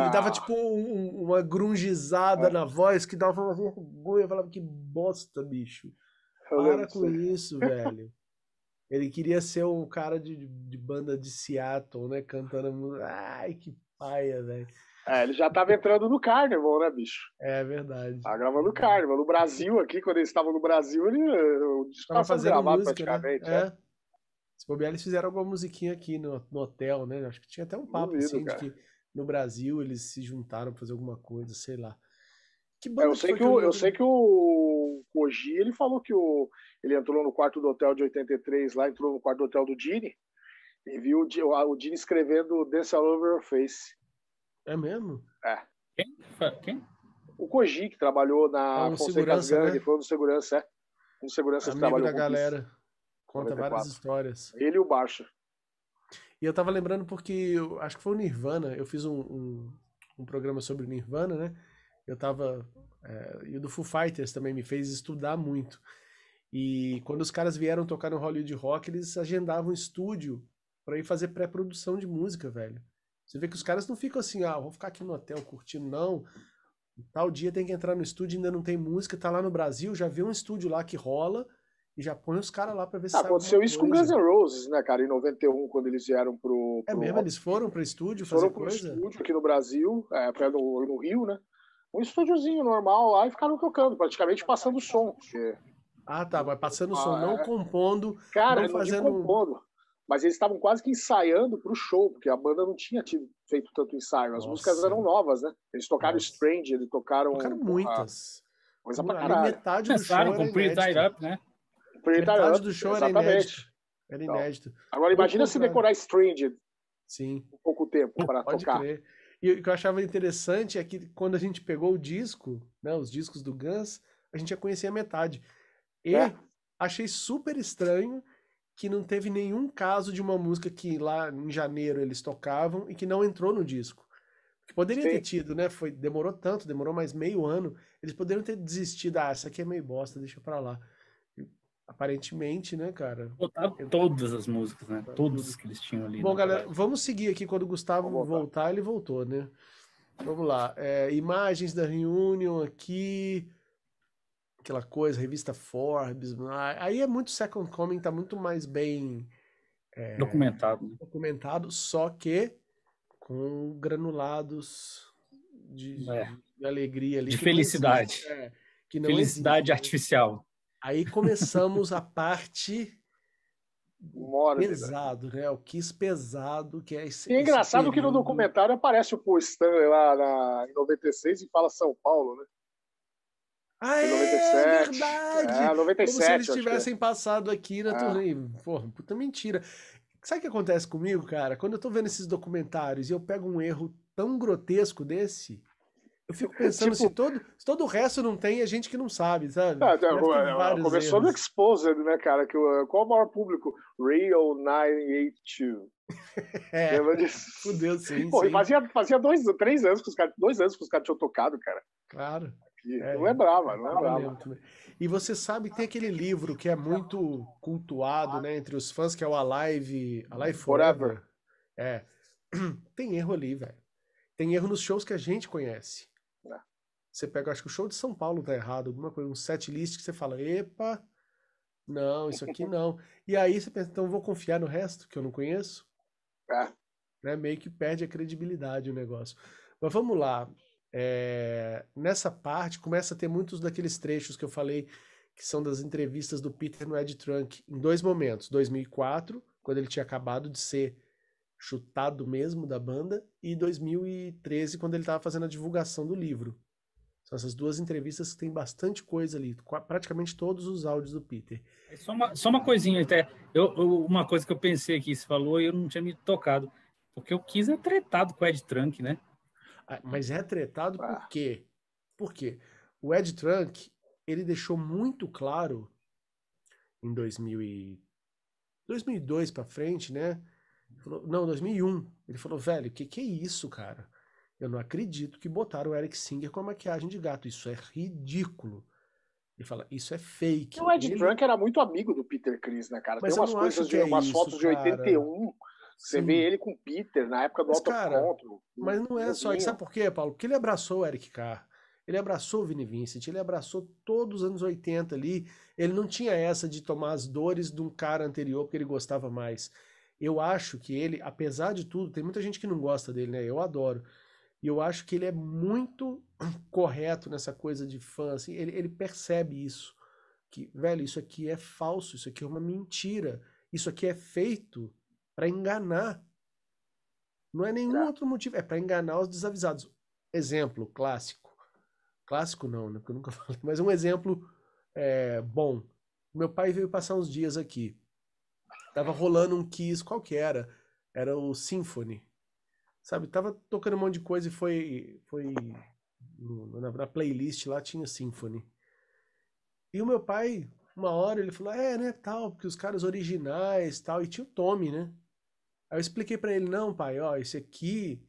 ele dava tipo um, uma grungizada é. na voz que dava uma vergonha. Eu falava que bosta, bicho. Para com isso, velho. Ele queria ser um cara de, de banda de Seattle, né? Cantando. Ai, que paia, velho. É, ele já estava entrando no Carnival, né, bicho? É verdade. Tava gravando o Carnival. No Brasil, aqui, quando eles estavam no Brasil, ele estava fazendo gravado música, praticamente. Né? É. Se bobear, eles fizeram alguma musiquinha aqui no, no hotel, né? Acho que tinha até um papo Duvido, assim, de que no Brasil eles se juntaram para fazer alguma coisa, sei lá. Que banda eu sei que, que o, eu sei que o Koji, ele falou que o, ele entrou no quarto do hotel de 83 lá, entrou no quarto do hotel do Dini e viu o, o Dini escrevendo Dance All Over Your Face. É mesmo? É. Quem? Quem? O Koji, que trabalhou na é um Fonseca Gang, né? foi um segurança, é. Um segurança Amigo que trabalhou da galera. Isso. Conta 94. várias histórias. Ele e o Barça. E eu tava lembrando porque, eu, acho que foi o Nirvana, eu fiz um, um, um programa sobre o Nirvana, né? Eu tava... É, e o do Foo Fighters também me fez estudar muito. E quando os caras vieram tocar no Hollywood Rock, eles agendavam um estúdio para ir fazer pré-produção de música, velho. Você vê que os caras não ficam assim, ah, vou ficar aqui no hotel curtindo, não. Tal dia tem que entrar no estúdio, ainda não tem música, tá lá no Brasil, já vê um estúdio lá que rola e já põe os caras lá pra ver se ah, Aconteceu isso com Guns N' Roses, né, cara, em 91, quando eles vieram pro. É pro é mesmo? Eles foram pro estúdio fazer foram pro coisa? estúdio aqui no Brasil, é, no, no Rio, né? Um estúdiozinho normal lá e ficaram tocando, praticamente passando som. Porque... Ah, tá, mas passando ah, som, não é. compondo. Cara, não fazendo. compondo mas eles estavam quase que ensaiando para o show, porque a banda não tinha tido, feito tanto ensaio. As Nossa. músicas eram novas, né? Eles tocaram Nossa. Strange, eles tocaram. Tocaram muitas. Coisa pra caralho. Metade do show era com Pretty Up, né? Pretty metade up, do show exatamente. era inédito. Era então, inédito. Então, agora imagina se decorar Strange Sim. um pouco tempo para tocar. Crer. E o que eu achava interessante é que quando a gente pegou o disco, né, os discos do Guns, a gente já conhecia metade. E é. achei super estranho que não teve nenhum caso de uma música que lá em janeiro eles tocavam e que não entrou no disco. Que poderia Sim. ter tido, né? Foi, demorou tanto, demorou mais meio ano. Eles poderiam ter desistido. Ah, essa aqui é meio bosta, deixa pra lá. Aparentemente, né, cara? Botaram todas as músicas, né? Todas que eles tinham ali. Bom, galera, verdade. vamos seguir aqui. Quando o Gustavo voltar. voltar. ele voltou, né? Vamos lá. É, imagens da reunião aqui aquela coisa, revista Forbes. Aí é muito Second Coming, tá muito mais bem é, documentado. Né? Documentado, só que com granulados de, é. de alegria ali. De felicidade. é, felicidade existe. artificial. Aí começamos a parte Mora pesado, né? O Kiss pesado, que é esse. E é engraçado esse que no documentário aparece o Paul Stanley lá na, em 96 e fala São Paulo, né? Ah, é 97. verdade! É, 97, Como se eles tivessem que... passado aqui na é. turnê. Porra, puta mentira. Sabe o que acontece comigo, cara? Quando eu tô vendo esses documentários e eu pego um erro tão grotesco desse, eu fico pensando tipo, se, todo, se todo o resto não tem, é gente que não sabe, sabe? É, é, começou erros. no Exposed, né, cara? Que, qual o maior público? Real 982. é, fudeu, sim, Pô, sim. Fazia, fazia dois, três anos que os caras, dois anos que os caras tinham tocado, cara. Claro. É, não lembrava, não lembrava. E você sabe, tem aquele livro que é muito cultuado, né, entre os fãs, que é o Alive, Alive Forever. Forever. É. Tem erro ali, velho. Tem erro nos shows que a gente conhece. É. Você pega, acho que o show de São Paulo tá errado, alguma coisa, um set list que você fala, epa, não, isso aqui não. e aí você pensa, então vou confiar no resto, que eu não conheço? É. Né? Meio que perde a credibilidade o negócio. Mas vamos lá é, nessa parte começa a ter muitos daqueles trechos que eu falei que são das entrevistas do Peter no Ed Trunk em dois momentos, 2004, quando ele tinha acabado de ser chutado mesmo da banda, e 2013, quando ele estava fazendo a divulgação do livro. São essas duas entrevistas que tem bastante coisa ali, praticamente todos os áudios do Peter. Só uma, só uma coisinha, até. Eu, eu, uma coisa que eu pensei aqui, você falou e eu não tinha me tocado. Porque eu quis é tretado com o Ed Trunk, né? Ah, mas é tretado por ah. quê? Por quê? O Ed Trunk, ele deixou muito claro em 2000 e... 2002 para frente, né? Falou, não, 2001. Ele falou, velho, o que, que é isso, cara? Eu não acredito que botaram o Eric Singer com a maquiagem de gato. Isso é ridículo. Ele fala, isso é fake. O Ed ele... Trunk era muito amigo do Peter Chris, né, cara? Mas Tem umas coisas de é umas isso, fotos cara. de 81 você Sim. vê ele com o Peter na época do mas, cara, Mas não é só isso. Sabe por quê, Paulo? Porque ele abraçou o Eric Carr. Ele abraçou o Vini Vincent, ele abraçou todos os anos 80 ali. Ele não tinha essa de tomar as dores de um cara anterior porque ele gostava mais. Eu acho que ele, apesar de tudo, tem muita gente que não gosta dele, né? Eu adoro. E eu acho que ele é muito correto nessa coisa de fã, assim, ele, ele percebe isso. Que, velho, isso aqui é falso, isso aqui é uma mentira. Isso aqui é feito para enganar. Não é nenhum outro motivo, é para enganar os desavisados. Exemplo clássico. Clássico não, né? Porque eu nunca falei, mas um exemplo é, bom. Meu pai veio passar uns dias aqui. Tava rolando um Kiss, qual que era? Era o Symphony. Sabe, tava tocando um monte de coisa e foi, foi na, na playlist lá tinha Symphony. E o meu pai, uma hora ele falou, é, né, tal, porque os caras originais, tal, e tinha o Tommy, né? Aí eu expliquei para ele, não, pai, ó, esse aqui,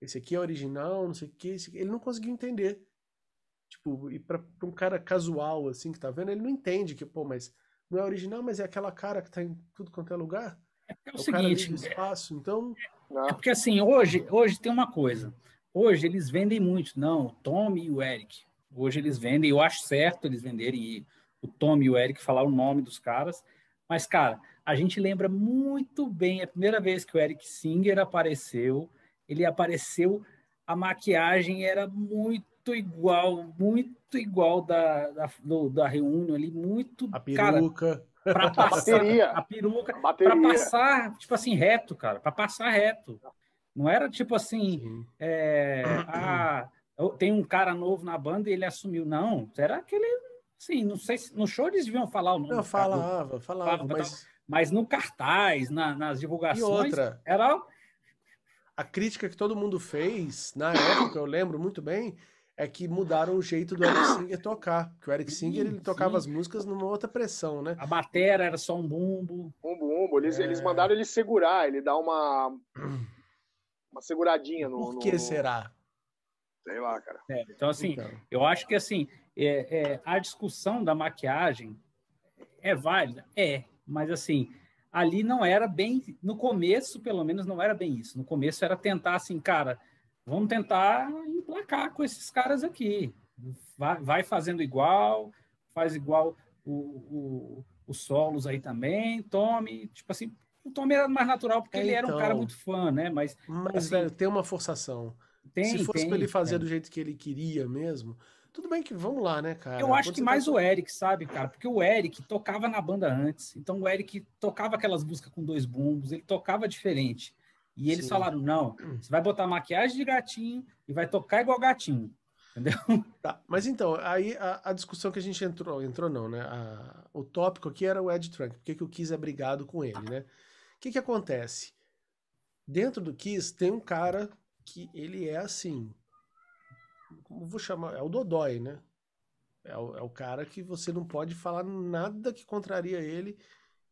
esse aqui é original, não sei o que, ele não conseguiu entender. Tipo, e pra, pra, um cara casual, assim, que tá vendo, ele não entende que, pô, mas não é original, mas é aquela cara que tá em tudo quanto é lugar. É, é o, é o seguinte, espaço, então... É porque, assim, hoje, hoje tem uma coisa. Hoje eles vendem muito, não, o Tom e o Eric. Hoje eles vendem, eu acho certo eles venderem o Tom e o Eric, falar o nome dos caras, mas, cara, a gente lembra muito bem a primeira vez que o Eric Singer apareceu. Ele apareceu, a maquiagem era muito igual, muito igual da, da, do, da reunião ali, muito. A peruca. Para passar a, a peruca, para passar, tipo assim, reto, cara, para passar reto. Não era tipo assim, é, ah, tem um cara novo na banda e ele assumiu. Não, era aquele Sim, não sei se no show eles deviam falar o nome. Não, falava, falava, falava mas... mas no cartaz, na, nas divulgações, e outra, era... A crítica que todo mundo fez, na época, eu lembro muito bem, é que mudaram o jeito do Eric Singer tocar. Que o Eric Singer ele tocava sim. as músicas numa outra pressão, né? A batera era só um bumbo. Um bumbo. Eles, é... eles mandaram ele segurar, ele dá uma uma seguradinha no. Por que no... será? Sei lá, cara. É, então, assim, então. eu acho que assim, é, é, a discussão da maquiagem é válida? É, mas assim, ali não era bem, no começo, pelo menos, não era bem isso. No começo era tentar assim, cara, vamos tentar emplacar com esses caras aqui. Vai, vai fazendo igual, faz igual o, o, os solos aí também, tome, tipo assim, o Tommy era mais natural porque é, ele era um cara então. muito fã, né? Mas, mas assim, velho, tem uma forçação. Tem, Se fosse para ele fazer é. do jeito que ele queria mesmo, Tudo bem que vamos lá, né, cara? Eu acho que mais tá... o Eric, sabe, cara? Porque o Eric tocava na banda antes. Então o Eric tocava aquelas músicas com dois bumbos, ele tocava diferente. E eles Sim. falaram: não, você vai botar maquiagem de gatinho e vai tocar igual gatinho. Entendeu? Tá, mas então, aí a, a, discussão que a gente entrou, entrou não, né? A, o tópico aqui era o Ed Trunk, porque que o Kiss é brigado com ele, né? O que que acontece? Dentro do Kiss tem um cara que ele é assim, como vou chamar, é o Dodói, né? É o, é o cara que você não pode falar nada que contraria ele,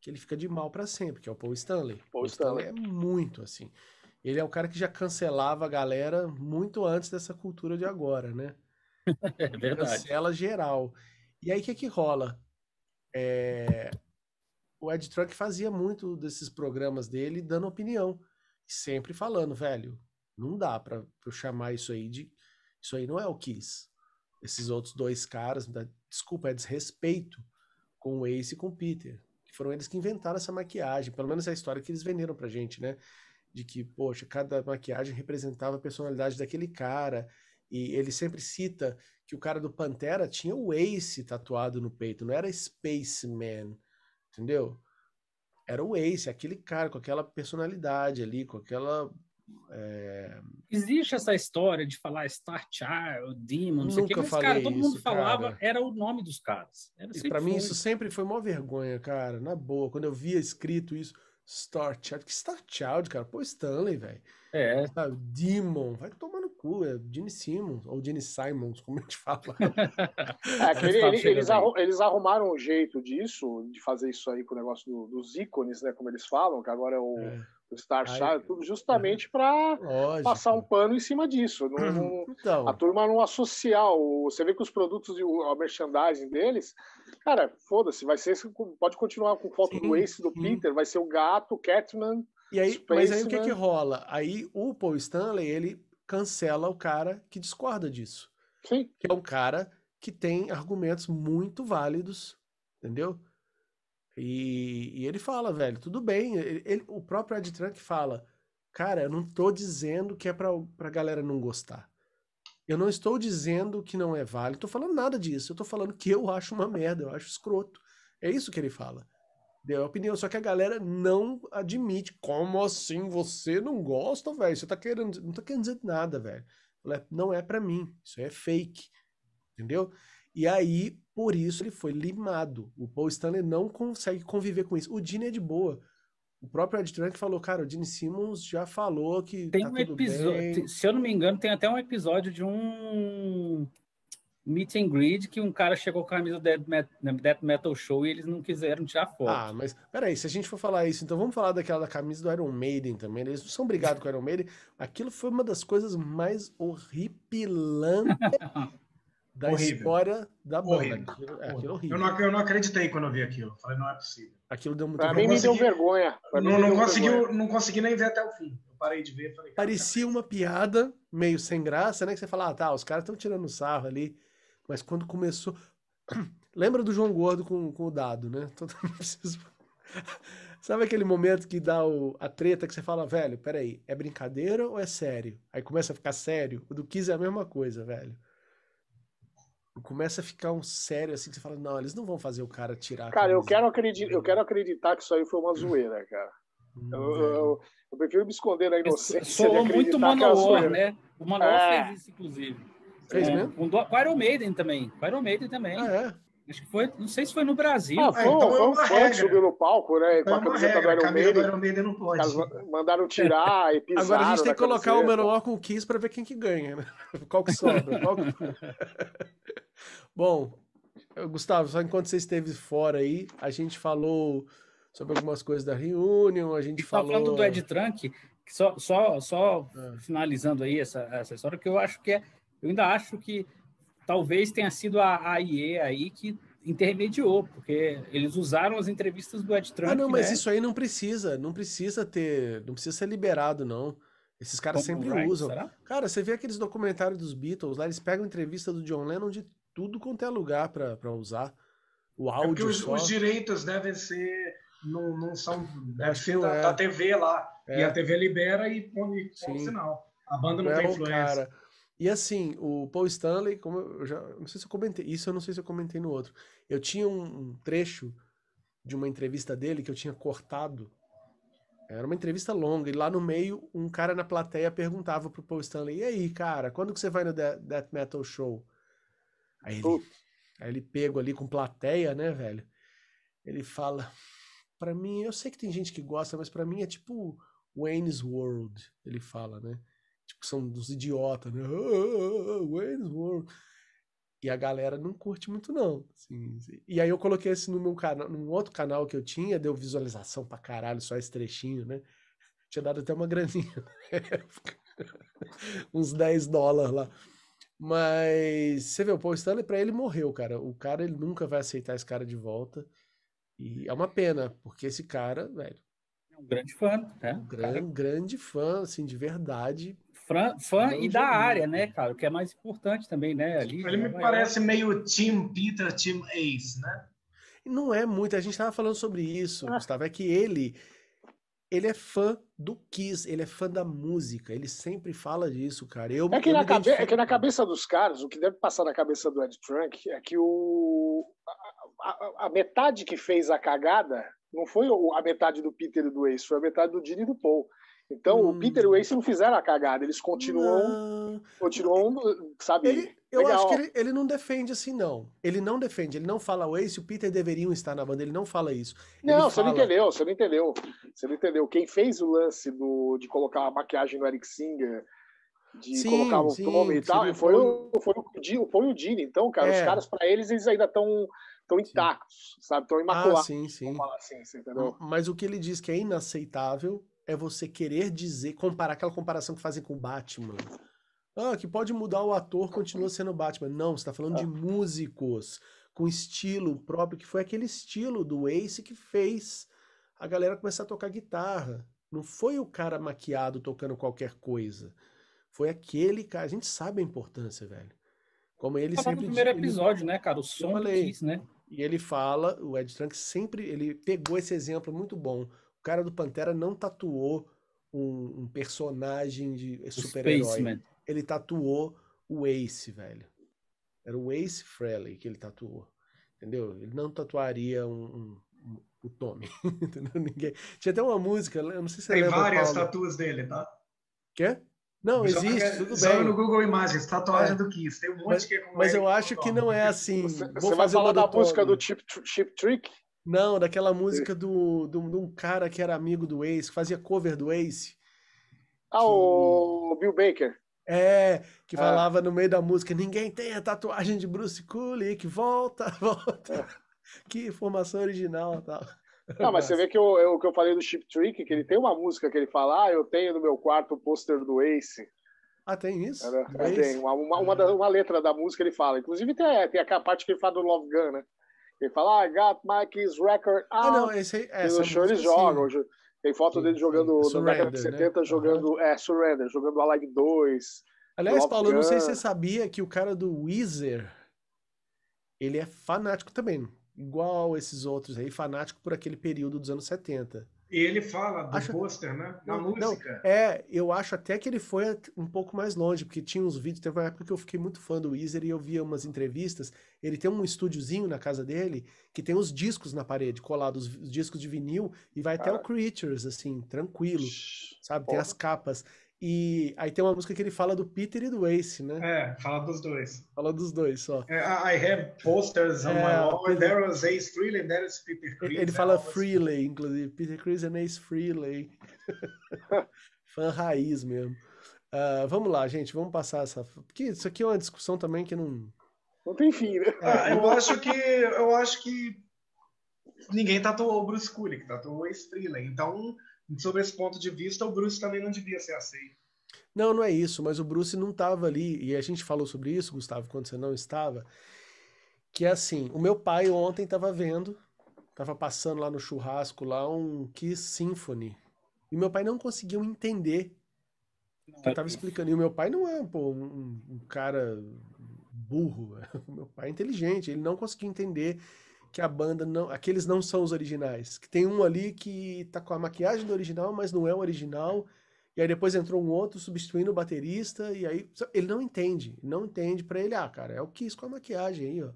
que ele fica de mal para sempre, que é o Paul Stanley. Paul Stanley. Stanley é muito assim. Ele é o cara que já cancelava a galera muito antes dessa cultura de agora, né? É verdade. Cancela geral. E aí o que que rola? É... O Ed Trunk fazia muito desses programas dele dando opinião. Sempre falando, velho, não dá pra eu chamar isso aí de. Isso aí não é o Kiss. Esses outros dois caras, desculpa, é desrespeito com o Ace e com o Peter. Que foram eles que inventaram essa maquiagem. Pelo menos é a história que eles venderam pra gente, né? de que, poxa, cada maquiagem representava a personalidade daquele cara. E ele sempre cita que o cara do Pantera tinha o Ace tatuado no peito, não era Spaceman, entendeu? Era o Ace, aquele cara com aquela personalidade ali, com aquela. É... Existe essa história de falar Star Child, Demon, não sei Nunca que, falei cara, todo mundo falava, cara. era o nome dos caras. Para mim, isso sempre foi uma vergonha, cara, na boa. Quando eu via escrito isso, Star Child. Que Star Child, cara? Pô, Stanley, velho. É. Sabe? Demon. Vai tomar no cu. É Gene Simmons. Ou Gene Simons, como a gente fala. é, aquele, ele, eles, arrum, eles arrumaram um jeito disso, de fazer isso aí com o negócio do, dos ícones, né? Como eles falam, que agora é o. É o Star Child, tudo justamente para passar um pano em cima disso. Não, não, então. A turma não associar. O, você vê que os produtos e o, merchandising deles, cara, foda-se, vai ser. Pode continuar com foto sim, do Ace do sim. Peter, vai ser o gato, o Catman. E aí, mas aí o que que rola? Aí o Paul Stanley, ele cancela o cara que discorda disso. Sim. Que é um cara que tem argumentos muito válidos, entendeu? E, e ele fala, velho, tudo bem. Ele, ele, o próprio Ed Trunk fala, cara, eu não tô dizendo que é pra, pra galera não gostar. Eu não estou dizendo que não é válido, tô falando nada disso. Eu tô falando que eu acho uma merda, eu acho escroto. É isso que ele fala. Deu a opinião, só que a galera não admite. Como assim você não gosta, velho? Você tá querendo. Não tá querendo dizer nada, velho. Não é para mim. Isso é fake. Entendeu? E aí, por isso, ele foi limado. O Paul Stanley não consegue conviver com isso. O Dini é de boa. O próprio Ed Trunk falou, cara, o Gene Simmons já falou que. Tem tá um episódio, se eu não me engano, tem até um episódio de um meet and greet que um cara chegou com a camisa do Death Metal Show e eles não quiseram tirar foto. Ah, mas peraí, se a gente for falar isso, então vamos falar daquela da camisa do Iron Maiden também. Eles não são brigados com o Iron Maiden. Aquilo foi uma das coisas mais horripilantes da horrível. história da banda. Horrível. Aquilo, é, aquilo horrível. Eu, não, eu não acreditei quando eu vi aquilo. Falei, não é possível. Aquilo deu muito Pra mim me deu vergonha. Pra não, não, conseguiu, não consegui nem ver até o fim. Eu parei de ver. Falei, Parecia uma piada meio sem graça, né? Que você fala, ah, tá, os caras estão tirando sarro ali. Mas quando começou. Lembra do João Gordo com, com o dado, né? Sabe aquele momento que dá o, a treta que você fala, velho, peraí, é brincadeira ou é sério? Aí começa a ficar sério. O do Kiss é a mesma coisa, velho começa a ficar um sério assim que você fala, não, eles não vão fazer o cara tirar. Cara, eu quero, acreditar, eu quero acreditar que isso aí foi uma zoeira, cara. Hum, eu, eu, eu, prefiro me esconder na inocência. Soou muito Manowar, né? O Manowar é. fez isso, inclusive. Fez é, mesmo? Com o Iron Maiden também. Com Iron Maiden também. Ah, é? Acho que foi, não sei se foi no Brasil. Ah, foi, é, então foi um fã que subiu no palco, né? Com a camiseta do Iron Maiden. Iron Maiden não pode. Mandaram tirar e pisaram Agora a gente tem que colocar camiseta. o Manowar com o Kiss pra ver quem que ganha, né? Qual que sobra. Qual que... Bom, Gustavo, só enquanto você esteve fora aí, a gente falou sobre algumas coisas da Reunion, a gente e falou... falando do Ed Trunk, só, só, só é. finalizando aí essa, essa história, que eu acho que é... Eu ainda acho que talvez tenha sido a AIE aí que intermediou, porque eles usaram as entrevistas do Ed Trunk. Ah, não, mas né? isso aí não precisa, não precisa ter, não precisa ser liberado, não. Esses caras Como sempre right, usam. Será? Cara, você vê aqueles documentários dos Beatles lá, eles pegam entrevista do John Lennon de tudo quanto é lugar para usar. O é áudio. É os, os direitos devem ser. Não, não são. Deve ser da, é. da, TV lá. É. E a TV libera e põe, põe o sinal. A banda não, não tem influência. Cara. E assim, o Paul Stanley, como eu já. Não sei se eu comentei. Isso eu não sei se eu comentei no outro. Eu tinha um, um trecho de uma entrevista dele que eu tinha cortado. Era uma entrevista longa, e lá no meio, um cara na plateia perguntava pro Paul Stanley: E aí, cara, quando que você vai no Death Metal Show? Aí ele, aí ele pego ali com plateia, né, velho? Ele fala: para mim, eu sei que tem gente que gosta, mas para mim é tipo Wayne's World, ele fala, né? Tipo, são uns idiotas, né? Oh, Wayne's World. E a galera não curte muito, não. Assim, e aí eu coloquei esse no meu canal, num outro canal que eu tinha, deu visualização pra caralho, só esse trechinho, né? Tinha dado até uma graninha Uns 10 dólares lá. Mas você vê, o Paul Stanley, pra ele morreu, cara. O cara, ele nunca vai aceitar esse cara de volta. E é uma pena, porque esse cara, velho. É um grande fã, né? Um grande, grande fã, assim, de verdade. Fã, fã e da área, né, cara? O que é mais importante também, né? Ali, Ele me parece meio Team Peter, Team Ace, né? Não é muito, a gente estava falando sobre isso, ah. Gustavo, é que ele ele é fã do Kiss, ele é fã da música, ele sempre fala disso, cara. Eu, é, que na cabe... é que na cabeça dos caras, o que deve passar na cabeça do Ed Trunk é que o a, a, metade que fez a cagada não foi a metade do Peter e do Ace, foi a metade do Dini e do Paul. Então, hum. o Peter e o Ace não fizeram a cagada, eles continuam, não. continuam, sabe? Ele, eu legal. acho que ele, ele, não defende assim, não. Ele não defende, ele não fala o Ace o Peter deveriam estar na banda, ele não fala isso. Não, ele você fala... não entendeu, você não entendeu. Você não entendeu. Quem fez o lance do, de colocar a maquiagem no Eric Singer, de sim, colocar o sim, nome e tal, foi, o, foi, o, foi o Dini. Então, cara, é. os caras, para eles, eles ainda estão estão intactos, sim. sabe? Estão imaculados. Ah, sim, sim. Assim, Mas o que ele diz que é inaceitável é você querer dizer, comparar aquela comparação que fazem com o Batman. Ah, que pode mudar o ator, continua sendo Batman. Não, você está falando de músicos com estilo próprio, que foi aquele estilo do Ace que fez a galera começar a tocar guitarra. Não foi o cara maquiado tocando qualquer coisa. Foi aquele cara. A gente sabe a importância, velho. Como ele sempre. No primeiro episódio, né, cara? O som Kiss, né? E ele fala, o Ed Trunk sempre ele pegou esse exemplo muito bom. O cara do Pantera não tatuou um, um personagem de super-herói. Ele tatuou o Ace, velho. Era o Ace Frehley que ele tatuou. Entendeu? Ele não tatuaria um, um, um o Tommy. Ninguém... Tinha até uma música, eu não sei se Tem lembra, várias Paulo. tatuas dele, tá? Quê? Não, existe, é, tudo só bem. no Google Imagens, tatuagem é. do Kiss. Tem um monte mas, que é Mas eu acho que não é assim. Você, você vai falar da música do Chip, Chip Trick? Não, daquela música do, do, de um cara que era amigo do Ace, que fazia cover do Ace. Ah, que... o Bill Baker. É, que é. falava no meio da música: ninguém tem a tatuagem de Bruce Kulick, volta, volta. É. Que informação original tal. Não, mas você vê que o, o que eu falei do Chip Trick, que ele tem uma música que ele fala, ah, eu tenho no meu quarto o pôster do Ace. Ah, tem isso? É, tem, uma, uma, uma, da, uma, letra da música ele fala. Inclusive tem, tem a parte que ele fala do Love Gun, né? Ele fala, ah, I got Mike's record out. Ah, não, esse essa no show eles jogam. Tem foto dele jogando, na década de 70, né? jogando, uhum. é, Surrender, jogando Alive 2. Aliás, Paulo, eu não sei se você sabia que o cara do Weezer, ele é fanático também igual esses outros aí, fanático por aquele período dos anos 70. E ele fala do acho... pôster, né? Na não, música. Não, é, eu acho até que ele foi um pouco mais longe, porque tinha uns vídeos, teve uma época que eu fiquei muito fã do Weezer e eu via umas entrevistas. Ele tem um estúdiozinho na casa dele que tem os discos na parede, colados, os discos de vinil, e vai até o Creatures, assim, tranquilo, sabe? Tem as capas. E aí tem uma música que ele fala do Peter e do Ace, né? É, fala dos dois. Fala dos dois só. É, I have posters on é, my wall, Peter... there was Ace Frehley and there is Peter Chris. Ele fala Frehley, inclusive. Peter Chris and Ace Frehley. Fã raiz mesmo. Uh, vamos lá, gente, vamos passar essa... Porque isso aqui é uma discussão também que não... Não tem fim, né? Ah, eu acho que... Eu acho que ninguém tatuou o Bruce Kulick, tatuou o Ace Frehley. Então sobre esse ponto de vista, o Bruce também não devia ser aceito. Não, não é isso, mas o Bruce não estava ali, e a gente falou sobre isso, Gustavo, quando você não estava, que é assim, o meu pai ontem estava vendo, estava passando lá no churrasco, lá um Kiss Symphony, e meu pai não conseguiu entender eu estava explicando, e o meu pai não é pô, um, um cara burro, o meu pai é inteligente, ele não conseguiu entender que a banda não. Aqueles não são os originais. Que tem um ali que tá com a maquiagem do original, mas não é o original. e aí depois entrou um outro substituindo o baterista, e aí ele não entende, não entende para ele, ah, cara, é o Kiss com a maquiagem aí, ó.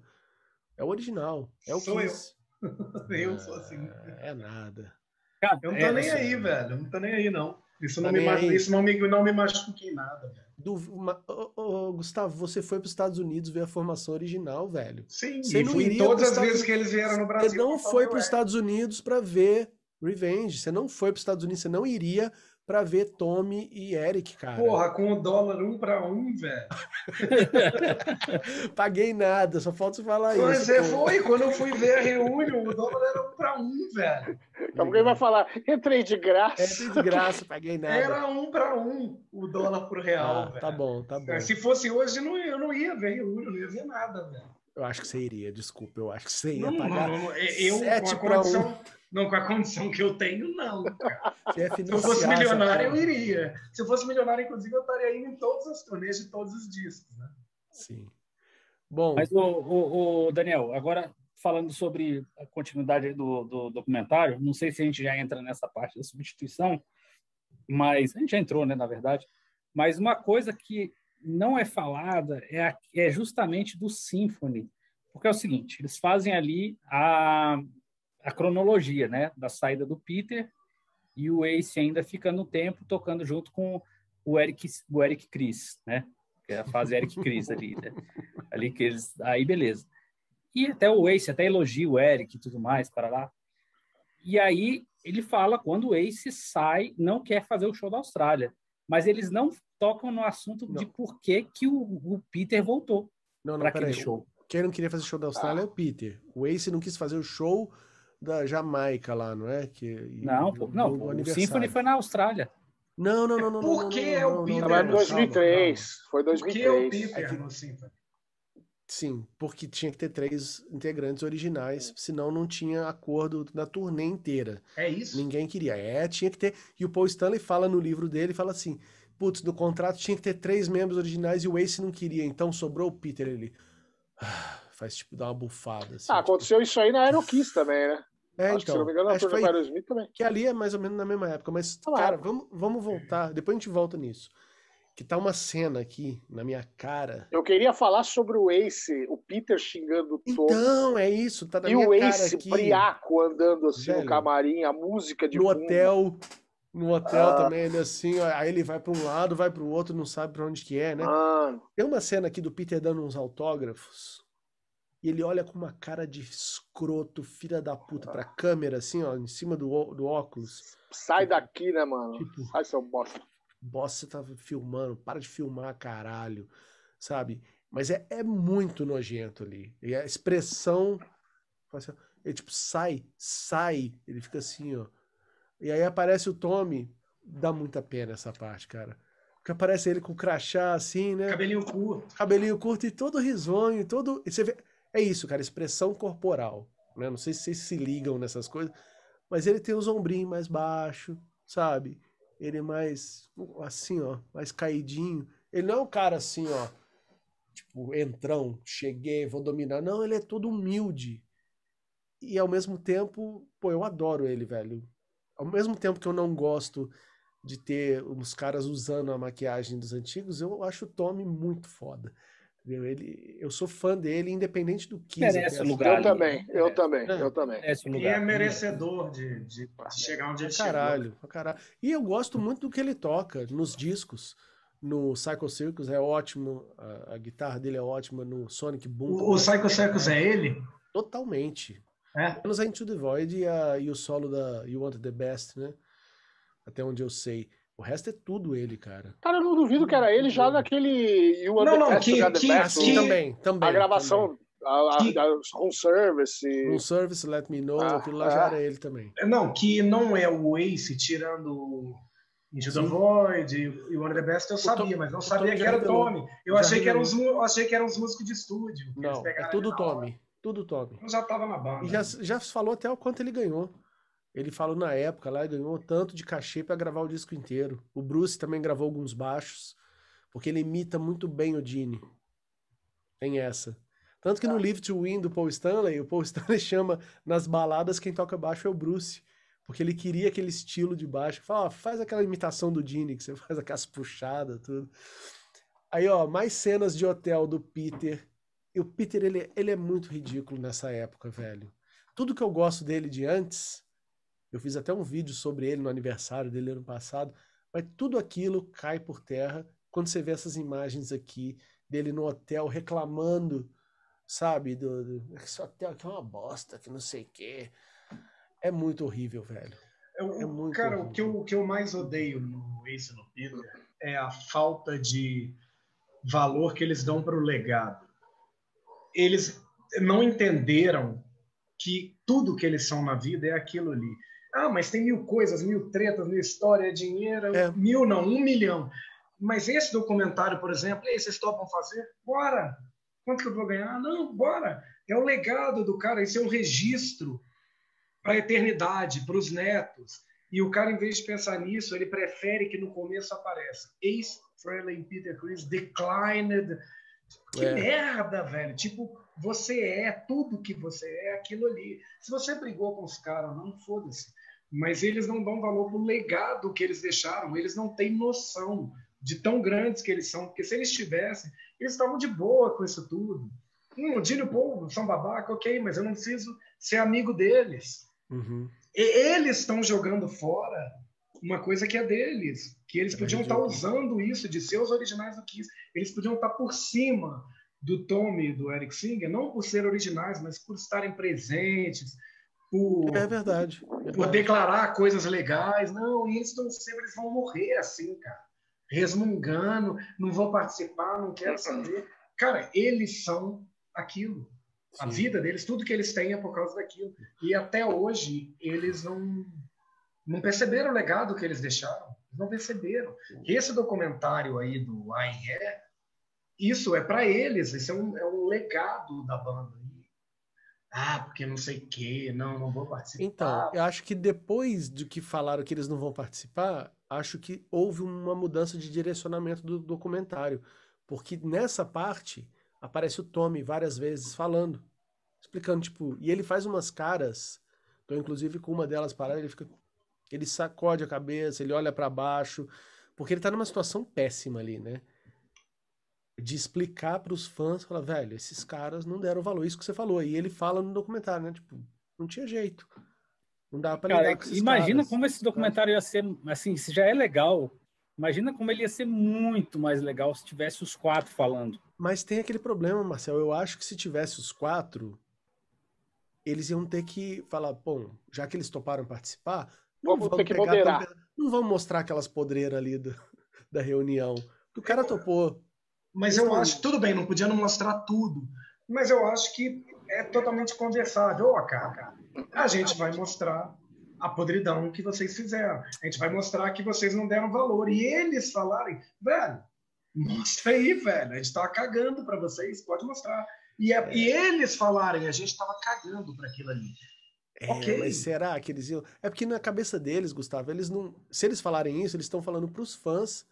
É o original, é o Sou Kiss. Eu, eu sou assim. É, é nada. Cara, eu não tô é, nem assim, aí, velho. Eu não tô nem aí, não. Isso não, me, aí. isso não me, não me machuca em nada, velho. Do, uma- ô, ô, Gustavo, você foi para os Estados Unidos ver a formação original, velho. Sim, Você não iria todas as vezes que eles vieram no Brasil. Você não foi para os. Estados Unidos para ver Revenge. Você não foi para os Estados Unidos. Você não iria para ver Tommy e Eric, cara. Porra, com o dólar um pra um, velho. Paguei nada, só falta você falar Mas isso. é, pô. foi, quando eu fui ver a reunião, o dólar era um pra um, velho. Daqui a pouco ele vai falar, entrei de É, graça. tem de graça, paguei nada. Era um pra um o dólar pro real, Ah, velho. tá bom, tá bom. Se fosse hoje, não, eu não ia ver reunião, não ia ver nada, velho. Eu acho que você iria, desculpa. Eu acho que você ia Não, pagar. não, não, eu sete com a pra um. condição, não com a condição que eu tenho, não. cara. Se eu fosse milionário, eu iria. Se eu fosse milionário, inclusive, eu estaria indo em todas as turnês de todos os discos, né? Sim. Bom, Mas, o, o, o Daniel, agora falando sobre a continuidade do, do documentário, não sei se a gente já entra nessa parte da substituição, mas a gente já entrou, né, na verdade. Mas uma coisa que não é falada é, a- é justamente do Symphony, porque é o seguinte, eles fazem ali a, a cronologia, né, da saída do Peter e o Ace ainda fica no tempo tocando junto com o Eric, o Eric Chris, né? Que é a fase Eric Chris ali, né? Ali que eles, aí beleza. E até o Ace até elogia o Eric e tudo mais para lá. E aí ele fala quando o Ace sai, não quer fazer o show da Austrália, mas eles não tocam no assunto de Não. por que, que o, o Peter voltou não, não, para aquele peraí. show. Quem não queria fazer show da Austrália é o Peter. O Ace não quis fazer o show da Jamaica lá, não é? Que, e- Não, pô, no- não, no pô, o aniversário. Symphony foi na Austrália. Não, não, não, não. Por não, que não, é o não, não, Peter não, Mas não, no não. 2003. Foi Por que o 2003. Peter É que- no Symphony? Sim, porque tinha que ter três integrantes originais, senão não tinha acordo na turnê inteira. É isso? Ninguém queria. É, tinha que ter. E o Paul Stanley fala no livro dele, fala assim, putz, no contrato tinha que ter três membros originais e o Ace não queria, então sobrou o Peter ele ah, faz tipo dar uma bufada assim. Ah, tipo, aconteceu isso aí na Aerokiss também, né? é, Acho que, se então, não me engano, acho foi também. que ali é mais ou menos na mesma época, mas cara, vamos, vamos voltar, depois a gente volta nisso. Que tá uma cena aqui na minha cara. Eu queria falar sobre o Ace, o Peter xingando o Tom. Então, é isso, tá na e minha o cara Ace aqui. briaco andando assim Velho, no camarim, a música de no fundo. hotel, no hotel Ah. também, ele assim, ó, aí ele vai para um lado, vai para o outro, não sabe para onde que é, né? Mano, Tem uma cena aqui do Peter dando uns autógrafos e ele olha com uma cara de escroto, filha da puta, pra câmera, assim, ó, em cima do, do óculos. sai daqui, né, mano? Tipo, Sai, seu bosta. Bosta, você tá filmando, para de filmar, caralho, sabe? Mas é, é muito nojento ali. E a expressão, assim, ele tipo, sai, sai, ele fica assim, ó. E aí aparece o Tommy, dá muita pena essa parte, cara. Porque aparece ele com o crachá assim, né? Cabelinho curto. cabelinho curto e todo risonho, todo. e você vê... É isso, cara, expressão corporal. Né? Não sei se vocês se ligam nessas coisas, mas ele tem os ombrinhos mais baixo, sabe? Ele é mais assim, ó, mais caidinho. Ele não é um cara assim, ó, tipo, entrão, cheguei, vou dominar. Não, ele é todo humilde. E ao mesmo tempo, pô, eu adoro ele, velho. Ao mesmo tempo que eu não gosto de ter os caras usando a maquiagem dos antigos, eu acho o Tommy muito foda. Entendeu? Ele, eu sou fã dele, independente do que. Merece o lugar. Eu ali, também, né? eu também, É. eu também. Merece o E lugar. é merecedor de, de, de chegar onde ele chegou. caralho, pra caralho. E eu gosto muito do que ele toca nos discos. No Psycho Circus é ótimo, a, a guitarra dele é ótima, no Sonic Boom O, o Psycho Circus é ele? totalmente. É. Menos a Into the Void e, a- e o solo da You Want the Best, né? Até onde eu sei. O resto é tudo ele, cara. Cara, eu não duvido que era ele já naquele You Não, não, que- que- Best, Assim que- também, também. a gravação, a, a, Que- a home service. Room Service, Let Me Know, Ah, aquilo lá já ah. era ele também. Não, que não é o Ace tirando Into the. Void e One of the Best, eu O sabia, Tom- mas não o sabia que já era o. Tommy. Eu Já achei que, eram os, achei que eram os músicos de estúdio. Não, é tudo. Tommy. Tudo Tommy. Eu já tava na banda. E já, já falou até o quanto ele ganhou. Ele falou na época lá, ele ganhou tanto de cachê pra gravar o disco inteiro. O Bruce também gravou alguns baixos, porque ele imita muito bem o Gene. Tem essa. Tanto que no Live to Win do Paul Stanley, o Paul Stanley chama nas baladas quem toca baixo é o Bruce. porque ele queria aquele estilo de baixo. Fala, ó, faz aquela imitação do Gene, que você faz aquelas puxadas, tudo. Aí, ó, mais cenas de hotel do Peter. E o Peter, ele, ele é muito ridículo nessa época, velho. Tudo que eu gosto dele de antes, eu fiz até um vídeo sobre ele no aniversário dele ano passado, mas tudo aquilo cai por terra quando você vê essas imagens aqui dele no hotel reclamando, sabe, do, do esse hotel aqui é uma bosta, que não sei o quê. É muito horrível, velho. Eu, é muito cara, horrível. O, que eu, o que eu mais odeio no Ace no Peter é a falta de valor que eles dão para o legado. Eles não entenderam que tudo que eles são na vida é aquilo ali. Ah, mas tem mil coisas, mil tretas, mil história, dinheiro, é. mil não, um milhão. Mas esse documentário, por exemplo, aí vocês topam fazer? Bora! Quanto que eu vou ganhar? Não, bora! É o legado do cara, isso é um registro para a eternidade, para os netos. E o cara, em vez de pensar nisso, ele prefere que no começo apareça Ace Frehley e Peter Chris declined. Que é. merda, velho. Tipo, você é tudo que você é aquilo ali. Se você brigou com os caras, não foda-se. Mas eles não dão valor pro legado que eles deixaram. Eles não têm noção de tão grandes que eles são. Porque se eles tivessem, eles estavam de boa com isso tudo. Hum, o Dino Povo são babaca, ok, mas eu não preciso ser amigo deles. Uhum. eles estão jogando fora uma coisa que é deles, que eles é podiam estar tá usando isso de seus originais do Kiss. Eles podiam estar tá por cima do Tommy e do Eric Singer, não por ser originais, mas por estarem presentes, por, é verdade, por declarar coisas legais. Não, e eles estão sempre eles vão morrer assim, cara. Resmungando, não vou participar, não quero saber. Cara, eles são aquilo. A vida deles, tudo que eles têm é por causa daquilo. E até hoje, eles não, não perceberam o legado que eles deixaram. Eles não perceberam. Esse documentário aí do AIE, isso é para eles, isso é um, é um legado da banda. Ah, porque não sei o quê, não, não vou participar. Então, eu acho que depois do que falaram que eles não vão participar, acho que houve uma mudança de direcionamento do documentário. Porque nessa parte aparece o Tommy várias vezes falando, explicando, tipo, e ele faz umas caras, tô inclusive com uma delas parada, ele fica, ele sacode a cabeça, ele olha para baixo, porque ele tá numa situação péssima ali, né? De explicar para os fãs, falar, velho, esses caras não deram valor, isso que você falou. E ele fala no documentário, né? Tipo, não tinha jeito. Não dá pra Cara, Imagina caras, como esse documentário ia ser, assim, se já é legal, Imagina como ele ia ser muito mais legal se tivesse os quatro falando. Mas tem aquele problema, Marcel. Eu acho que se tivesse os quatro, eles iam ter que falar, bom, já que eles toparam participar, vamos, ter que moderar. Tão... Não vamos mostrar aquelas podreiras ali do, da reunião. O cara topou. Mas eu acho, tudo bem, não podia não mostrar tudo. Mas eu acho que é totalmente conversável. Ó, oh, cara, a gente vai mostrar a podridão que vocês fizeram. A gente vai mostrar que vocês não deram valor. E eles falarem, velho, mostra aí, velho. A gente tava cagando para vocês, pode mostrar. E, é, é. e eles falarem, a gente tava cagando para aquilo ali. É, okay. mas será que eles iam. É porque na cabeça deles, Gustavo, eles não. Se eles falarem isso, eles estão falando para os fãs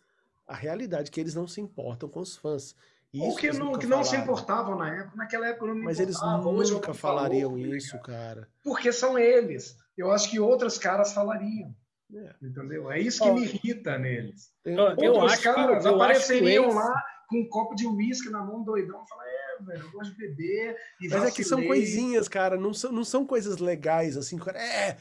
a realidade, que eles não se importam com os fãs. Isso Ou que, não, que não se importavam na época, naquela época não Mas eles nunca falariam falou, isso, cara. Porque são eles eu acho que outros caras falariam. É. Entendeu? É isso que me irrita neles. Eu, eu acho caras que, eu apareceriam acho lá com um copo de uísque na mão, doidão, falar, é, velho, eu gosto de beber. E Mas é que são coisinhas, cara, não são, não são coisas legais, assim, é,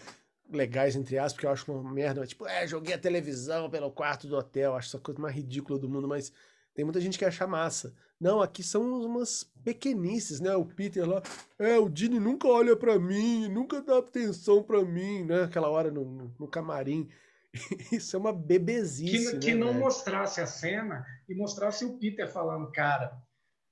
legais, entre aspas, porque eu acho uma merda, tipo, é, joguei a televisão pelo quarto do hotel, acho essa coisa mais ridícula do mundo, mas tem muita gente que acha massa. Não, aqui são umas pequenices, né? O Peter lá, é, o Dini nunca olha para mim, nunca dá atenção para mim, né? Aquela hora no, no, no camarim. Isso é uma bebezice. Que, que né, não velho? mostrasse a cena e mostrasse o Peter falando, cara,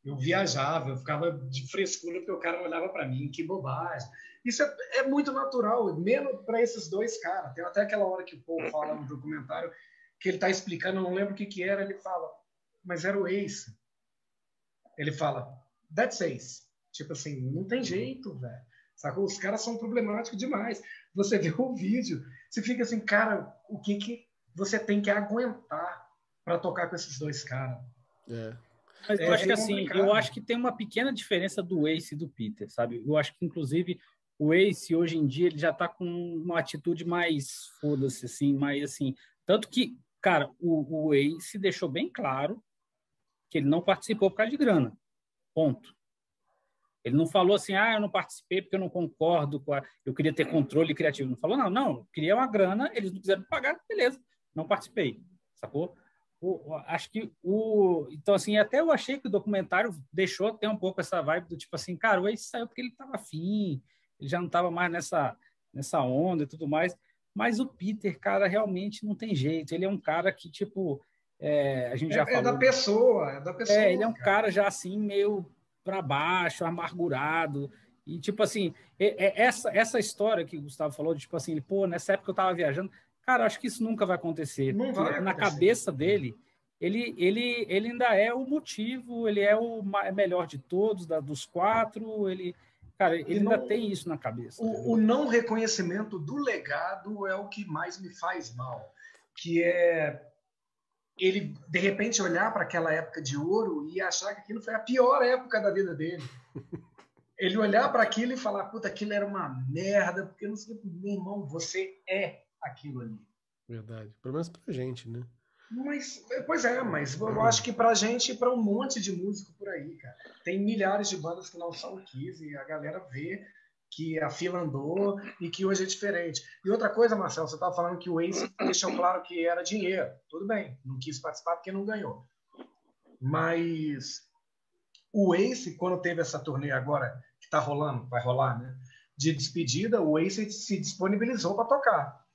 eu viajava, eu ficava de frescura porque o cara olhava para mim, que bobagem. Isso é, é muito natural, menos para esses dois caras. Tem até aquela hora que o Paul fala no documentário que ele tá explicando, eu não lembro o que que era, ele fala, mas era o Ace. Ele fala, that's Ace. Tipo assim, não tem jeito, velho. Sacou? Os caras são problemáticos demais. Você vê o vídeo, você fica assim, cara, o que que você tem que aguentar para tocar com esses dois caras? É. Mas eu é, acho que assim, eu acho que tem uma pequena diferença do Ace e do Peter, sabe? Eu acho que inclusive o Ace hoje em dia ele já está com uma atitude mais foda-se, assim, mais assim. Tanto que, cara, o, o Ace deixou bem claro que ele não participou por causa de grana. Ponto. Ele não falou assim, ah, eu não participei porque eu não concordo com a... eu queria ter controle criativo. Não falou, não, não, queria uma grana, eles não quiseram pagar, beleza, não participei, sacou? O, acho que o. Então, assim, até eu achei que o documentário deixou ter um pouco essa vibe do tipo assim, cara, o Ace saiu porque ele estava afim, ele já não estava mais nessa, nessa onda e tudo mais. Mas o Peter, cara, realmente não tem jeito. Ele é um cara que, tipo, é, a gente já é, falou. É da pessoa, é da pessoa. É, ele é um cara, cara já assim, meio para baixo, amargurado. E, tipo assim, é, é essa, essa história que o Gustavo falou, de, tipo assim, pô, nessa época eu estava viajando. Cara, acho que isso nunca vai acontecer. Não vai Na cabeça dele, ele, ele, ele ainda é o motivo, ele é o é melhor de todos, da, dos quatro, ele, cara, ele não, ainda tem isso na cabeça. O, o, não reconhecimento do legado é o que mais me faz mal, que é ele de repente olhar para aquela época de ouro e achar que aquilo foi a pior época da vida dele. Ele olhar para aquilo e falar, puta, aquilo era uma merda, porque não sei, meu irmão, você é aquilo ali. Verdade. Pelo menos pra gente, né? Mas, pois é, mas eu acho que pra gente e pra um monte de músico por aí, cara. Tem milhares de bandas que não são Kiss e a galera vê que a fila andou e que hoje é diferente. E outra coisa, Marcelo, você estava falando que o Ace deixou claro que era dinheiro. Tudo bem, não quis participar porque não ganhou. Mas o Ace, quando teve essa turnê agora, que está rolando, vai rolar, né? De despedida, o Ace se disponibilizou para tocar.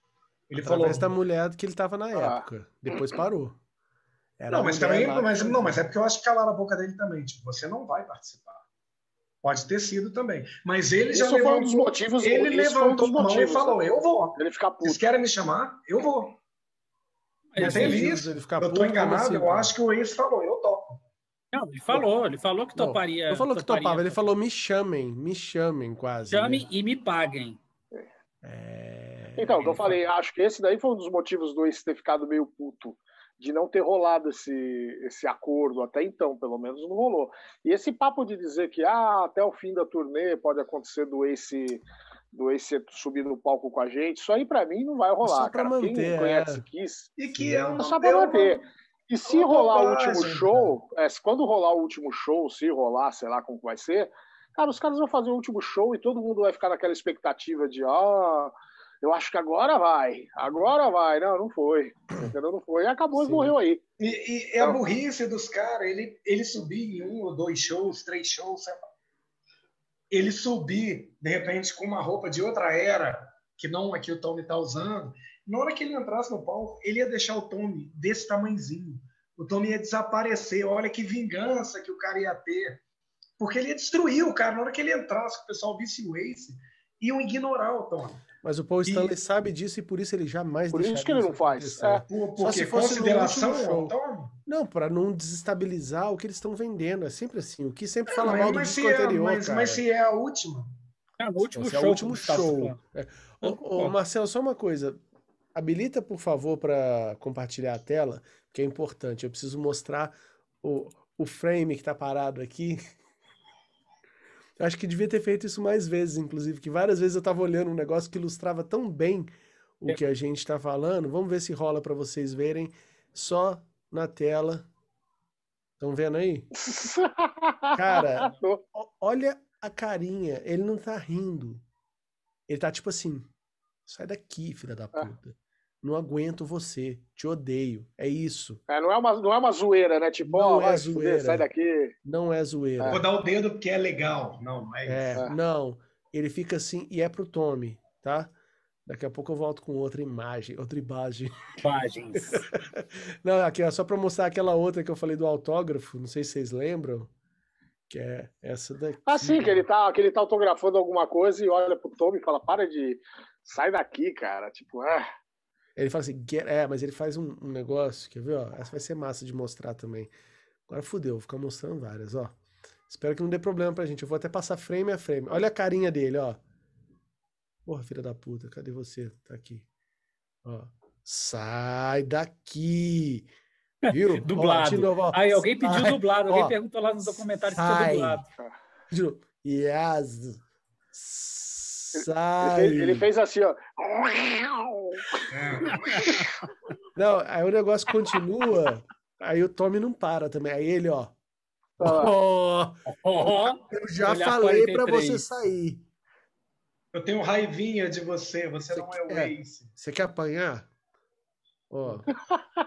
Ele Através falou da mulher que ele estava na ah. época. Depois parou. Era não, mas também, mas, não, mas é porque eu acho que calaram a boca dele também. Tipo, você não vai participar. Pode ter sido também. Mas ele isso já levantou, um dos motivos, ele levantou um a mão e falou: Eu vou. Ele fica puto. Vocês querem me chamar? Eu vou. Não tem isso. Ele fica eu estou enganado, assim, eu acho que o ex falou: Eu topo. Não, ele falou, ele falou que toparia. Não, falou que topava, ele falou: Me chamem, me chamem quase. Chamem né? e me paguem. É... Então, o que eu falei, acho que esse daí foi um dos motivos do ex ter ficado meio puto de não ter rolado esse, esse acordo até então, pelo menos não rolou. E esse papo de dizer que ah, até o fim da turnê pode acontecer do Ace do Ace subir no palco com a gente, isso aí para mim não vai rolar, cara. Manter, Quem conhece é. Kiss, e que é um só para manter. E se rolar o último show, é, quando rolar o último show, se rolar, sei lá como vai ser, cara, os caras vão fazer o último show e todo mundo vai ficar naquela expectativa de ah, eu acho que agora vai, agora vai. Não, não foi. Entendeu? Não foi. E acabou Sim. e morreu aí. E, e é a então burrice dos caras. Ele, ele subir em um ou dois shows, três shows, ele subir, de repente, com uma roupa de outra era, que não a que o Tommy está usando. Na hora que ele entrasse no palco, ele ia deixar o Tommy desse tamanhozinho. O Tommy ia desaparecer. Olha que vingança que o cara ia ter. Porque ele ia destruir o cara. Na hora que ele entrasse, que o pessoal visse o Ace, iam ignorar o Tommy. Mas o Paul Stanley e... sabe disso e por isso ele jamais Por isso que ele não faz. É. Por, Só se fosse consideração show. Então... Não, para não desestabilizar o que eles estão vendendo. É sempre assim. O que sempre é, fala mal do disco é, anterior. Mas, cara. mas se é a última. É o último show. É o último show. É. Ô, ô, Marcelo, só uma coisa. Habilita, por favor, para compartilhar a tela, que é importante. Eu preciso mostrar o, o frame que está parado aqui. Eu acho que devia ter feito isso mais vezes, inclusive, que várias vezes eu estava olhando um negócio que ilustrava tão bem o é. que a gente está falando. Vamos ver se rola para vocês verem só na tela. Estão vendo aí? Cara, olha a carinha. Ele não tá rindo. Ele tá tipo assim: sai daqui, filha da ah. puta não aguento você, te odeio. É isso. É, não, é uma, não é uma zoeira, né? Tipo, não oh, é zoeira. sai daqui. Não é zoeira. É. Vou dar o dedo porque é legal. Não, não é, é isso. É, não. Ele fica assim e é pro Tommy, tá? Daqui a pouco eu volto com outra imagem, outra imagem. Imagens. não, aqui é só para mostrar aquela outra que eu falei do autógrafo, não sei se vocês lembram. Que é essa daqui. Ah, sim, que ele tá, que ele tá autografando alguma coisa e olha pro Tommy e fala: para de. Sai daqui, cara. Tipo, ah. Ele fala assim, é, mas ele faz um, um, negócio, quer ver, ó? Essa vai ser massa de mostrar também. Agora fudeu, vou ficar mostrando várias, ó. Espero que não dê problema pra gente. Eu vou até passar frame a frame. Olha a carinha dele, ó. Porra, filha da puta, cadê você? Tá aqui. Ó. Sai daqui! Viu? dublado. Ó, novo, ó. Aí alguém pediu sai, dublado, alguém ó, perguntou lá no documentário se tinha dublado. Yes. sai. Ele, ele fez assim, ó. Não, aí o negócio continua, aí o Tommy não para também. Aí ele, ó. Ó. Oh, eu já falei para você sair. Eu tenho raivinha de você, você, você não é o é, Ace. Você quer apanhar? Ó.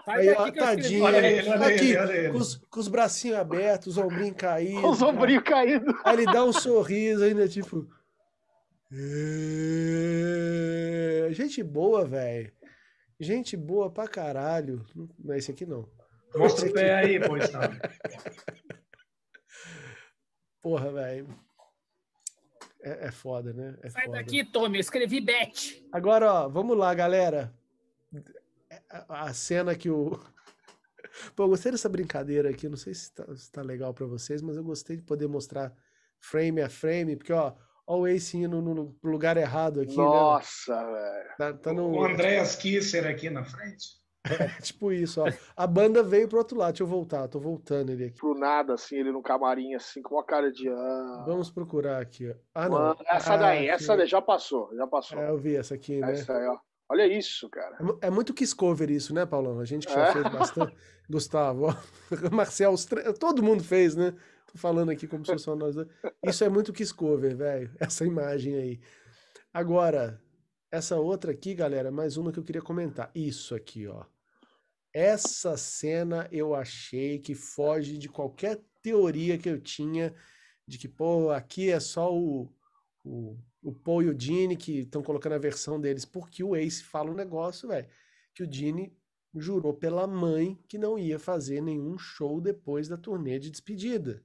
Aí, ó, tadinho. Olha ele, olha aqui, ele, olha ele. Com, os, com os bracinhos abertos, os ombrinhos caídos. Os ombrinhos caídos. Aí ele dá um sorriso ainda, tipo. Gente boa, velho. Gente boa pra caralho. Não é esse aqui, não. Mostra o pé aí, pois tá. Porra, velho. É, é, foda, né? É Sai foda. daqui, Tommy. Eu escrevi bet. Agora, ó, vamos lá, galera. A, a cena que o. Pô, eu gostei dessa brincadeira aqui. Não sei se tá, se tá legal para vocês, mas eu gostei de poder mostrar frame a frame, porque, ó, ó o Ace indo no, no lugar errado aqui. Nossa, né? velho. Tá, tá no... O Andréas Kisser aqui na frente. É, tipo isso, ó. A banda veio pro outro lado. Deixa eu voltar, tô voltando ele aqui. Pro nada, assim, ele no camarim, assim, com uma cara de. Ah. Vamos procurar aqui, ó. Ah, não. Mano, essa ah, daí, aqui. essa daí já passou, já passou. É, eu vi essa aqui, né? Essa aí, ó. Olha isso, cara. É, é muito Kiss Cover isso, né, Paulão? A gente que já É. fez bastante. Gustavo, ó. Marcel, tre- todo mundo fez, né? Tô falando aqui como se fosse nós. Isso é muito Kiss Cover, velho. Essa imagem aí. Agora, essa outra aqui, galera, mais uma que eu queria comentar. Isso aqui, ó. Essa cena eu achei que foge de qualquer teoria que eu tinha de que, pô, aqui é só o, o, o Paul e o Gene que estão colocando a versão deles, porque o Ace fala um negócio, velho, que o Gene jurou pela mãe que não ia fazer nenhum show depois da turnê de despedida.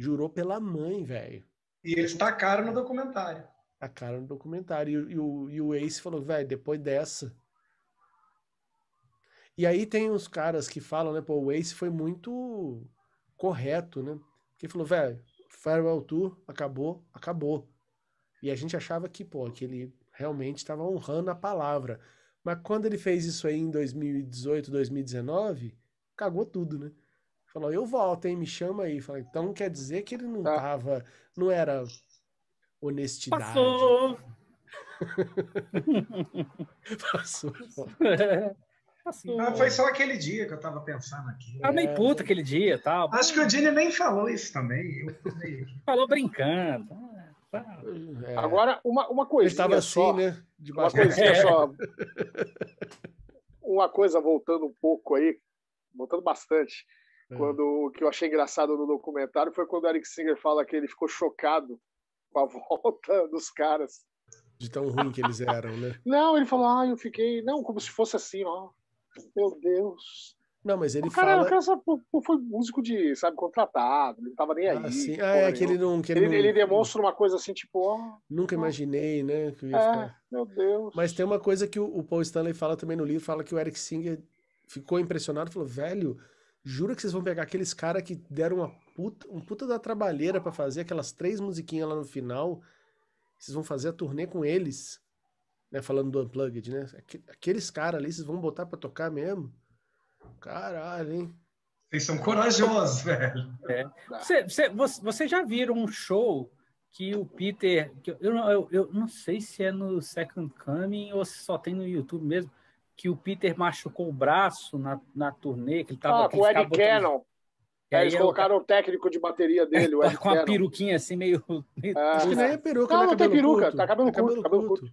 Jurou pela mãe, velho. E eles tacaram no documentário. A cara no documentário. E, e o, e o Ace falou, velho, depois dessa. E aí tem uns caras que falam, né, pô, o Ace foi muito correto, né? Que falou, velho, Farewell Tour, acabou, acabou. E a gente achava que, pô, que ele realmente estava honrando a palavra. Mas quando ele fez isso aí em 2018, 2019, cagou tudo, né? Falou, eu volto, hein? Me chama aí. Falei, então quer dizer que ele não Tá. tava. Não era honestidade. Passou. Passou. Passou. Ah, foi só aquele dia que eu tava pensando aqui. Tava meio puto aquele dia e tal. Acho que o Dini nem falou isso também. Eu falei. Falou brincando. Ah, tá. É. Agora, uma, uma ele coisinha estava assim, só. né? Uma Debaixo coisinha É. só. Uma coisa voltando um pouco aí, voltando bastante. É. Quando o que eu achei engraçado no documentário foi quando o Eric Singer fala que ele ficou chocado com a volta dos caras. de tão ruim que eles eram, né? Não, ele falou, ah, eu fiquei. Não, como se fosse assim, ó. Meu Deus. Não, mas ele o cara, fala. o cara só- foi músico de, sabe, contratado, ele não tava nem aí. Ah, sim. Ah, é que ele não. Que ele, ele, não- ele demonstra uma coisa assim, tipo, ó, Nunca imaginei, né? Que é, ficar- meu Deus. Mas tem uma coisa que o, o Paul Stanley fala também no livro, fala que o Eric Singer ficou impressionado, falou, velho, jura que vocês vão pegar aqueles caras que deram uma puta, um puta da trabalheira pra fazer aquelas três musiquinhas lá no final, vocês vão fazer a turnê com eles, né? Falando do Unplugged, né? Aque- Aqueles caras ali, vocês vão botar pra tocar mesmo? Caralho, hein? Vocês são corajosos, velho. Você, você, você- você já viram um show que o Peter. que eu, eu, eu não sei se é no Second Coming ou se só tem no YouTube mesmo. Que o Peter machucou o braço na, na turnê, que ele tava. ah, com o Ed Cannon. Aí eles eu- colocaram o técnico de bateria dele, o Ed com a peruquinha assim, meio. meio É. Acho que nem é peruca, Não, né? não tem Cabelo peruca, curto. tá cabelo É curto, cabelo curto.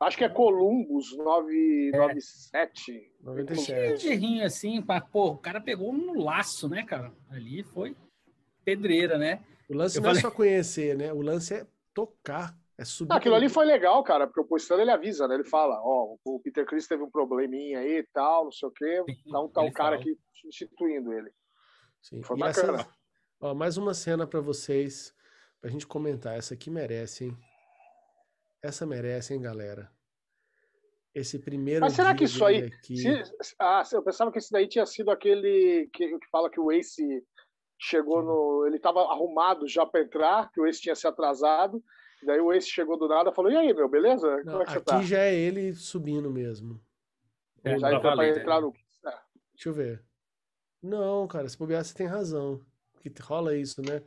Acho que é Columbus 997. 97. Gerrinho assim, pá, pô, o cara pegou no laço, né, cara? Ali foi pedreira, né? O lance Eu não falei- é só conhecer, né? O lance é tocar, é subir. Aquilo ali foi legal, cara, porque o Postano ele avisa, né? Ele fala, ó, o Peter Chris teve um probleminha aí e tal, não sei o quê. Então tá um cara aqui substituindo ele. Sim. Foi E essa- bacana. ó, mais uma cena pra vocês, pra gente comentar. Essa aqui merece, hein? Essa merece, hein, galera? Esse primeiro Mas será que isso aí- aqui... Se- ah, eu pensava que esse daí tinha sido aquele que, que fala que o Ace chegou no. Ele tava arrumado já para entrar, que o Ace tinha se atrasado. Daí o Ace chegou do nada e falou: E aí, meu, beleza? Não, Como é que você aqui tá? já é ele subindo mesmo. É, Já pra entrou pra entrar né? no. É. Deixa eu ver. Não, cara, se bobear, você tem razão. Que rola isso, né?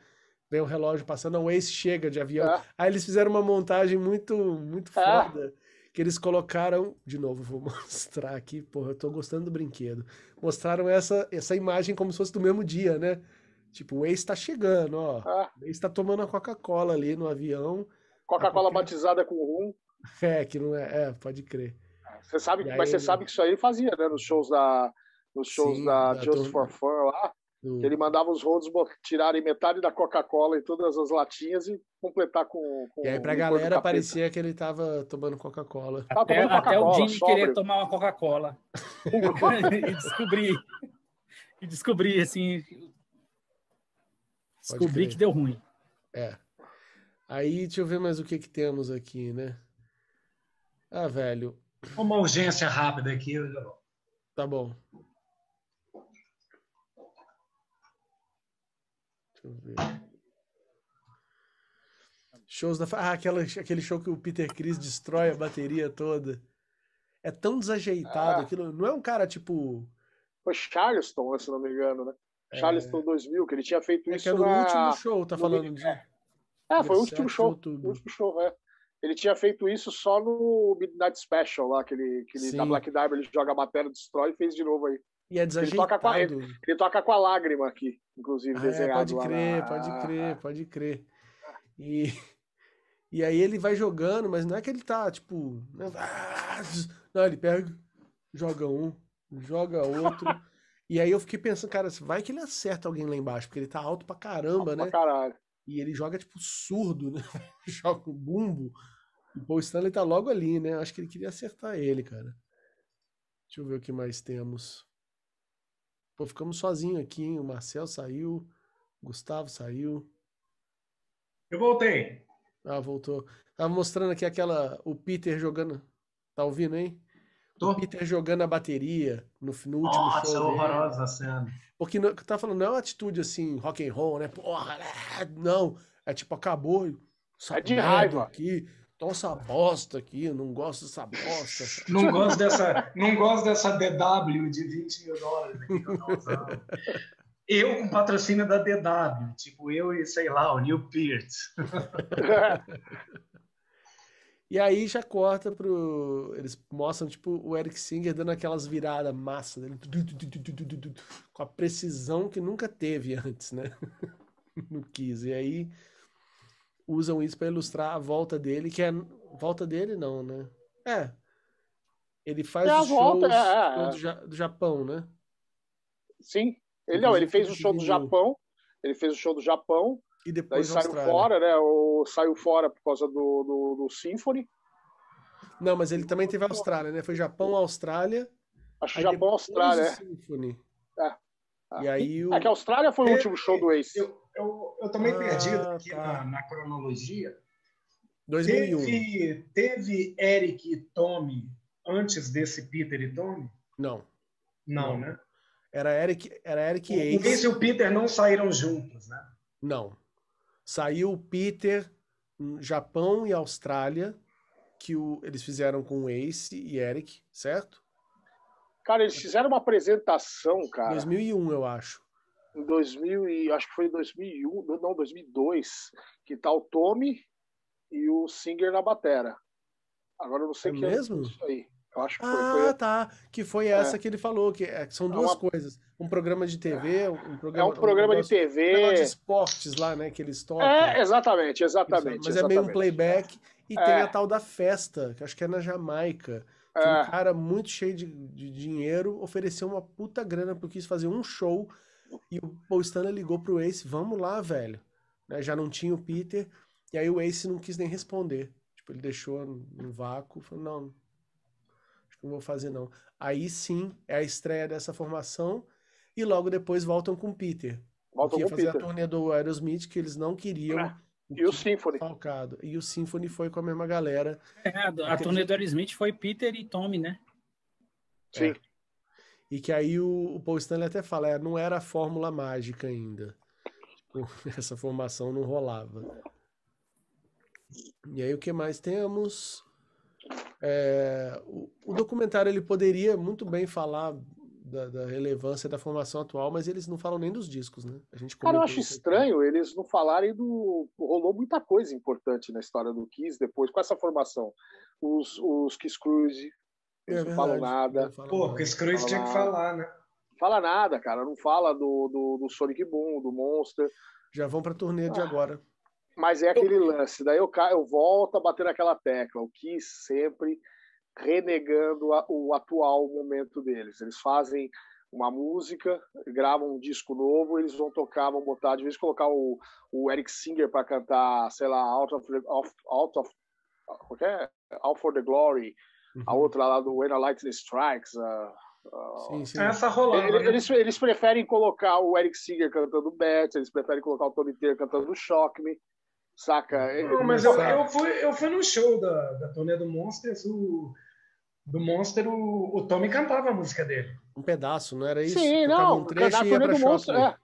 vem o relógio passando, o Ace chega de avião. É. Aí eles fizeram uma montagem muito, muito é. foda. Que eles colocaram. De novo, vou mostrar aqui. Porra, eu tô gostando do brinquedo. Mostraram essa, essa imagem como se fosse do mesmo dia, né? Tipo, o Ace tá chegando, ó. É. O Ace tá tomando a Coca-Cola ali no avião. Coca-Cola batizada com rum. É, que não é. É, pode crer. Você sabe, mas você sabe que isso aí fazia, né? Nos shows da, nos shows Sim, da, da Just for Fun lá. Do... Ele mandava os rodos tirarem metade da Coca-Cola e todas as latinhas e completar com. com e aí pra galera parecia que ele tava tomando Coca-Cola. Até, até o Jimmy querer tomar uma Coca-Cola. e descobrir. E descobrir, assim. Descobri que deu ruim. É. Aí, deixa eu ver mais o que que temos aqui, né? Ah, velho. Uma urgência rápida aqui. Tá bom. Deixa eu ver. Shows da. Ah, aquela, aquele show que o Peter Chris destrói a bateria toda. É tão desajeitado ah. aquilo. Não é um cara tipo. Foi Charleston, se não me engano, né? É... Charleston 2000, que ele tinha feito é isso. Que é no na... último show, tá falando de. É, foi o último show. O último show, é. Ele tinha feito isso só no Midnight Special lá, que ele, que ele Black Diamond, ele joga a bateria, destrói e fez de novo aí. E é desajeitado. Ele toca com a, ele, ele toca com a lágrima aqui, inclusive, ah, desenhado é, pode crer, na... pode crer, pode crer. E, e aí ele vai jogando, mas não é que ele tá, tipo... Né, não, ele pega, joga um, joga outro... E aí eu fiquei pensando, cara, vai que ele acerta alguém lá embaixo, porque ele tá alto pra caramba, alto né? Pra caralho. E ele joga, tipo, surdo, né? joga um bumbo. O Paul Stanley tá logo ali, né? Acho que ele queria acertar ele, cara. Deixa eu ver o que mais temos. Pô, ficamos sozinhos aqui, hein? O Marcel saiu, o Gustavo saiu. Eu voltei. Ah, voltou. Tava mostrando aqui aquela. O Peter jogando. Tá ouvindo, hein? Tô. O Peter jogando a bateria no, no último Nossa, show. Nossa, horrorosa a cena. Porque não, tá falando, não é uma atitude assim, rock and roll, né? Porra, é, não. É tipo, acabou. É de raiva. Aqui, Toma essa bosta aqui, eu não gosto dessa bosta. Não gosto dessa, não gosto dessa DW de 20 mil dólares. Eu com patrocínio da DW, tipo eu e, sei lá, o Neil Peart. E aí já corta pro. Eles mostram, tipo, o Eric Singer dando aquelas viradas massa dele. Com a precisão que nunca teve antes, né? no Kiss. E aí usam isso para ilustrar a volta dele, que é. Volta dele, não, né? É. Ele faz é os volta, shows é, é. Do, do, Japão, né? Sim. Ele, não, ele fez o show do Japão. Ele fez o show do Japão. E depois saiu fora, né? O, saiu fora por causa do, do, do Symphony. Não, mas ele também teve a Austrália, né? Foi Japão, Austrália. Acho Japão, Austrália. É. Symphony. É. E aí o... É que a Austrália foi o último show do Ace. Eu, eu, eu também ah, perdido aqui tá. na, na, cronologia. 2001. Teve, teve Eric e Tommy antes desse Peter e Tommy? Não. Não, não. né? Era Eric, era Eric e Ace. O Ace e o Peter não saíram juntos, né? Não. Saiu o Peter, Japão e Austrália, que o, eles fizeram com o Ace e Eric, certo? Cara, eles fizeram uma apresentação, cara. 2001, eu acho. Em 2000 e acho que foi em 2001, não, 2002, que tá o Tommy e o Singer na batera. Agora eu não sei é que mesmo? é isso aí. Eu acho que ah, foi. foi... tá. Que foi essa é. que ele falou, que é, são duas é uma... coisas. Um programa de TV, um programa. É um programa um negócio, de TV. Um de esportes lá, né? Que eles tocam. É, exatamente, exatamente. Mas exatamente. é meio um playback. E tem a tal da festa, que acho que é na Jamaica. Que um cara muito cheio de, de dinheiro ofereceu uma puta grana porque quis fazer um show. E o Paul Stanley ligou pro Ace, vamos lá, velho. Né, já não tinha o Peter. E aí o Ace não quis nem responder. Tipo, ele deixou no vácuo. Falou, não, não vou fazer não. Aí sim é a estreia dessa formação e logo depois voltam com o Peter. Voltam com fazer Peter. a turnê do Aerosmith que eles não queriam. É. E o Symphony. Falcado. E o Symphony foi com a mesma galera. É, a, a turnê do Aerosmith foi Peter e Tommy, né? Sim. É. E que aí o, o Paul Stanley até fala, é, não era a fórmula mágica ainda. Essa formação não rolava. E aí o que mais temos? É, o, o, documentário ele poderia muito bem falar da, da, relevância da formação atual, mas eles não falam nem dos discos, né? A gente Cara, eu acho estranho aqui. eles não falarem do. Rolou muita coisa importante na história do Kiss depois, com essa formação. Os, os Kiss Cruise, eles é não falam nada. Não Pô, o Kiss Cruise tinha que falar, né? Fala nada, cara. Não fala do, do, do Sonic Boom, do Monster. Já vão pra turnê ah. de agora. Mas é aquele lance. Daí eu, eu volto a bater naquela tecla. O Kiss sempre renegando a, o atual momento deles. Eles fazem uma música, gravam um disco novo, eles vão tocar, vão botar, de vez colocar o, o Eric Singer para cantar, sei lá, Out of, out, out of é? Out for the Glory, uhum. a outra lá do When a Lightning Strikes. Uh, uh, sim, sim. Essa rolando. Eles, né? eles, eles, preferem colocar o Eric Singer cantando Beth, eles preferem colocar o Tony Taylor cantando Shock Me. Saca? Não, mas eu, eu, fui, eu fui no show da, da turnê do Monsters, o, do Monster, o, o Tommy cantava a música dele. Um pedaço, não era isso? Sim, Tocava não. Um trecho e ia pra do Monster, é.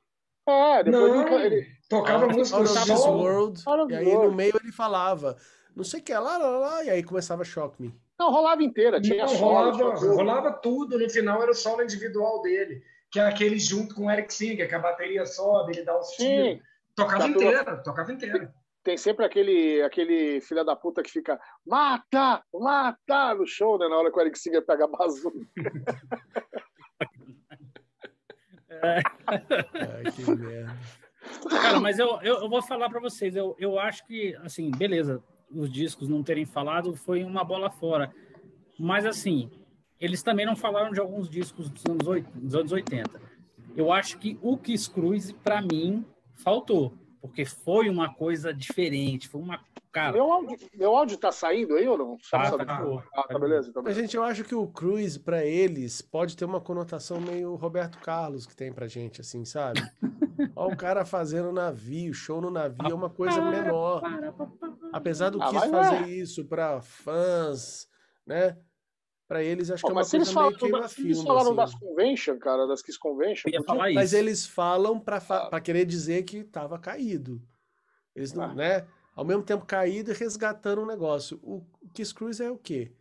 é. depois não, ele... tocava a música Out of World, e aí no meio ele falava, não sei o que, lá, lá, lá, e aí começava Shock Me. Não, rolava inteira, tinha não, rolava, solo, rolava tudo, no final era o solo individual dele, que é aquele junto com o Eric Singer, que a bateria sobe, ele dá os tiros. Tocava inteira, tocava inteira tem sempre aquele, aquele filho da puta que fica mata, mata no show, né? Na hora que o Eric Singer pega a bazuca. Ai, que merda. Cara, mas eu, eu, eu vou falar para vocês, eu, eu acho que, assim, beleza, os discos não terem falado foi uma bola fora. Mas, assim, eles também não falaram de alguns discos dos anos, 80, dos anos 80. Eu acho que o Kiss Cruise, para mim, faltou porque foi uma coisa diferente, foi uma cara. Meu áudio, meu áudio tá saindo aí ou não? Tá, tá, tá, ah, tá beleza, então Mas, gente, eu acho que o Cruise, para eles, pode ter uma conotação meio Roberto Carlos que tem pra gente, assim, sabe? Olha o cara fazendo navio, show no navio é uma coisa menor. Apesar do ah, Kiss fazer é. isso para fãs, né? Para eles, acho oh, que é uma coisa meio queima filme. Eles falaram assim. das convention, cara, das Kiss Convention. Isso. Mas eles falam para ah. querer dizer que tava caído. Eles não, ah. né? Ao mesmo tempo caído e resgatando um negócio. O Kiss Cruise é o quê?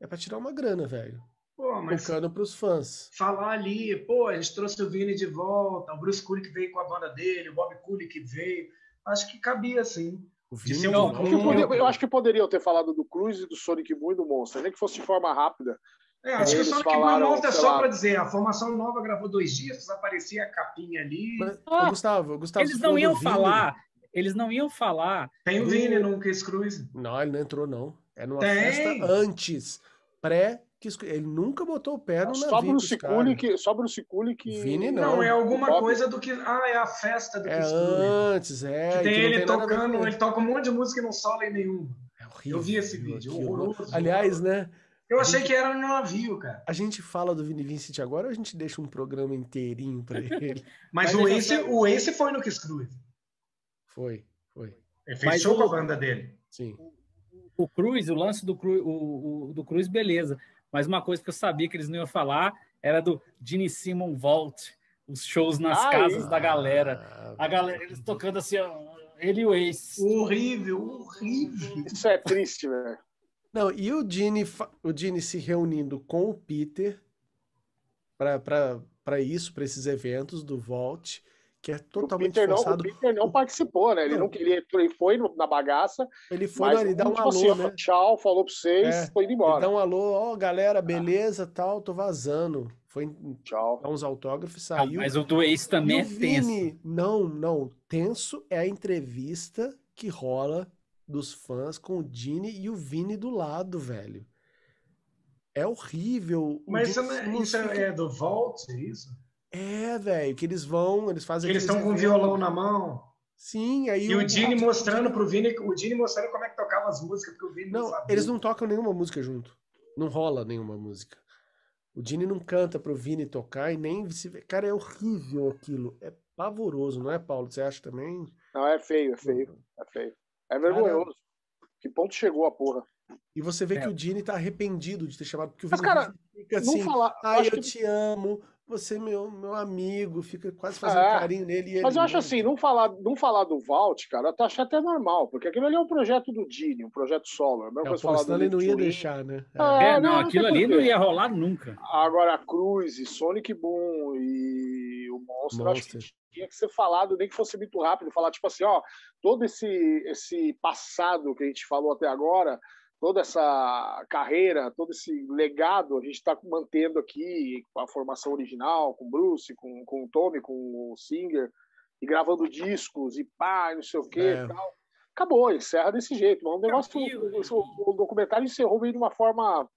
É para tirar uma grana, velho. Pô, mas Focando pros fãs. Falar ali, pô, a gente trouxe o Vini de volta, o Bruce Kulick veio com a banda dele, o Bob Kulick veio. Acho que cabia, sim. O Vini, não, eu, eu, acho que poderiam ter falado do Cruz e do Sonic Boom e do Monster, nem que fosse de forma rápida. É, acho que o Sonic Boom e Monster é só para dizer, a formação nova gravou dois dias, aparecia a capinha ali. Mas, ah, Gustavo, Gustavo, eles não iam falar, eles não iam falar. Tem o Vini no Kiss Cruise. Não, ele não entrou, não. É numa Tem. festa antes, pré que ele nunca botou o pé no só navio. Bruce que, só Bruce Cooley que. Vini não. Não, é alguma coisa do que. Ah, é a festa do É antes, é. Que tem que ele tem tocando, ele toca um monte de música e não sola em nenhum. É horrível. Eu vi esse vídeo, horroroso. Aliás, né? Eu achei gente, que era no navio, cara. A gente fala do Vini Vincent agora ou a gente deixa um programa inteirinho pra ele? Mas, Mas o, Ace, o Ace foi no Kiss Cruise. Foi, foi. Ele fez Mas show com a banda dele. Sim. O Cruz, o lance do Cruz, o, o, do Cruz, beleza. Mas uma coisa que eu sabia que eles não iam falar era do Gene Simon Vault, os shows nas Ai, casas da galera. A galera, eles tocando assim, ele e o Ace. Horrível, horrível. Isso é triste, velho. Não, e o Gene, o Gene se reunindo com o Peter para isso, para esses eventos do Vault que é totalmente o Peter forçado. Não, o Peter não participou, né? Ele não, não queria, ele foi na bagaça. Ele foi, ele dá um tipo alô, assim, né? Tchau, falou pra vocês, é, foi indo embora. Ele dá um alô, ó, oh, galera, beleza, ah. tal, tô vazando. Foi Tchau. dar uns autógrafos, saiu. Ah, mas o do Ace também é Vini, tenso. Não, não, tenso é a entrevista que rola dos fãs com o Dini e o Vini do lado, velho. É horrível. Mas isso, é, isso é do Vault, é isso? É, velho, que eles vão, eles fazem. Eles estão com o violão na mão. Sim, aí. E o, o Dini mostrando pro Vini, o Dini mostrando como é que tocava as músicas, porque o Vini não, não sabia. Eles não tocam nenhuma música junto. Não rola nenhuma música. O Dini não canta pro Vini tocar e nem se Cara, é horrível aquilo. É pavoroso, não é, Paulo? Você acha também? Não, é feio, é feio. É feio. É vergonhoso. Cara... Que ponto chegou a porra? E você vê é. que o Dini tá arrependido de ter chamado, porque o Vini cara, fica assim, falar, ah, eu que... te amo, você, meu, meu amigo, fica quase fazendo é, carinho nele. mas eu acho assim, não falar, não falar do Vault, cara, eu acho até normal, porque aquilo ali é um projeto do Dini, um projeto solo. É, é falar do ele não ia deixar, né? É, é não, não, aquilo ali não ia rolar nunca. Agora, a Cruz e Sonic Boom e o Monster, Monster. acho que tinha que ser falado, nem que fosse muito rápido, falar tipo assim, ó, todo esse, esse passado que a gente falou até agora, toda essa carreira, todo esse legado, a gente está mantendo aqui com a formação original, com o Bruce, com, com o Tommy, com o Singer, e gravando discos e pá, não sei o que é. tal. Acabou, encerra desse jeito. Mas o negócio, o, o, documentário encerrou meio de uma forma.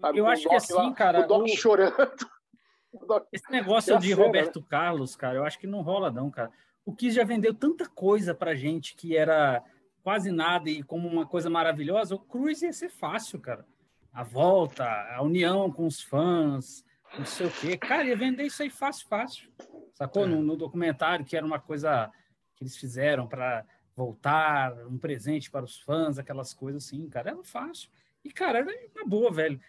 Sabe, eu acho que assim, lá, cara. O Doc o... chorando. Esse negócio de cena, Roberto né? Carlos, cara, eu acho que não rola, não, cara. O Kiss já vendeu tanta coisa pra gente que era quase nada e como uma coisa maravilhosa, o Cruz ia ser fácil, cara. A volta, a união com os fãs, não sei o quê. Cara, ia vender isso aí fácil, fácil. Sacou? É. No, no, documentário, que era uma coisa que eles fizeram para voltar, um presente para os fãs, aquelas coisas assim, cara, era fácil. E, cara, era uma boa, velho.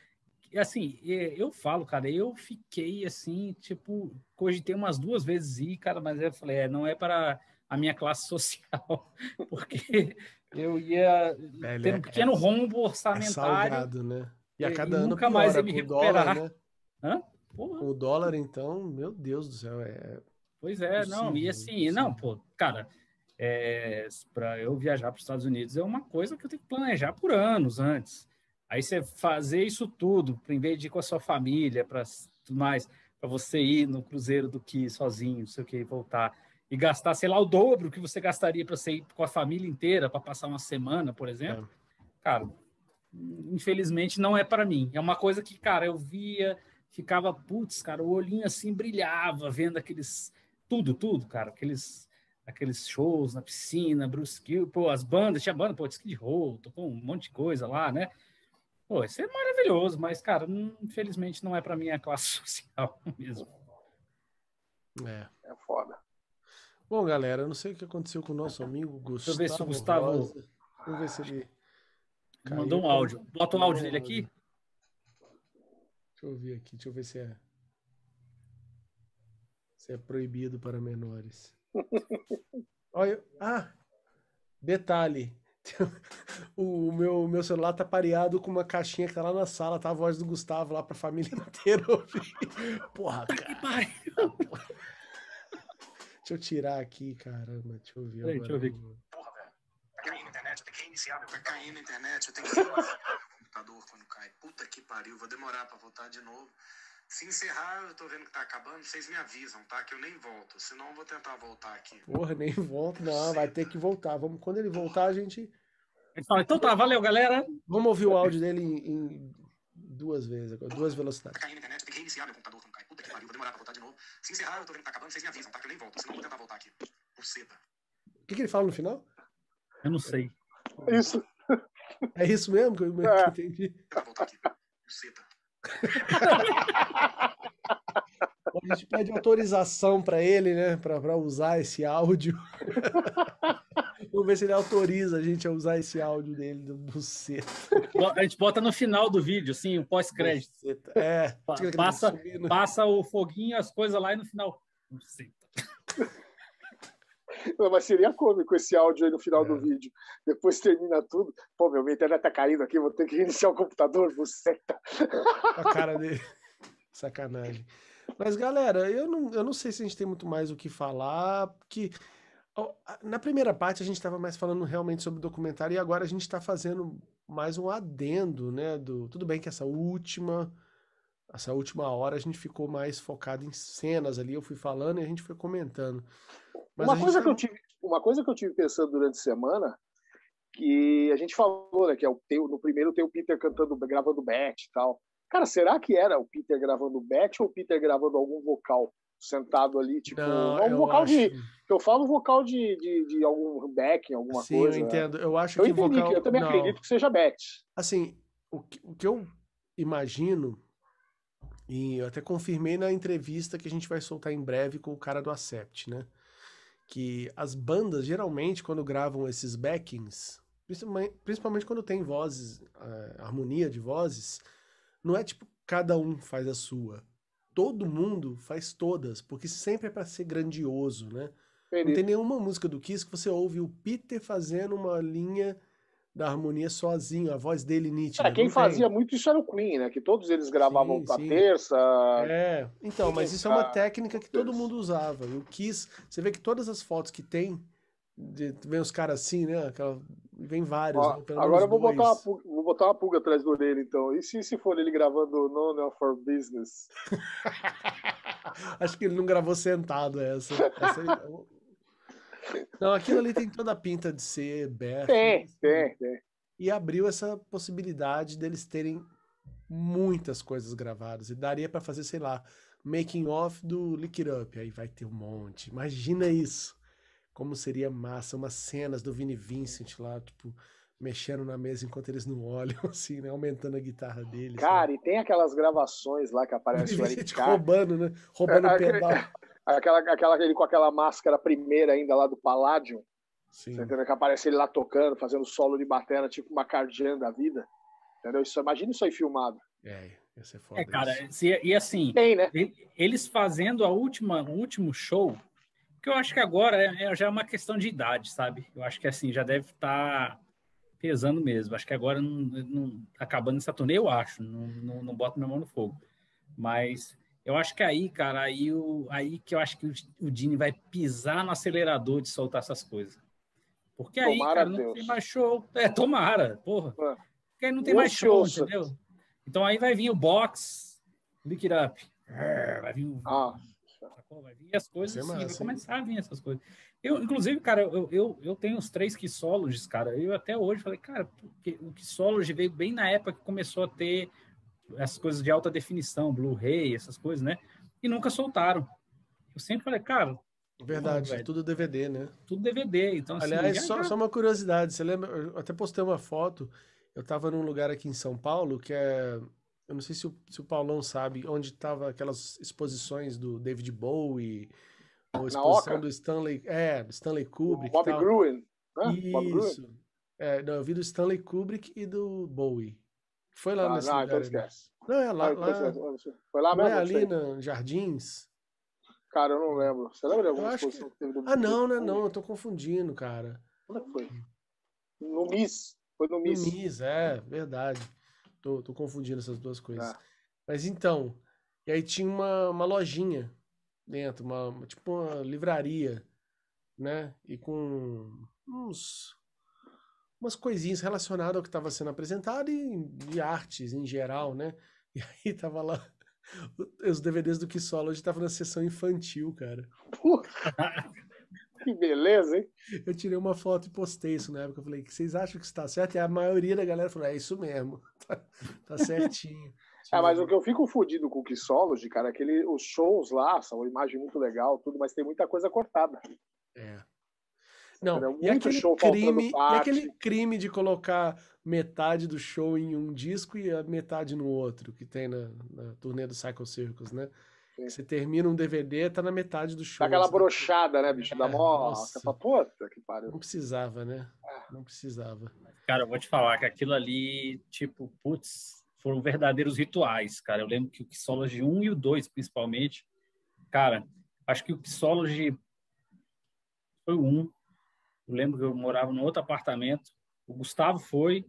E, assim, eu falo, cara, eu fiquei assim, tipo, cogitei umas duas vezes ir, cara, mas eu falei, é, não é para a minha classe social, porque eu ia ter um é pequeno é, rombo orçamentário. É salgado, né? E a cada e ano nunca mais ia me recuperar. Dólar, né? O dólar, então, meu Deus do céu, é. Pois é, possível, não, e assim, possível. não, pô, cara, é, para eu viajar para os Estados Unidos é uma coisa que eu tenho que planejar por anos antes. Aí você fazer isso tudo, em vez de ir com a sua família, para tudo mais, para você ir no cruzeiro do que sozinho, não sei o que, voltar e gastar, sei lá, o dobro que você gastaria para você ir com a família inteira para passar uma semana, por exemplo, é. cara, infelizmente não é para mim. É uma coisa que, cara, eu via, ficava, putz, cara, o olhinho assim brilhava vendo aqueles tudo, tudo, cara, aqueles aqueles shows na piscina, Bruce Gill, pô, as bandas, tinha banda, pô, Skid Row, tocou um monte de coisa lá, né? Pô, isso é maravilhoso, mas, cara, infelizmente não é para mim a classe social mesmo. É. É foda. Bom, galera, eu não sei o que aconteceu com o nosso amigo Gustavo. Deixa eu ver se o Gustavo. Rosa. Vamos ver se ele. Mandou um áudio. Bota o áudio dele aqui. Deixa eu ver aqui, deixa eu ver se é. Se é proibido para menores. Olha. Ah! Detalhe. O meu, meu celular tá pareado com uma caixinha que tá lá na sala, tá a voz do Gustavo lá pra família inteira ouvir. Porra, cara. Deixa eu tirar aqui, caramba. Deixa eu ver. Peraí, deixa eu ver aqui. Porra, velho. Tá caindo na internet, tem que reiniciar. Tá caindo na internet, eu tenho que reiniciar o computador quando cai. Puta que pariu, vou demorar pra voltar de novo. Se encerrar, eu tô vendo que tá acabando, vocês me avisam, tá? Que eu nem volto. Senão eu vou tentar voltar aqui. Porra, nem volto, não. Vai ter que voltar. Vamos, quando ele voltar, a gente. Ele fala, então tá, valeu, galera. Vamos ouvir o áudio dele em, em duas vezes, agora, duas velocidades. Tá caindo na internet, tem que reiniciar meu computador quando que pariu, vou demorar pra voltar de novo. Se encerrar, eu tô vendo que tá acabando, vocês me avisam, tá? Que eu nem volto. Senão eu vou tentar voltar aqui. Por seda. O que, que ele fala no final? Eu não sei. Isso. É isso mesmo que eu é. entendi. Tentar voltar aqui. Por seda. A gente pede autorização para ele, né? Para usar esse áudio. Vamos ver se ele autoriza a gente a usar esse áudio dele do buceta. A gente bota no final do vídeo, assim, o pós-crédito. É. Passa, passa o foguinho, as coisas lá e no final. Buceta. Mas seria cômico esse áudio aí no final é. do vídeo. Depois termina tudo. Pô, meu, minha internet tá caindo aqui, vou ter que reiniciar o computador, buceta. A cara dele. Sacanagem. Mas, galera, eu não, eu não sei se a gente tem muito mais o que falar, porque na primeira parte a gente estava mais falando realmente sobre o documentário e agora a gente está fazendo mais um adendo, né? Do, tudo bem que essa última essa última hora a gente ficou mais focado em cenas ali, eu fui falando e a gente foi comentando. Mas uma coisa que eu tive, uma coisa que eu tive pensando durante a semana que a gente falou, né, que é o teu, no primeiro tem o Peter cantando, gravando back e tal. Cara, será que era o Peter gravando back ou o Peter gravando algum vocal sentado ali, tipo, não, um vocal acho... de, eu falo vocal de, de, de algum back, alguma Sim, coisa. Sim, eu entendo. Eu acho eu que vocal... que eu também não. acredito que seja back. Assim, o que, o que eu imagino e eu até confirmei na entrevista que a gente vai soltar em breve com o cara do Acept, né? Que as bandas, geralmente, quando gravam esses backings, principalmente quando tem vozes, uh, harmonia de vozes, não é tipo cada um faz a sua todo mundo faz todas, porque sempre é para ser grandioso, né? Não tem nenhuma música do Kiss que você ouve o Peter fazendo uma linha da harmonia sozinho, a voz dele nítida. É, quem fazia muito isso era o Queen, né? Que todos eles gravavam para terça. É, então, mas isso é uma técnica que todo mundo usava. o Kiss, você vê que todas as fotos que tem, de, vem os caras assim, né? Aquela, vem vários. Né? agora eu vou botar, uma pulga, vou botar uma pulga atrás do orelha, então. E se, se for ele gravando None of Our Business? Acho que ele não gravou sentado essa. essa não, aquilo ali tem toda a pinta de ser Beth. Tem, assim. tem, tem. E abriu essa possibilidade deles terem muitas coisas gravadas. E daria para fazer, sei lá, making off do Lick It Up. Aí vai ter um monte. Imagina isso. Como seria massa, umas cenas do Vini Vincent lá, tipo, mexendo na mesa enquanto eles não olham, assim, né? Aumentando a guitarra deles. Cara, né? e tem aquelas gravações lá que aparece o Eric roubando, né? Roubando é, o pedal. Aquela, aquela, ele com aquela máscara primeira ainda lá do Palladium. Sim. Você entendeu? Que aparece ele lá tocando, fazendo solo de bateria, tipo uma cardian da vida. Entendeu? Isso, imagina isso aí filmado. É, ia ser foda. É, cara, se, e assim, Tem, né? eles fazendo a última, o último show, que eu acho que agora é, é, já é uma questão de idade, sabe? Eu acho que assim, já deve estar tá pesando mesmo. Acho que agora não, não acabando essa turnê, eu acho. Não, não, não boto minha mão no fogo. Mas eu acho que aí, cara, aí, o, aí que eu acho que o, o Dini vai pisar no acelerador de soltar essas coisas. Porque aí, tomara cara, não Deus. tem mais show. É, tomara, porra. É. Porque aí não tem mais show, entendeu? Então aí vai vir o box, lick it up. Vai vir o. Ah. Vai vir as coisas assim, vai começar a vir essas coisas. Eu, inclusive, cara, eu, eu, eu tenho os três Kissologies, cara. Eu até hoje falei, cara, porque o Kissology veio bem na época que começou a ter essas coisas de alta definição, Blu-ray, essas coisas, né? E nunca soltaram. Eu sempre falei, cara. Verdade, é tudo DVD, né? Tudo DVD. Então, assim, Aliás, só, só, uma curiosidade, você lembra? Eu até postei uma foto. Eu estava num lugar aqui em São Paulo que é. Eu não sei se o, se o Paulão sabe onde tava aquelas exposições do David Bowie, ou a exposição do Stanley. É, do Stanley Kubrick. Bob Gruen. Né? Isso. É, não, eu vi do Stanley Kubrick e do Bowie. Foi lá ah, nesse não, então lugar. Então. Não, é lá. Ah, então lá... Foi lá mesmo? Não é ali na Jardins? Cara, eu não lembro. Você lembra de alguma exposição que... que teve do Ah, não, não, não. Eu tô confundindo, cara. Onde é que foi? No MIS. Foi no MIS. No MIS, é, verdade. Tô, tô confundindo essas duas coisas. Ah. Mas então, e aí tinha uma, uma lojinha dentro, uma, tipo uma livraria, né? E com uns umas coisinhas relacionadas ao que estava sendo apresentado e de artes em geral, né? E aí tava lá os DVDs do Kissology estavam na sessão infantil, cara. que beleza, hein? Eu tirei uma foto e postei isso na época. Eu falei, vocês acham que está certo? E a maioria da galera falou, é isso mesmo. tá, tá certinho. É, mas o que eu fico fodido com o Kissology, cara, é que ele, os shows lá são uma imagem muito legal, tudo, mas tem muita coisa cortada. É. Não, e aquele, crime, e aquele crime de colocar metade do show em um disco e a metade no outro, que tem na, na turnê do Cycle Circus, né? Você termina um DVD, tá na metade do show. Dá aquela brochada, né, bicho? É, da mó. Puta que pariu. Não precisava, né? É. Não precisava. Cara, eu vou te falar que aquilo ali, tipo, putz, foram verdadeiros rituais, cara. Eu lembro que o Kissology 1 e o 2, principalmente, cara, acho que o Kissology foi o 1, eu lembro que eu morava num outro apartamento. O Gustavo foi.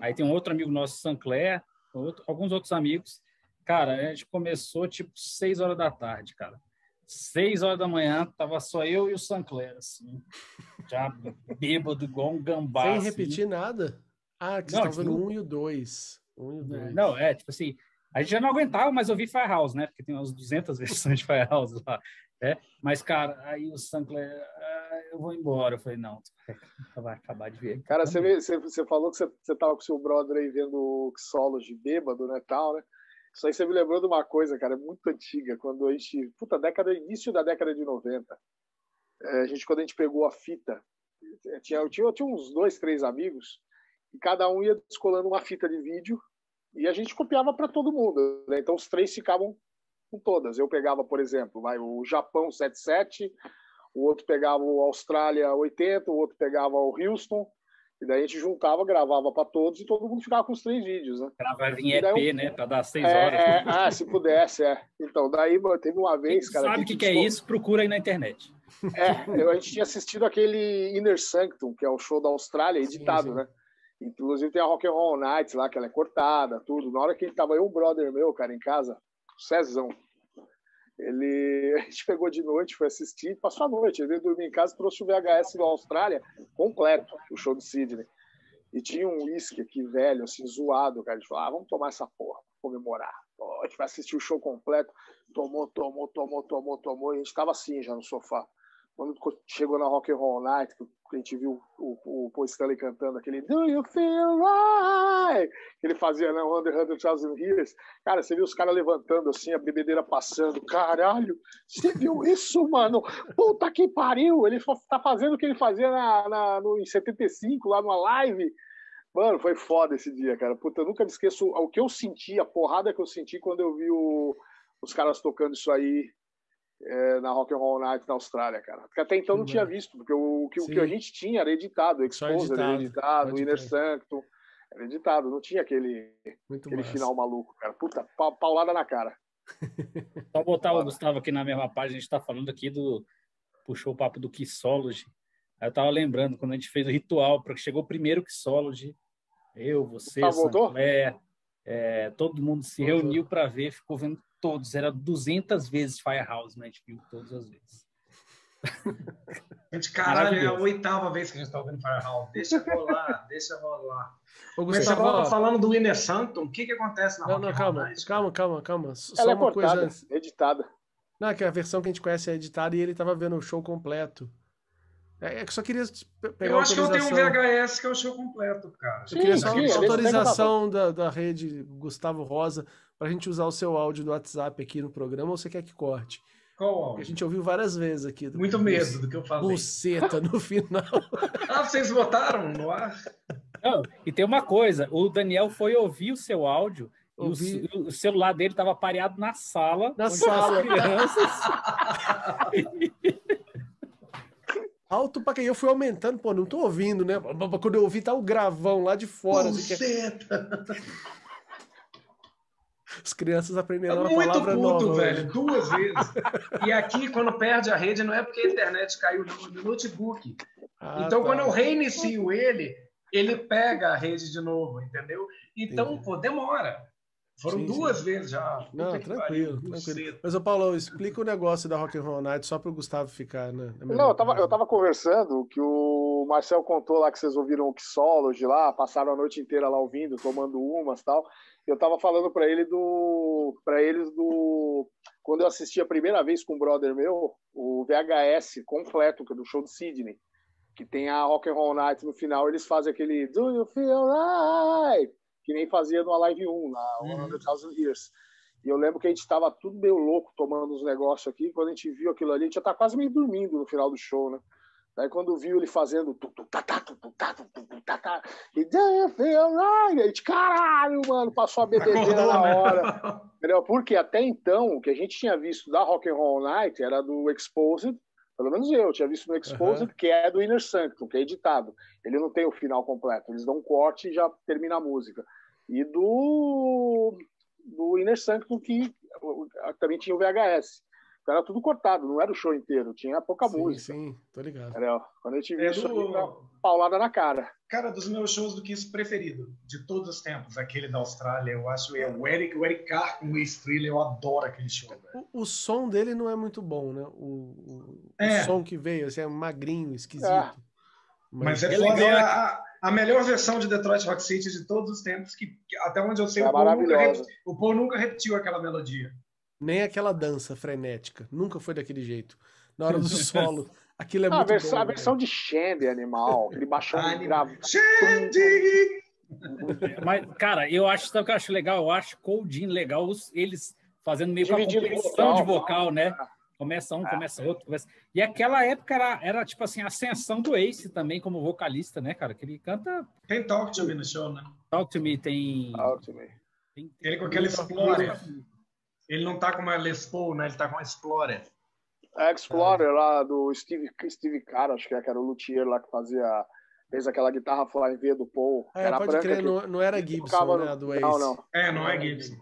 Aí tem um outro amigo nosso, Sancler, outro, alguns outros amigos. Cara, a gente começou tipo seis horas da tarde, cara. Seis horas da manhã, tava só eu e o Sancler, assim. Já bêbado, igual um gambá. Sem assim. repetir nada? Ah, que você estava no um e o dois. Um e o dois. Não, é, tipo assim, a gente já não aguentava mais ouvir Firehouse, né? Porque tem umas 200 versões de Firehouse lá. É? Mas, cara, aí o Sancler, eu vou embora. Eu falei, não, vai acabar de ver. Cara, você, você, você falou que você, você tava com seu brother aí vendo solos de bêbado, né, tal, né? Isso aí você me lembrou de uma coisa, cara, muito antiga, quando a gente, puta, década, início da década de 90, é, a gente, quando a gente pegou a fita, tinha, eu, tinha, eu tinha uns dois, três amigos, e cada um ia descolando uma fita de vídeo, e a gente copiava para todo mundo, né? Então os três ficavam com todas. Eu pegava, por exemplo, vai, o Japão 77, o outro pegava o Austrália 80, o outro pegava o Houston, E daí a gente juntava, gravava para todos e todo mundo ficava com os três vídeos, né? Gravava em EP, né? Para dar seis é, horas. É, ah, se pudesse, é. Então, daí mano, teve uma vez, cara. Sabe o que, que, é isso? Procura aí na internet. É, eu, a gente tinha assistido aquele Inner Sanctum, que é o show da Austrália, editado, sim, sim. né? Inclusive tem a Rock and Roll Nights lá, que ela é cortada, tudo. Na hora que ele tava eu, um brother meu, cara, em casa, Cezão, ele, a gente pegou de noite, foi assistir, passou a noite. Ele veio dormir em casa, trouxe o VHS da Austrália completo, o show do Sydney. E tinha um uísque aqui velho, assim, zoado, cara. A gente falou, ah, vamos tomar essa porra, comemorar. a gente vai assistir o show completo. Tomou, tomou, tomou, tomou, tomou. E a gente tava assim já no sofá. Quando chegou na Rock and Roll Night, que a gente viu o, o Paul Stanley cantando aquele Do You Feel Right? Que ele fazia na né, 100,000 Years. Cara, você viu os caras levantando assim, a bebedeira passando. Caralho, você viu isso, mano? Puta que pariu! Ele tá fazendo o que ele fazia na, na, no, em 75, lá numa live. Mano, foi foda esse dia, cara. Puta, eu nunca me esqueço o que eu senti, a porrada que eu senti quando eu vi o, os caras tocando isso aí é, na Rock and Roll Night na Austrália, cara. Porque até então não tinha visto, porque o, que, o que a gente tinha era editado, Exposed era editado, o Inner Sanctum era editado, não tinha aquele, aquele final maluco, cara. Puta, paulada na cara. Só botar o Gustavo aqui na mesma página, a gente tá falando aqui do. Puxou o papo do Kissology. Aí eu tava lembrando quando a gente fez o ritual, porque chegou o primeiro Kissology. Eu, você, ah, Sancler, é, todo mundo se voltou. reuniu para ver, ficou vendo todos, era 200 vezes Firehouse na HBO, todas as vezes. Gente, caralho, é a oitava vez que a gente está ouvindo Firehouse. Deixa rolar, deixa rolar. Ô, Mas estava falando do Inner Sanctum, o que que acontece na Não, não, calma, calma, calma, calma. Só Ela é uma é cortada, coisa... editada. Não, é que a versão que a gente conhece é editada e ele estava vendo o show completo. É, é que só queria pegar Eu acho que eu tenho um VHS que é o show completo, cara. Eu queria só sim, autorização da, da rede Gustavo Rosa para a gente usar o seu áudio do WhatsApp aqui no programa ou você quer que corte? Qual áudio? A gente ouviu várias vezes aqui. Muito medo do que eu falei. Buceta no final. ah, vocês votaram no ar? Não, e tem uma coisa, o Daniel foi ouvir o seu áudio Ouvi... O, o, celular dele estava pareado na sala. Na sala. crianças. Alto pra quem eu fui aumentando, pô, não tô ouvindo, né? Quando eu ouvi, tá o gravão lá de fora. Buceta. Assim, que... As crianças aprenderam é a palavra puto, nova. velho, duas vezes. e aqui, quando perde a rede, não é porque a internet caiu no notebook. Ah, então, tá. quando eu reinicio ele, ele pega a rede de novo, entendeu? Então, Entendi. pô, demora. Foram sim, duas sim. vezes já. Não, tranquilo, tranquilo. Mas, ô Paulo, explica o negócio da Rock and Roll Night só para o Gustavo ficar, né? Não, eu tava, eu tava conversando que o Marcel contou lá que vocês ouviram o Kissology lá, passaram a noite inteira lá ouvindo, tomando umas tal. Eu tava falando para ele do, para eles do, quando eu assisti a primeira vez com um brother meu, o VHS completo é do show do Sydney, que tem a Rock and Roll Night no final, eles fazem aquele Do you feel right? que nem fazia no Alive 1, na uhum. 100,000 Years. E eu lembro que a gente estava tudo meio louco tomando uns negócios aqui. Quando a gente viu aquilo ali, a gente já tá quase meio dormindo no final do show, né? Daí quando viu ele fazendo e do you feel right? A gente, caralho, mano, passou a bebedeira na hora. Entendeu? Porque até então, o que a gente tinha visto da Rock and Roll Night era do Exposed, pelo menos eu, tinha visto no Exposed, uhum. que é do Inner Sanctum, que é editado. Ele não tem o final completo, eles dão um corte e já termina a música. E do, do Inner Sanctum, que também tinha o VHS. Era tudo cortado, não era o show inteiro, tinha pouca sim, música. Sim, tô ligado. Quando a gente viu é isso do... paulada na cara. Cara, dos meus shows do Kiss preferido, de todos os tempos, aquele da Austrália, eu acho, é o Eric, o Eric Carr com o Estrela, eu adoro aquele show. O, o, som dele não é muito bom, né? O, o, é. o som que veio, assim, é magrinho, esquisito. É. Mas, Mas é, é foda, é a, a, melhor versão de Detroit Rock City de todos os tempos, que, que até onde eu sei, é o, Paul nunca o Paul nunca repetiu aquela melodia. Nem aquela dança frenética. Nunca foi daquele jeito. Na hora do solo. Aquilo é ah, muito a versão, bom, a versão de Shandy, animal. Aquele baixão grave. Shandy! Mas, cara, eu acho, sabe o que eu acho legal? Eu acho Coldin legal, eles fazendo meio Dividido com a competição de vocal, né? Começa um, é. começa outro. Começa... E aquela época era, era, tipo assim, a ascensão do Ace também como vocalista, né, cara? Que ele canta. Tem Talk to Me no show, né? Talk to Me, tem. Talk to Me. Tem, tem... Ele com aquele Explorer. Ele não tá com uma Les Paul, né? Ele tá com uma Explorer. É Explorer lá do Steve, Steve Cara, acho que, é, que era o luthier lá que fazia fez aquela guitarra Flying V do Paul. É, era pode crer, que não, não era Gibson, tocava né? Do Ace. Não, não. É, não é Gibson.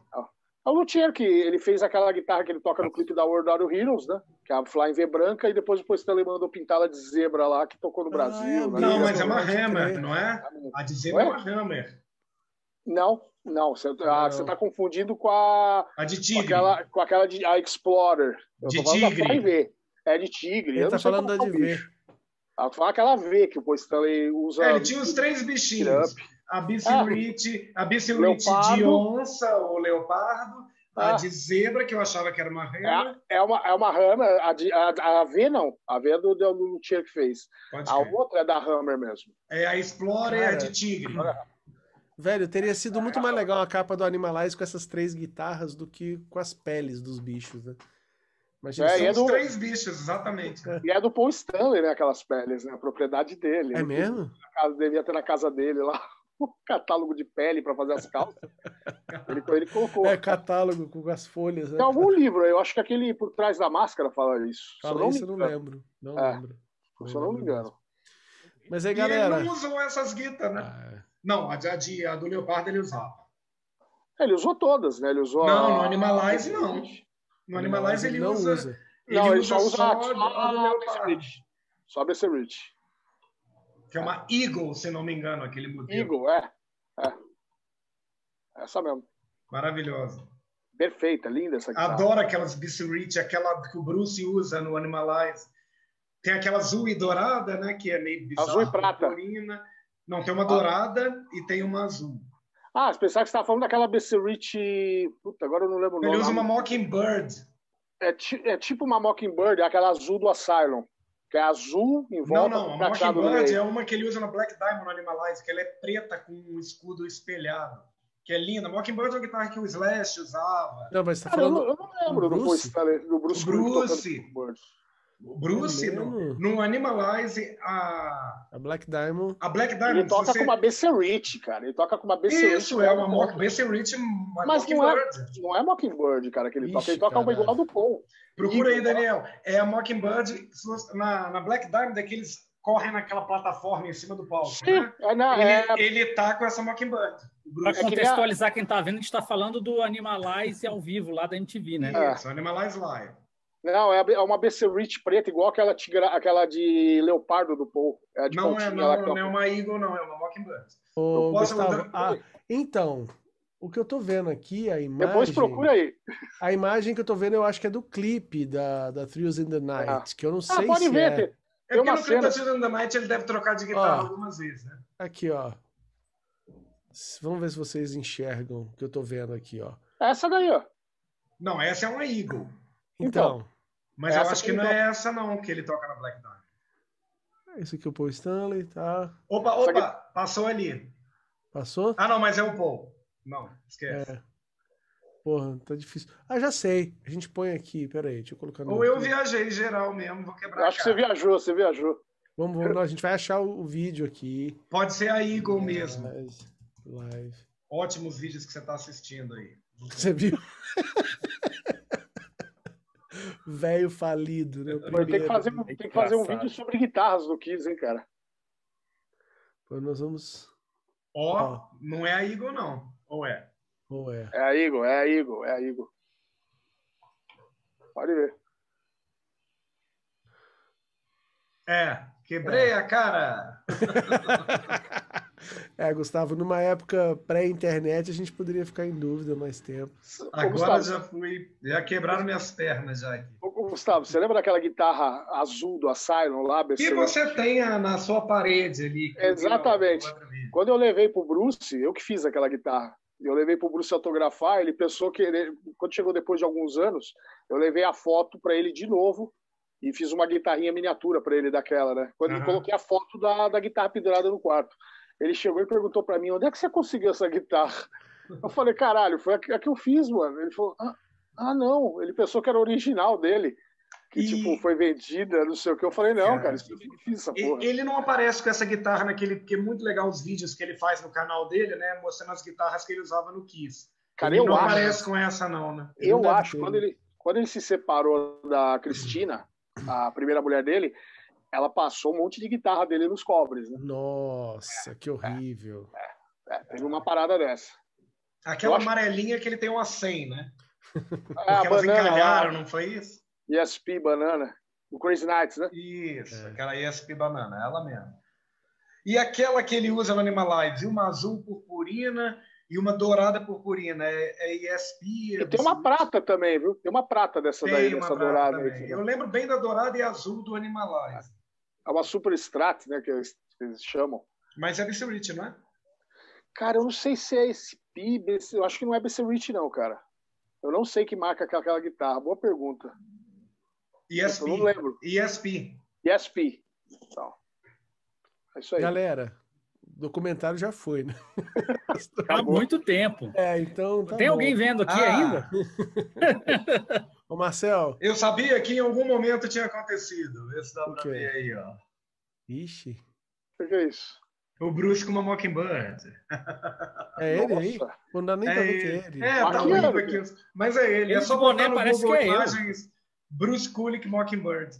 É o Luthier que ele fez aquela guitarra que ele toca no clipe da World Auto Heroes, né? Que é a Flying V branca, e depois o Stanley mandou pintar ela de zebra lá, que tocou no Ah, Brasil. é né? Não, mas é uma Hammer, crer. não é? A de zebra é uma Hammer. Não, não, você, ah, Não. você tá confundindo com a A de com tigre. aquela, com aquela de a Explorer. Eu De tô falando tigre. V. É de tigre. Ele tá sei falando da é o de V. bicho. Ah, fala aquela V que o Stanley usa. É, ele tinha os três bichinhos. A Bissy Ah. Rich, a Rich de onça, ou leopardo. A Ah. de zebra, que eu achava que era uma Hammer. É, é, uma, é uma Hammer, a, de- a, a V não. A V é do, do Luthier que fez. Pode A outra é da Hammer mesmo. É a Explorer e a de tigre. Velho, teria sido muito mais legal a capa do Animalize com essas três guitarras do que com as peles dos bichos, né? Imagina É, e São é os do- três bichos, exatamente. E é do Paul Stanley, né? Aquelas peles, né? A propriedade dele. É Ele mesmo? casa- devia ter na casa dele lá um catálogo de pele para fazer as calças. ele, ele colocou. É, catálogo com as folhas, né? Tem algum livro, eu acho que aquele por trás da máscara fala isso. Fala não me isso, eu não lembro. Não É, lembro. Se eu não me engano. Mas aí, E galera. ele não usou essas guitas, né? Ah, Não, a de, a de- a do Leopardo ele usava. Ele usou todas, né? Ele usou. Não, a- no Animalize não. No Animalize ele não usa. usa. Ele Não, ele usa só usa só a, Leopardo. Rich. Só a BC Rich. Que é uma Eagle, se não me engano, aquele modelo. Eagle, é. é. Essa mesmo. Maravilhosa. Perfeita, linda essa guitarra. Adoro aquelas Bissy Rich, aquela que o Bruce usa no Animalize. Tem aquela azul e dourada, né? Que é meio bizarra. Azul e prata. purpurina. Não, tem uma dourada e tem uma azul. Ah, você pensava que você estava falando daquela BC Rich. Puta, agora eu não lembro o Ele nome. usa uma Mockingbird. é, ti- é tipo uma Mockingbird, é aquela azul do Asylum. Que é azul em Não, volta não. com A Mockingbird é uma que ele usa no Black Diamond Animalize, que ela é preta com um escudo espelhado. Que é linda. Mockingbird é uma guitarra que o Slash usava. Não, mas você tá Cara, eu, falando. não, eu não lembro do, Bruce? Do Bruce O Kulick tocando Bruce. Bruce, É no, no Animalize, a, A Black Diamond. a Black Diamond. Ele toca você- com uma BC Rich, cara. Ele toca com uma BC Rich. Isso, é uma Mock, BC Rich, uma Mas não é, Mockingbird. não é Mockingbird, cara, que ele toca. Ixi, Ele toca uma igual do Paul. Procura aí, Igual. Daniel. É a Mockingbird na, na Black Diamond, é que eles correm naquela plataforma em cima do palco, Sim, né? é, na, Ele, é, ele tá com essa Mockingbird. Para. É contextualizar quem tá vendo, a gente tá falando do Animalize ao vivo lá da MTV, né? É. Isso, Animalize Live. Não, é, é uma BC Rich preta, igual aquela, tigra, aquela de Leopardo do Paul. É Não é, não, lá não é uma Eagle, não, é uma Mockingbird. Ô, Eu posso- Gustavo, ah, então, o que eu tô vendo aqui, a imagem. Depois procura aí. A imagem que eu tô vendo, eu acho que é do clipe da, da Thrills in the Night, que eu não Ah, sei pode se ver. é. Tem, É tem porque uma no clipe da Children of the Night ele deve trocar de guitarra Ó. algumas vezes, né? Aqui, ó. Vamos ver se vocês enxergam o que eu tô vendo aqui, ó. Essa daí, ó. Não, essa é uma Eagle. Então, Mas eu acho que que não é essa, não, que ele toca na Black Diamond. esse aqui é o Paul Stanley, tá? Opa, opa, passou ali. Passou? Ah, não, mas é o Paul. Não, esquece. É. Porra, tá difícil. Ah, já sei. A gente põe aqui, peraí, deixa eu colocar no. Ou eu viajei geral mesmo, vou quebrar Eu acho que você viajou, você viajou. Vamos, vamos, a gente vai achar o, o vídeo aqui. Pode ser a Eagle mesmo. Live. live. Ótimos vídeos que você está assistindo aí. Você viu? Velho falido, né? Tem que fazer, tem que fazer um vídeo sobre guitarras do Kiss, hein, cara. Pô, Nós vamos. Ó, não é a Eagle, não. Ou é? Ou é? É a Eagle, é a Eagle, é a Eagle. Pode ver. É, quebrei a cara. É, Gustavo, numa época pré-internet a gente poderia ficar em dúvida mais tempo. Agora Gustavo, já fui. Já quebraram minhas pernas já aqui. ô, Gustavo, você lembra daquela guitarra azul do Asylum lá? que você tenha na sua parede ali. eu Exatamente. vídeo. Quando eu levei pro Bruce, eu que fiz aquela guitarra. Eu levei pro Bruce autografar, ele pensou que ele, quando chegou depois de alguns anos, eu levei a foto para ele de novo e fiz uma guitarrinha miniatura para ele daquela, né? Quando eu Aham. coloquei a foto da, da guitarra pendurada no quarto. Ele chegou e perguntou para mim: "Onde é que você conseguiu essa guitarra?" Eu falei: "Caralho, foi a que, eu fiz, mano". Ele falou: "Ah, ah, não, ele pensou que era original dele." Que, E- tipo, foi vendida, não sei o que. Eu falei, não, Cara, cara, isso que fiz essa porra. Ele não aparece com essa guitarra naquele. Porque é muito legal os vídeos que ele faz no canal dele, né? Mostrando as guitarras que ele usava no Kiss. Cara, ele eu não acho. aparece com essa, não, né? Ele Eu acho, ter, quando ele, quando ele se separou da Cristina, a primeira mulher dele, ela passou um monte de guitarra dele nos cobres. Né? Nossa, que horrível. É, teve uma parada dessa. Aquela acho- amarelinha que ele tem uma 100, né? É, Porque elas banana encalharam, lá, não foi isso? ESP Banana, o Crazy Nights, né? Isso, É. aquela ESP Banana, ela mesmo. E aquela que ele usa no Animalize, uma azul purpurina e uma dourada purpurina, é, é ESP. E tem uma prata também, viu? Tem uma prata dessa daí, Tem uma dessa dourada aí. Eu lembro bem da dourada e azul do Animalize. É uma Super Strat, né? Que eles, que eles chamam. Mas é BC Rich, não é? Cara, eu não sei se é esse Pi, BC, eu acho que não é BC Rich, não, cara. Eu não sei que marca é aquela guitarra. Boa pergunta. ESP. Eu não lembro. ESP. ESP. Então, é isso aí. Galera, o documentário já foi, né? Há Acabou. muito tempo. É, então tá Tem bom. alguém vendo aqui Ah. ainda? Ô, Marcel, Eu sabia que em algum momento tinha acontecido. Vê se dá pra ver aí, ó. ixi, O que é isso? O Bruce com uma Mockingbird. é ele aí? Não dá nem pra ver que é ele. É, tá Maquiando. horrível aqui. Mas é ele. Ele é só botar no parece Google que é. Imagens Bruce Kulick Mockingbird.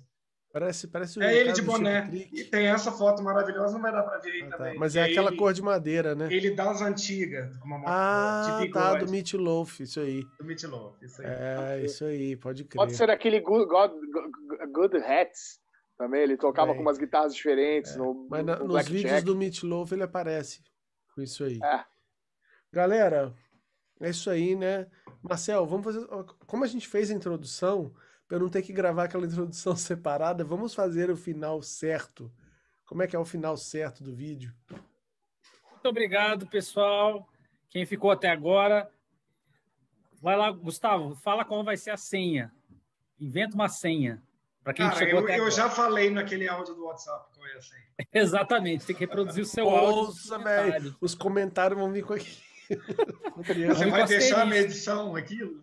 Parece, parece o É ele de boné. E tem essa foto maravilhosa, não vai dar pra ver aí Ah, tá. também. Mas que é aquela ele, cor de madeira, né? Ele das antigas. Ah, de tá, do Meat Loaf, isso aí. do Meat Loaf, isso aí. É, isso aí, pode crer. Pode ser aquele Good, God- Good, Hats também. Ele tocava Também. com umas guitarras diferentes no, Mas na- no nos Black vídeos Jack. do Meat Loaf ele aparece com isso aí. É. Galera, é isso aí, né? Marcel, vamos fazer. Como a gente fez a introdução, para eu não ter que gravar aquela introdução separada, vamos fazer o final certo. Como é que é o final certo do vídeo? Muito obrigado, pessoal. Quem ficou até agora. Vai lá, Gustavo, fala qual vai ser a senha. Inventa uma senha. Para quem Cara, chegou eu, até eu agora. já falei naquele áudio do WhatsApp qual é assim. Exatamente, tem que reproduzir o seu áudio. Nossa, comentários. velho, os comentários vão vir com aqui. Você vai deixar na asterisco. edição aquilo?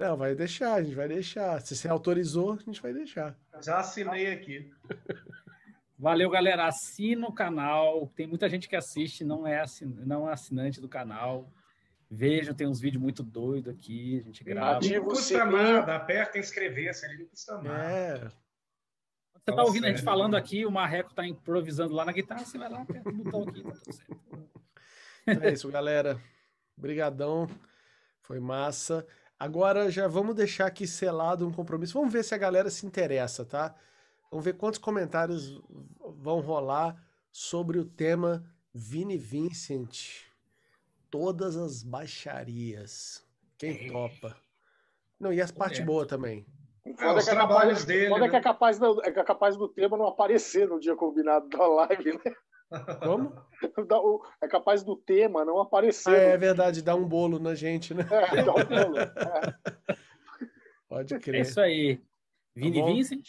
Não, vai deixar, a gente vai deixar. Se você autorizou, a gente vai deixar. Já assinei aqui. Valeu, galera. Assina o canal. Tem muita gente que assiste, não é, assin... não é assinante do canal. Vejam, tem uns vídeos muito doidos aqui. A gente grava. Ativa Não custa nada, aperta inscrever-se ali, não custa nada. É, Você tá ouvindo a gente é. falando aqui, o Marreco tá improvisando lá na guitarra, você vai lá, aperta o botão aqui, tá tudo certo. Então é isso, galera. Obrigadão. Foi massa. Agora já vamos deixar aqui selado um compromisso. Vamos ver se a galera se interessa, tá? Vamos ver quantos comentários vão rolar sobre o tema Vini Vincent. Todas as baixarias. Quem topa? Não, e as partes É. boas também. É, foda os é que é trabalhos capaz, dele, foda é que né? é capaz, do, é que é capaz do tema não aparecer no dia combinado da live, né? Como? É capaz do tema não Ah, aparecer. é verdade, dá um bolo na gente, né? É, dá um bolo. É. Pode É crer. isso aí. Vini Tá? Vincent.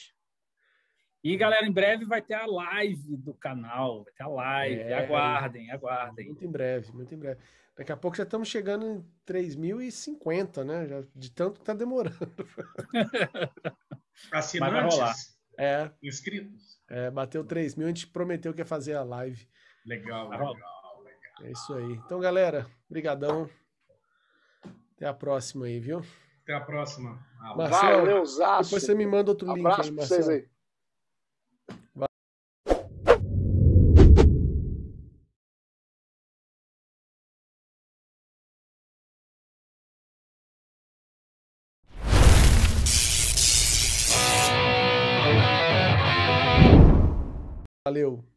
E, galera, em breve vai ter a live do canal. Vai ter a live. É. Aguardem, aguardem. Muito em breve, muito em breve. Daqui a pouco já estamos chegando em 3.050, né? Já, de tanto que tá demorando. Assinantes? É, Inscritos? é bateu 3 mil, a gente prometeu que ia fazer a live. Legal, Vai legal. legal. É isso aí. Então, galera, brigadão. Até a próxima aí, viu? Até a próxima. Marcelo, Valeu, Zaço. Depois você me manda outro link Abraço aí, pra vocês Marcelo. aí. Valeu.